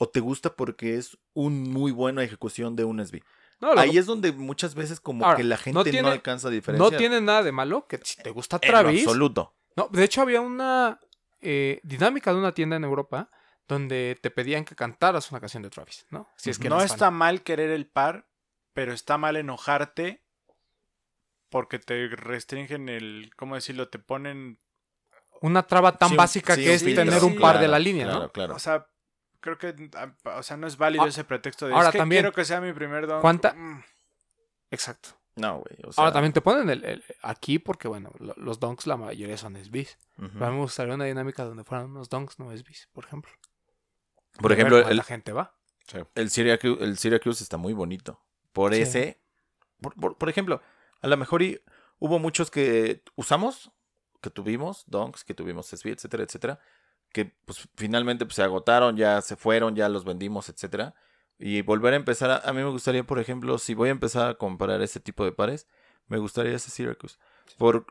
¿O te gusta porque es un muy buena ejecución de un SB? No, lo- Ahí es donde muchas veces como Ahora, que la no gente no, tiene- alcanza a no tiene nada de malo que si te gusta En lo Travis. absoluto. No, de hecho había una eh, dinámica de una tienda en Europa donde te pedían que cantaras una canción de Travis, ¿no? Si es que no fan. está mal querer el par, pero está mal enojarte porque te restringen el, ¿cómo decirlo? Te ponen, una traba tan Sí, básica sí, que es tener un par de la línea, claro, ¿no? Claro, o sea, creo que, ah, o sea, no es válido Ah, ese pretexto de ahora es que también, quiero que sea mi primer dunk. ¿cuánta- Mm, Exacto. No, güey. O sea, Ahora también te ponen el, el- aquí porque, bueno, lo- los donks la mayoría son SBs. Pero a mí me gustaría una dinámica donde fueran unos donks no SBs, por ejemplo. Por ejemplo, el, gente va. el, Syracuse, el Syracuse está muy bonito. Por Sí. ese. Por, por- por ejemplo, a lo mejor y hubo muchos que usamos, que tuvimos, donks, que tuvimos SB, etcétera, etcétera. Que pues finalmente pues, se agotaron, ya se fueron, ya los vendimos, etcétera. Y volver a empezar, a, a mí me gustaría, por ejemplo, si voy a empezar a comprar ese tipo de pares, me gustaría ese Syracuse. Por,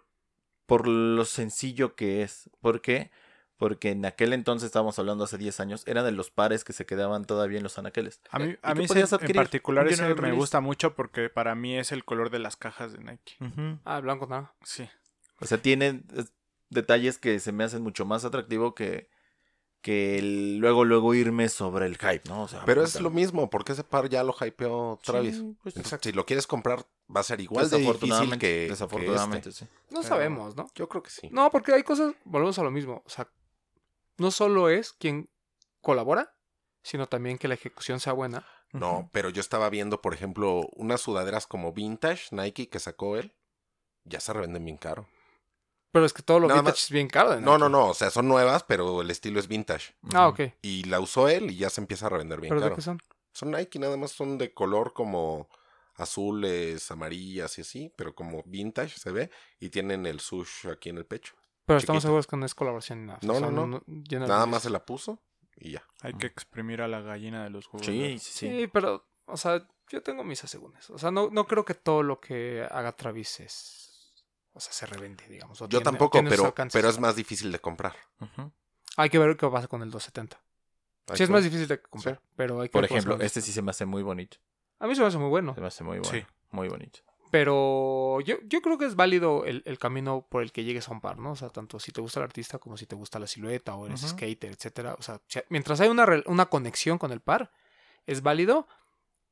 por lo sencillo que es. ¿Por qué? Porque en aquel entonces, estábamos hablando hace 10 años, era de los pares que se quedaban todavía en los anaqueles. A mí, ¿Y a mí ese en particular ese me release. gusta mucho porque para mí es el color de las cajas de Nike. Ah, blanco, nada. Sí. O sea, tiene detalles que se me hacen mucho más atractivo que, que el luego, luego irme sobre el hype, ¿no? O sea, Pero es lo mismo, porque ese par ya lo hypeó Travis. Sí, pues, Entonces, exacto. si lo quieres comprar, va a ser igual de difícil desafortunadamente, que, desafortunadamente, este. sí. No Pero- sabemos, ¿no? Yo creo que sí. No, porque hay cosas, volvemos a lo mismo. O sea, no solo es quien colabora, sino también que la ejecución sea buena. No, pero yo estaba viendo, por ejemplo, unas sudaderas como Vintage Nike que sacó él. Ya se revenden bien caro. Pero es que todo lo Nada vintage más- es bien caro. de No, no, no. O sea, son nuevas, pero el estilo es vintage. Ah, ok. Y la usó él y ya se empieza a revender bien ¿Pero de caro. qué son? Son Nike, nada más son de color como azules, amarillas y así, pero como vintage se ve. Y tienen el sush aquí en el pecho. Pero estamos Chiquito. seguros que no es colaboración ni nada. No, no, no. Nada más se la puso y ya. Hay que exprimir a la gallina de los juegos. Sí, sí, Sí. sí. pero, o sea, yo tengo mis asegúnes. O sea, no, no creo que todo lo que haga Travis es. O sea, se revende, digamos. o Yo tiene- tampoco, tiene pero, pero es más difícil de comprar. Hay que ver qué pasa con el 270. Hay Sí, es más difícil de comprar, pero hay que Por ejemplo, este sí se me hace muy bonito. 270. A mí se me hace muy bueno. Se me hace muy bueno. Sí. Muy bonito. Pero yo, yo creo que es válido el, el camino por el que llegues a un par, ¿no? O sea, tanto si te gusta el artista como si te gusta la silueta o eres skater, etcétera. O sea, si- mientras hay una, una conexión con el par, es válido.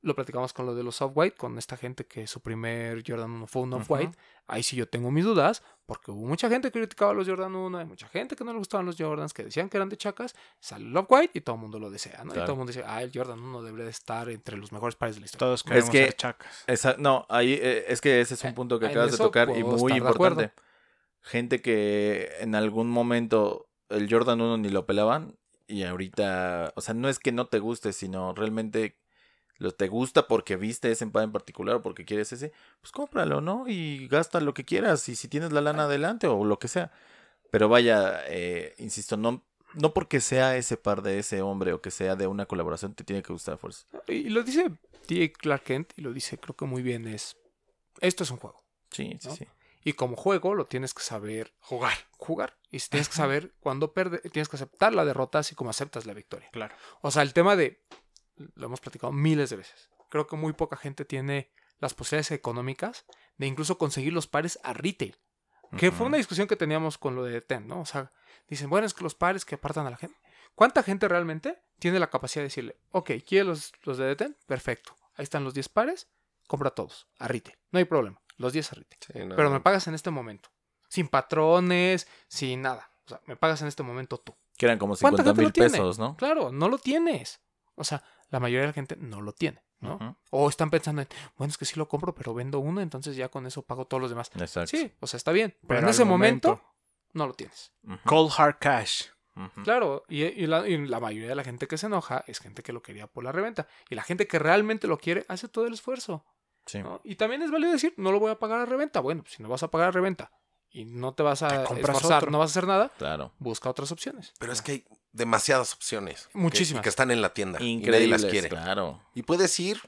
Lo platicamos con lo de los off-white, con esta gente que su primer Jordan 1 fue un off-white. Ahí sí yo tengo mis dudas, porque hubo mucha gente que criticaba los Jordan 1, hay mucha gente que no le gustaban los Jordans, que decían que eran de chacas. Sale el off-white y todo el mundo lo desea, ¿no? Y todo el mundo dice, ah, el Jordan 1 debería de estar entre los mejores pares de la historia. Todos queremos que- ser chacas. Esa- no, ahí eh, es que ese es un Eh, punto que acabas de tocar y muy importante. Gente que en algún momento el Jordan 1 ni lo pelaban y ahorita, o sea, no es que no te guste, sino realmente lo te gusta porque viste ese par en particular o porque quieres ese, pues cómpralo, ¿no? Y gasta lo que quieras y si tienes la lana adelante o lo que sea. Pero vaya, eh, insisto, no, no porque sea ese par de ese hombre o que sea de una colaboración te tiene que gustar fuerza. Y lo dice T. Clark Kent, y lo dice creo que muy bien, es, esto es un juego. Sí, sí, ¿No? sí. Y como juego lo tienes que saber jugar. Jugar. Y tienes que saber cuándo perder, tienes que aceptar la derrota así como aceptas la victoria. Claro. O sea, el tema de, lo hemos platicado miles de veces. Creo que muy poca gente tiene las posibilidades económicas de incluso conseguir los pares a retail. Que fue una discusión que teníamos con lo de Ten, ¿no? O sea, dicen, bueno, es que los pares que apartan a la gente. ¿Cuánta gente realmente tiene la capacidad de decirle, ok, ¿quieres los, los de Ten? Perfecto. Ahí están los 10 pares, compra todos, a retail. No hay problema, los 10 a retail. Sí, no. Pero me pagas en este momento. Sin patrones, sin nada. O sea, me pagas en este momento tú. Que eran como ¿Cuánta 50 gente mil pesos, ¿no? Claro, no lo tienes. O sea, la mayoría de la gente no lo tiene, ¿no? O están pensando en, bueno, es que sí lo compro, pero vendo uno, entonces ya con eso pago todos los demás. Exacto. Sí, o sea, está bien. Pero, Pero en ese momento, momento. no lo tienes. Cold hard cash. Claro, y, y la, y la mayoría de la gente que se enoja es gente que lo quería por la reventa. Y la gente que realmente lo quiere hace todo el esfuerzo. Sí. ¿no? Y también es válido decir, no lo voy a pagar a reventa. Bueno, pues si no vas a pagar a reventa y no te vas a Te esforzar, otro. no vas a hacer nada, Claro. busca otras opciones. Pero es que hay demasiadas opciones. que- Muchísimas. y Que, están en la tienda. Y nadie Increíbles, las quiere. claro. Y puedes ir,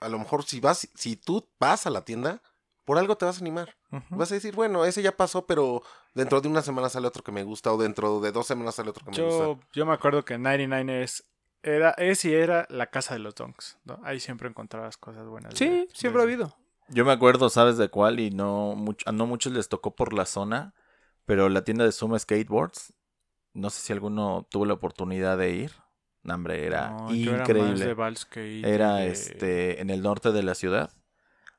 a lo mejor si vas, si tú vas a la tienda, por algo te vas a animar. Vas a decir, bueno, ese ya pasó, pero dentro de una semana sale otro que me gusta, o dentro de dos semanas sale otro que me Yo, gusta. yo me acuerdo que 99 es, era, es y era la casa de los donks. ¿no? Ahí siempre encontrabas cosas buenas. Sí, de- siempre ha habido. Yo me acuerdo, ¿sabes de cuál? Y no, much- a no muchos les tocó por la zona, pero la tienda de Suma Skateboards, no sé si alguno tuvo la oportunidad de ir. No, hombre, era No, yo era más increíble. de Era de- este en el norte de la ciudad.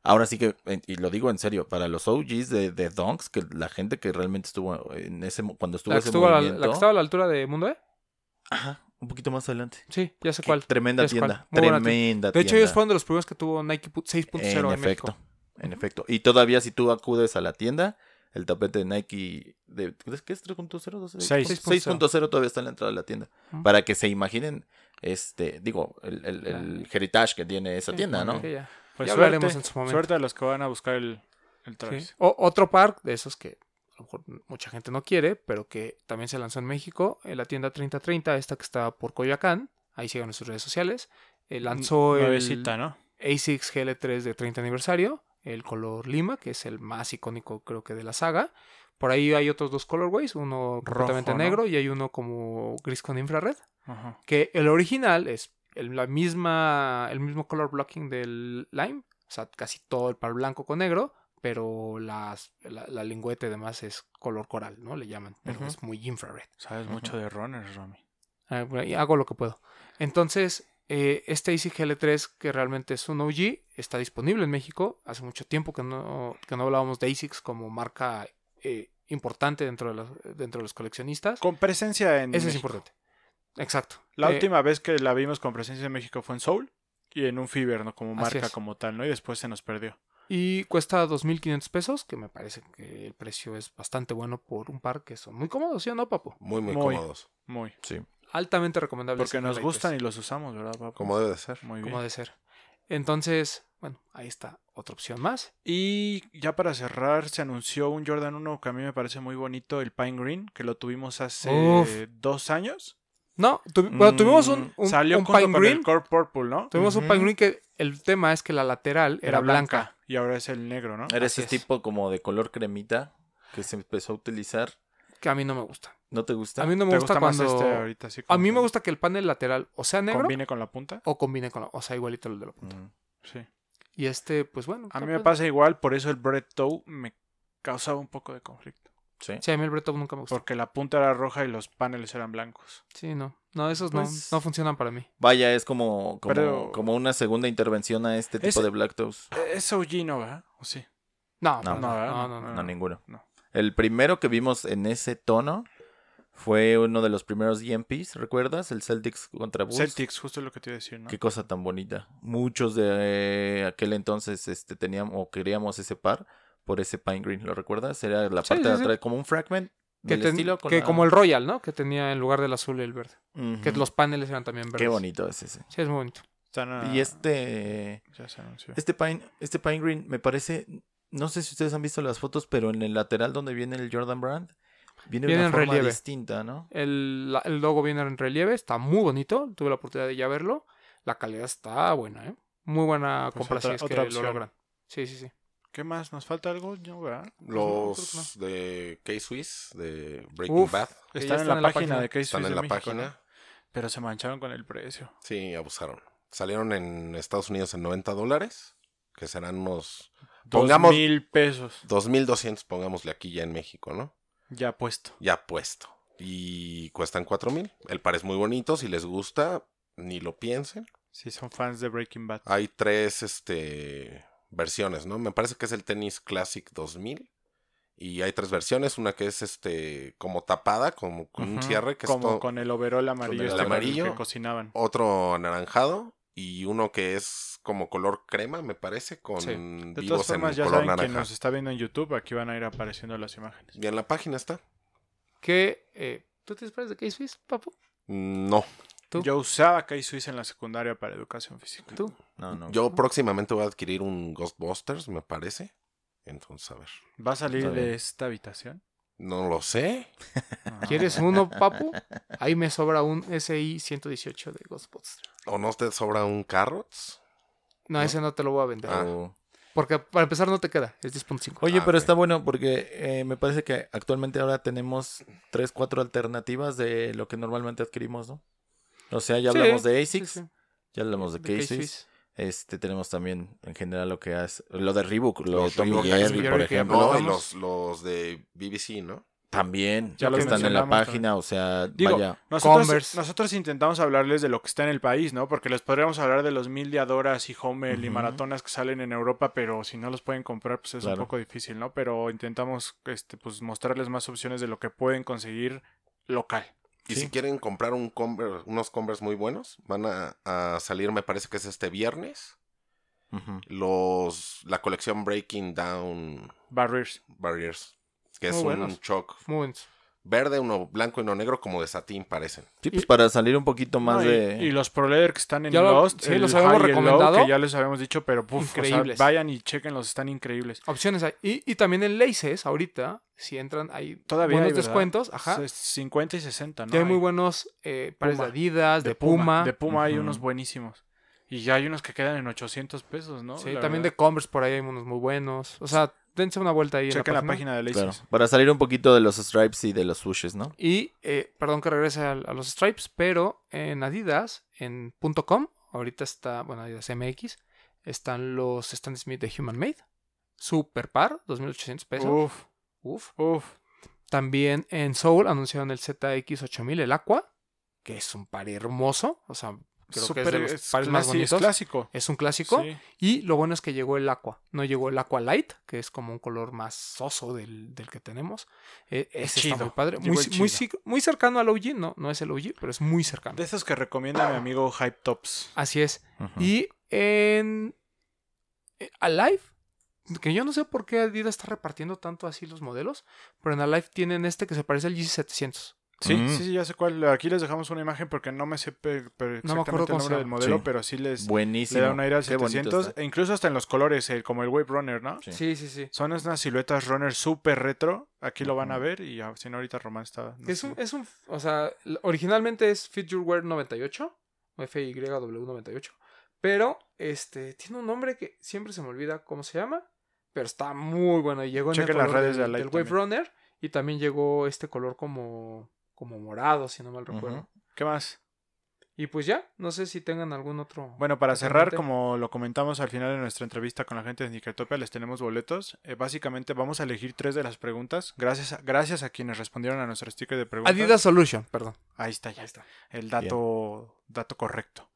Ahora sí que, y lo digo en serio, para los OGs de, de Donks, que la gente que realmente estuvo en ese cuando estuvo La que, estuvo a la, movimiento, la que estaba a la altura de Mundo E. Ajá, un poquito más adelante. Sí, ya sé cuál. Tremenda sé tienda, tremenda De hecho, tienda. ellos fueron de los primeros que tuvo Nike pu- 6.0 en, En efecto, México. en efecto. Y todavía si tú acudes a la tienda, el tapete de Nike de ¿qué es 3.0? ¿2.0? Seis. 6.0 todavía está en la entrada de la tienda. Para que se imaginen este, digo, el, el, el heritage que tiene esa Sí, tienda, ¿no? ya. Pues Ya suerte, en su momento. suerte a los que van a buscar el, el Sí. Travis. O- otro par de esos que a lo mejor mucha gente no quiere, pero que también se lanzó en México, en la tienda 3030, esta que está por Coyoacán, ahí sigan en sus redes sociales, eh, lanzó el ¿no? ASICS GL3 de 30 aniversario, el color lima, que es el más icónico creo que de la saga. Por ahí hay otros dos colorways, uno completamente ¿no? negro y hay uno como gris con infrared, Ajá. que el original es el, la misma, el mismo color blocking del lime, o sea, casi todo el par blanco con negro, pero las, la, la lingüete además es color coral, ¿no? Le llaman, pero es muy infrared. Sabes mucho de runners, Rami. Ah, hago lo que puedo. Entonces, eh, este ASIC GL3, que realmente es un OG, está disponible en México. Hace mucho tiempo que no, que no hablábamos de ASICS como marca eh, importante dentro de, los, dentro de los coleccionistas. Con presencia en Eso es México. importante. Exacto. La Eh, última vez que la vimos con presencia en México fue en Soul y en un Fever, ¿no? Como marca es. como tal, ¿no? Y después se nos perdió. Y cuesta 2.500 pesos, que me parece que el precio es bastante bueno por un par que son muy cómodos, ¿sí o no, papu? Muy, muy, Muy. cómodos. Muy. Sí. Altamente recomendable. Porque nos gustan y los usamos, ¿verdad, papá? Como debe de ser. Muy bien. Como de ser. Entonces, bueno, ahí está otra opción más. Y ya para cerrar, se anunció un Jordan 1 que a mí me parece muy bonito, el Pine Green, que lo tuvimos hace Uf. dos años. No, tuvi- bueno, tuvimos un, Mm, un, Salió un junto Pine con Green. el Core Purple, ¿no? Tuvimos un. Pine Green que el tema es que la lateral era, blanca. Y ahora es el negro, ¿no? Era Así ese es. tipo como de color cremita que se empezó a utilizar. que a mí no me gusta. ¿No te gusta? A mí no me ¿Te gusta, gusta más cuando... este ahorita? Así A mí me gusta que el panel lateral o sea negro ¿Combine con la punta? o combine con la... O sea, igualito el de la punta. Mm. Sí. Y este, pues bueno. A mí me pasa igual, por eso el Bread Toe me causaba un poco de conflicto. Sí. Sí, a mí el Bretop nunca me gustó. Porque la punta era roja y los paneles eran blancos. Sí, no. No, esos Pues- no, no funcionan para mí. Vaya, es como, como, Pero- como una segunda intervención a este tipo de Black Toes. Eh, Es OG, ¿no, verdad? ¿O sí? No, No. no, No, no, no, no, no. No, ninguno. no. El primero que vimos en ese tono fue uno de los primeros EMPs, ¿recuerdas? El Celtics contra Bulls. Celtics, justo lo que te iba a decir, ¿no? Qué cosa tan bonita. Muchos de eh, aquel entonces este, teníamos o queríamos ese par por ese Pine Green, ¿lo recuerdas? Era la parte sí, de sí. atrás, como un fragment Que, del ten- que la- como el Royal, ¿no? Que tenía en lugar del azul el verde. Que los paneles eran también verdes. Qué bonito es ese. Sí, es muy bonito. Y este, Ya se anunció. este Pine, este Pine Green me parece, no sé si ustedes han visto las fotos, pero en el lateral donde viene el Jordan Brand, viene, Viene de en forma relieve. distinta, ¿no? El, la- el logo viene en relieve, está muy bonito. Tuve la oportunidad de ya verlo. La calidad está buena, ¿eh? Muy buena Pues compra otra- si es otra que opción. lo logran. Sí, sí, sí. ¿Qué más? ¿Nos falta algo? No, ¿verdad? Los de K-Swiss, de Breaking Uf. Bad, Están en están la en la página página. de Case están en la México, página. Pero se mancharon con el precio. Sí, abusaron. Salieron en Estados Unidos en 90 dólares, que serán unos Dos Pongamos mil pesos 2200, pongámosle aquí ya en México, ¿no? Ya puesto. Ya puesto. Y cuestan 4000. El par es muy bonito. Si les gusta, ni lo piensen. Si son fans de Breaking Bad. Hay tres este, versiones, ¿no? Me parece que es el tenis Classic 2000. Y hay tres versiones. Una que es este como tapada, como con un cierre, que es Como todo- con el overol amarillo, el este con el amarillo. que cocinaban. otro anaranjado. Y uno que es como color crema, me parece, con Sí. De vivos todas en formas, ya color saben que nos está viendo en YouTube, aquí van a ir apareciendo las imágenes. Y en la página está. Que, eh, ¿Tú te esperas de K-Swiss, papu? No. ¿Tú? Yo usaba K-Swiss en la secundaria para educación física. ¿Tú? No, no. Yo próximamente voy a adquirir un Ghostbusters, me parece. Entonces, a ver. ¿Va a salir de esta habitación? No lo sé. ¿Quieres uno, papu? Ahí me sobra un SI 118 de Ghostbusters. ¿O no te sobra un Carrots? No, ese no te lo voy a vender. Ah. Porque para empezar no te queda, es 10.5. Oye, Ah, pero está bueno porque eh, me parece que actualmente ahora tenemos tres, cuatro alternativas de lo que normalmente adquirimos, ¿no? O sea, ya Sí, hablamos de sí, ASICS, sí. ya hablamos de, De K-Swiss. Este, tenemos también en general lo que hace, lo de Reebok, lo Los de Tommy Jerry, por ejemplo. No, y los, los de BBC, ¿no? También, Ya están en la página, o sea, Digo, vaya. Nosotros, nosotros intentamos hablarles de lo que está en el país, ¿no? Porque les podríamos hablar de los mil diadoras y Hommel y maratonas que salen en Europa, pero si no los pueden comprar, pues es Claro. un poco difícil, ¿no? Pero intentamos este, pues, mostrarles más opciones de lo que pueden conseguir local. Y Sí. si quieren comprar un Converse- unos Converse muy buenos, van a, a salir, me parece que es este viernes, los la colección Breaking Down Barriers. Barriers, que es Muy un buenos. choc Muy buenos. Verde, uno blanco y uno negro, como de satín parecen. Sí, pues para salir un poquito más No, y, de... y los Pro Leather que están en Ya lo- Lost, sí, el los habíamos el Low, recomendado. que ya les habíamos dicho, pero puf, o sea, Increíbles. vayan y chequenlos, están increíbles. Opciones hay. Y, y también en Laces, ahorita, si entran, hay Todavía buenos descuentos. Ajá. Es 50 y 60, ¿no? Ya hay muy buenos eh, pares Puma. de Adidas, de, Puma. De Puma hay unos buenísimos. Y ya hay unos que quedan en 800 pesos, ¿no? Sí, La también verdad. de Converse por ahí hay unos muy buenos. O sea, dense una vuelta ahí Chequen en la página de Laces. Claro, para salir un poquito de los stripes y de los swooshes, ¿no? Y, eh, perdón que regrese a, a los stripes, pero en Adidas, en .com, ahorita está, bueno, Adidas MX, están los Stan Smith de Human Made. Super par, 2.800 pesos. Uf, Uf. uf. También en Soul anunciaron el ZX8000, el Aqua, que es un par hermoso. O sea, creo que es de los es pares más bonitos. Es clásico. Es un clásico. Sí. Y lo bueno es que llegó el Aqua. No llegó el Aqua Light, que es como un color más soso del, del que tenemos. Eh, ese Chido. está muy padre. Muy, muy, muy cercano al OG. No, no es el OG, pero es muy cercano. De esos que recomienda mi amigo Hype Tops. Así es. Y en eh, Alive, que yo no sé por qué Adidas está repartiendo tanto así los modelos, pero en Alive tienen este que se parece al GC700. Sí, Mm. sí, sí, ya sé cuál. Aquí les dejamos una imagen porque no me sé pe- No me acuerdo exactamente el nombre del modelo, Sí. pero sí les Buenísimo. le da un aire al Qué bonito 700. está. E incluso hasta en los colores, el- como el Wave Runner, ¿no? Sí. Sí, sí, sí. Son unas siluetas runner súper retro. Aquí lo van a ver y ya, si no ahorita Román está... no Es sé. un, es un, o sea, originalmente es Fit Your Wear 98, o FYW98, pero este tiene un nombre que siempre se me olvida cómo se llama, pero está muy bueno y llegó en el las redes de del, Alight del Wave. Runner y también llegó este color como como morado, si no mal recuerdo. ¿Qué más? Y pues ya, no sé si tengan algún otro. Bueno, para cerrar, como lo comentamos al final de nuestra entrevista con la gente de Nickertopia, les tenemos boletos. Eh, básicamente vamos a elegir tres de las preguntas. Gracias a, gracias a quienes respondieron a nuestro sticker de preguntas. Adidas Solution, perdón. Ahí está, ya está. El dato, dato correcto.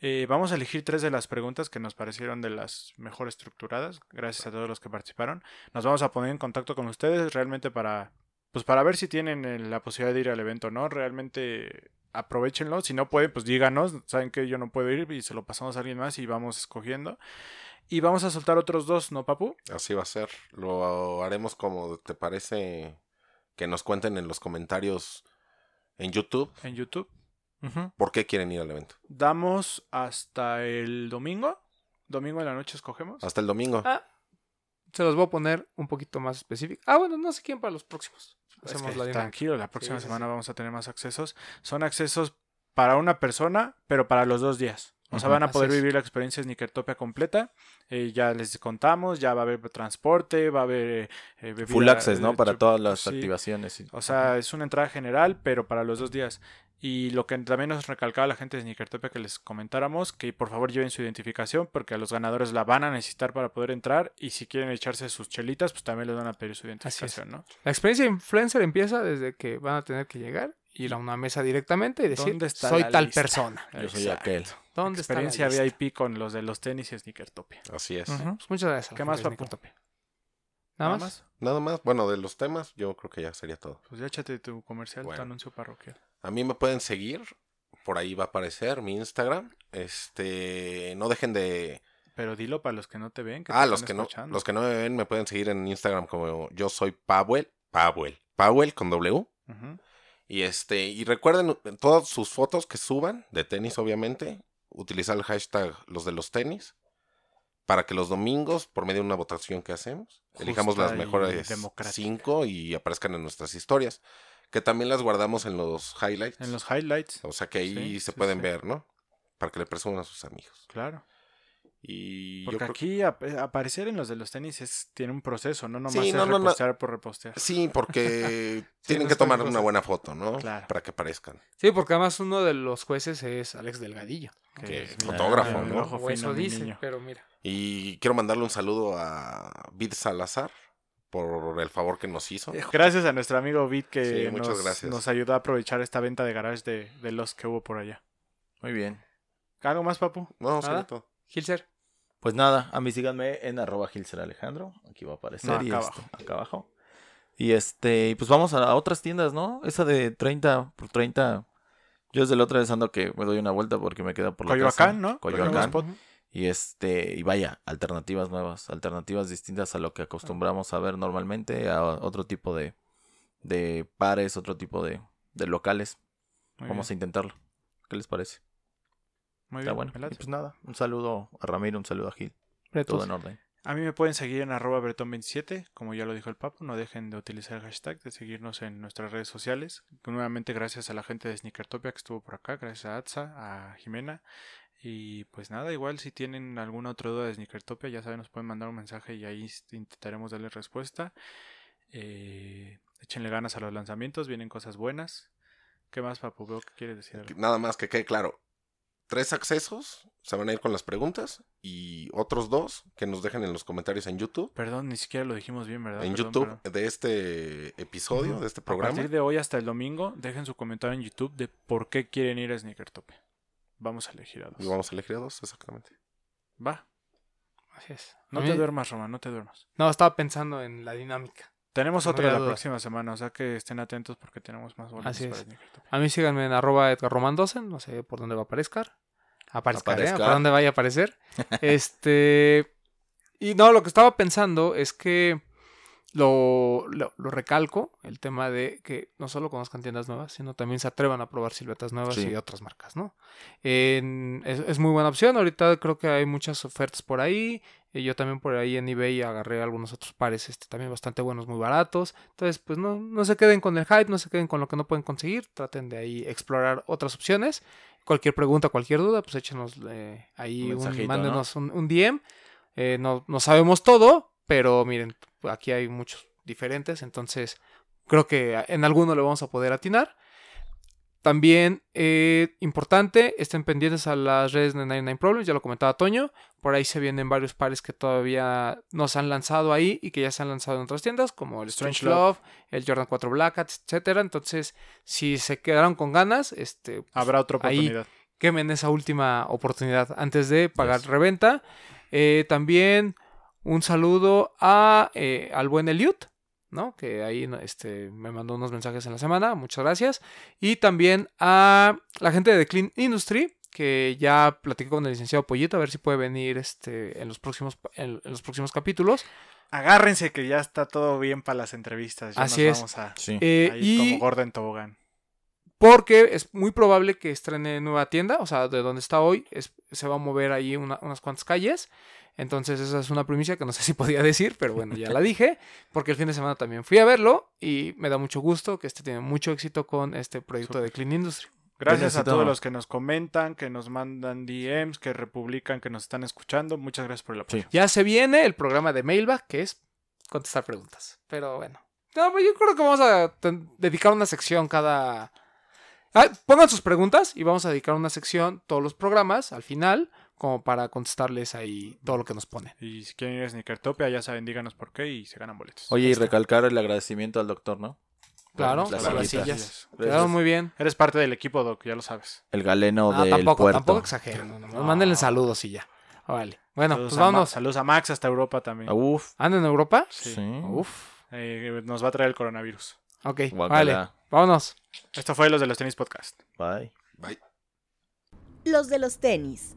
Eh, vamos a elegir tres de las preguntas que nos parecieron de las mejor estructuradas. Gracias a todos los que participaron. Nos vamos a poner en contacto con ustedes realmente para, pues para ver si tienen eh, la posibilidad de ir al evento, ¿no? Realmente aprovechenlo. Si no pueden, pues díganos. Saben que yo no puedo ir y se lo pasamos a alguien más y vamos escogiendo. Y vamos a soltar otros dos, ¿no, Papu? Así va a ser. Lo haremos como te parece que nos cuenten en los comentarios en YouTube En YouTube. Por qué quieren ir al evento. Damos hasta el domingo. Domingo en la noche escogemos. Hasta el domingo. Ah, se los voy a poner un poquito más específico. Ah, bueno, no sé quién para los próximos. Es Hacemos que la dinámica. tranquilo, la próxima Sí, semana sí. vamos a tener más accesos. Son accesos para una persona, pero para los dos días. O sea, van a poder vivir la experiencia Snickertopia completa. Eh, ya les contamos, ya va a haber transporte, va a haber eh, bebida, Full access, eh, ¿no? Para todas las sí. activaciones. O sea, es una entrada general, pero para los dos días. Y lo que también nos recalcaba la gente de Sneakertopia que les comentáramos, que por favor lleven su identificación porque a los ganadores la van a necesitar para poder entrar y si quieren echarse sus chelitas, pues también les van a pedir su identificación, ¿no? La experiencia influencer empieza desde que van a tener que llegar, ir a una mesa directamente y decir, ¿Dónde está soy tal lista? persona. Yo soy Exacto. aquel. ¿Dónde está la Experiencia lista? VIP con los de los tenis y Sneakertopia. Así es. Ujú, pues muchas gracias. ¿Qué más, papu? Sneakertopia. ¿Nada más? Nada más. Bueno, de los temas, yo creo que ya sería todo. Pues ya échate tu comercial, tu Bueno. anuncio parroquial. A mí me pueden seguir. Por ahí va a aparecer mi Instagram. Este, no dejen de. Pero dilo para los que no te ven. Que te Ah, los que no, los que no me ven me pueden seguir en Instagram como yo soy Powell, Powell, Powell con W. Y este, y recuerden en todas sus fotos que suban de tenis, obviamente, utilizar el hashtag los de los tenis para que los domingos, por medio de una votación que hacemos, elijamos las mejores cinco y aparezcan en nuestras historias, que también las guardamos en los highlights. En los highlights. O sea que ahí Sí, se sí, pueden sí. ver, ¿no? Para que le presuman a sus amigos. Claro. Y Porque aquí ap- aparecer en los de los tenis es, tiene un proceso, no nomás Sí, es no, no, no. repostear por repostear. Sí, porque tienen no que tomar una buena foto, ¿no? Claro. Para que aparezcan. Sí, porque además uno de los jueces es Alex Delgadillo. Que es fotógrafo, mi- ¿no? eso fino, mi dice, pero mira. Y quiero mandarle un saludo a Vid Salazar por el favor que nos hizo. Gracias a nuestro amigo Vid que Sí, muchas nos, gracias. nos ayudó a aprovechar esta venta de garage de, de los que hubo por allá. Muy bien. ¿Algo más, papu? No, ¿Nada? sería todo. Gilser. Pues nada, a mí síganme en arroba Gilser Alejandro. Aquí va a aparecer. No, y acá este, abajo. acá abajo. Y este, pues vamos a, a otras tiendas, ¿no? Esa de 30 por 30. Yo desde la otra vez ando que me doy una vuelta porque me queda por la casa. Coyoacán, ¿no? Coyoacán. Spot. Y este, y vaya, alternativas nuevas, alternativas distintas a lo que acostumbramos a ver normalmente, a otro tipo de, de pares, otro tipo de, de locales. Muy Vamos a intentarlo. ¿Qué les parece? muy Está bien, bueno. Y pues nada, un saludo a Ramiro, un saludo a Gil. Todo en orden. A mí me pueden seguir en arroba bretón27, como ya lo dijo el Papu, no dejen de utilizar el hashtag, de seguirnos en nuestras redes sociales. Nuevamente gracias a la gente de Sneakertopia que estuvo por acá, gracias a Atza, a Jimena. Y pues nada, igual si tienen alguna otra duda de Sneakertopia, ya saben, nos pueden mandar un mensaje y ahí intentaremos darles respuesta. Eh, échenle ganas a los lanzamientos, vienen cosas buenas. ¿Qué más, Papu? Veo que quieres decir algo. Nada más que quede claro. Tres accesos se van a ir con las preguntas y otros dos que nos dejen en los comentarios en YouTube. Perdón, ni siquiera lo dijimos bien, ¿verdad? En Perdón, YouTube perdón. de este episodio, de este A programa. partir de hoy hasta el domingo, dejen su comentario en YouTube de por qué quieren ir a Sneakertopia. Vamos a elegir a dos. Y vamos a elegir a dos, exactamente. Va. Así es. No te duermas, Román, no te duermas. No, estaba pensando en la dinámica. Tenemos No otra la duda. próxima semana, o sea que estén atentos porque tenemos más boletos Así para es. A mí síganme en arroba Edgar Román 12, no sé por dónde va a aparecer. Aparezcar, ¿eh? Aparezcar. Por dónde vaya a aparecer. este. Y no, lo que estaba pensando es que lo, lo, lo recalco, el tema de que no solo conozcan tiendas nuevas, sino también se atrevan a probar siluetas nuevas Sí. y otras marcas, ¿no? En- es, es muy buena opción. Ahorita creo que hay muchas ofertas por ahí. Y yo también por ahí en eBay agarré algunos otros pares este, también bastante buenos, muy baratos. Entonces, pues no, no se queden con el hype, no se queden con lo que no pueden conseguir. Traten de ahí explorar otras opciones. Cualquier pregunta, cualquier duda, pues échenos eh, ahí, Un mándenos un, un DM. Eh, no, no sabemos todo, pero miren, aquí hay muchos diferentes. Entonces, creo que en alguno le vamos a poder atinar. También, eh, importante, estén pendientes a las redes de 99 Problems, ya lo comentaba Toño. Por ahí se vienen varios pares que todavía no se han lanzado ahí y que ya se han lanzado en otras tiendas, como el Strange Love, el Jordan 4 Black Hat, etcétera. Entonces, si se quedaron con ganas, este, pues, Habrá otra ahí oportunidad. quemen esa última oportunidad antes de pagar Yes. reventa. Eh, también un saludo a, eh, al buen Eliud, ¿no? Que ahí este, me mandó unos mensajes en la semana, muchas gracias. Y también a la gente de Clean Industry, que ya platiqué con el licenciado Pollito, a ver si puede venir este, en, los próximos, en, en los próximos capítulos. Agárrense que ya está todo bien para las entrevistas. Ya Así nos es. Vamos a Sí. Eh, ahí y como gordo en tobogán. porque es muy probable que estrene nueva tienda, o sea, de donde está hoy, es- se va a mover ahí una- unas cuantas calles. Entonces esa es una primicia que no sé si podía decir, pero bueno, ya la dije, porque el fin de semana también fui a verlo y me da mucho gusto que este tiene mucho éxito con este proyecto de Clean Industry. Gracias a todos los que nos comentan, que nos mandan DMs, que republican, que nos están escuchando. Muchas gracias por el apoyo. Sí. Ya se viene el programa de Mailbag, que es contestar preguntas, pero bueno. No, pues yo creo que vamos a dedicar una sección cada... Ah, pongan sus preguntas y vamos a dedicar una sección, todos los programas, al final, como para contestarles ahí todo lo que nos ponen. Y si quieren ir a Sneakertopia, ya saben, díganos por qué y se ganan boletos. Oye, y recalcar el agradecimiento al doctor, ¿no? Claro, Las las sillas. Quedaron muy bien. Eres parte del equipo, Doc, ya lo sabes. El galeno Ah, del tampoco, puerto. tampoco exageren. no, no, no, Mándenle saludos y ya. Vale. Bueno, saludos, pues vámonos. saludos a Max hasta Europa también. Uf. ¿Andan en Europa? Sí. Sí. Uf. Eh, nos va a traer el coronavirus. Ok, vale. Vámonos. Esto fue los de los tenis podcast. Bye. Bye. Los de los tenis.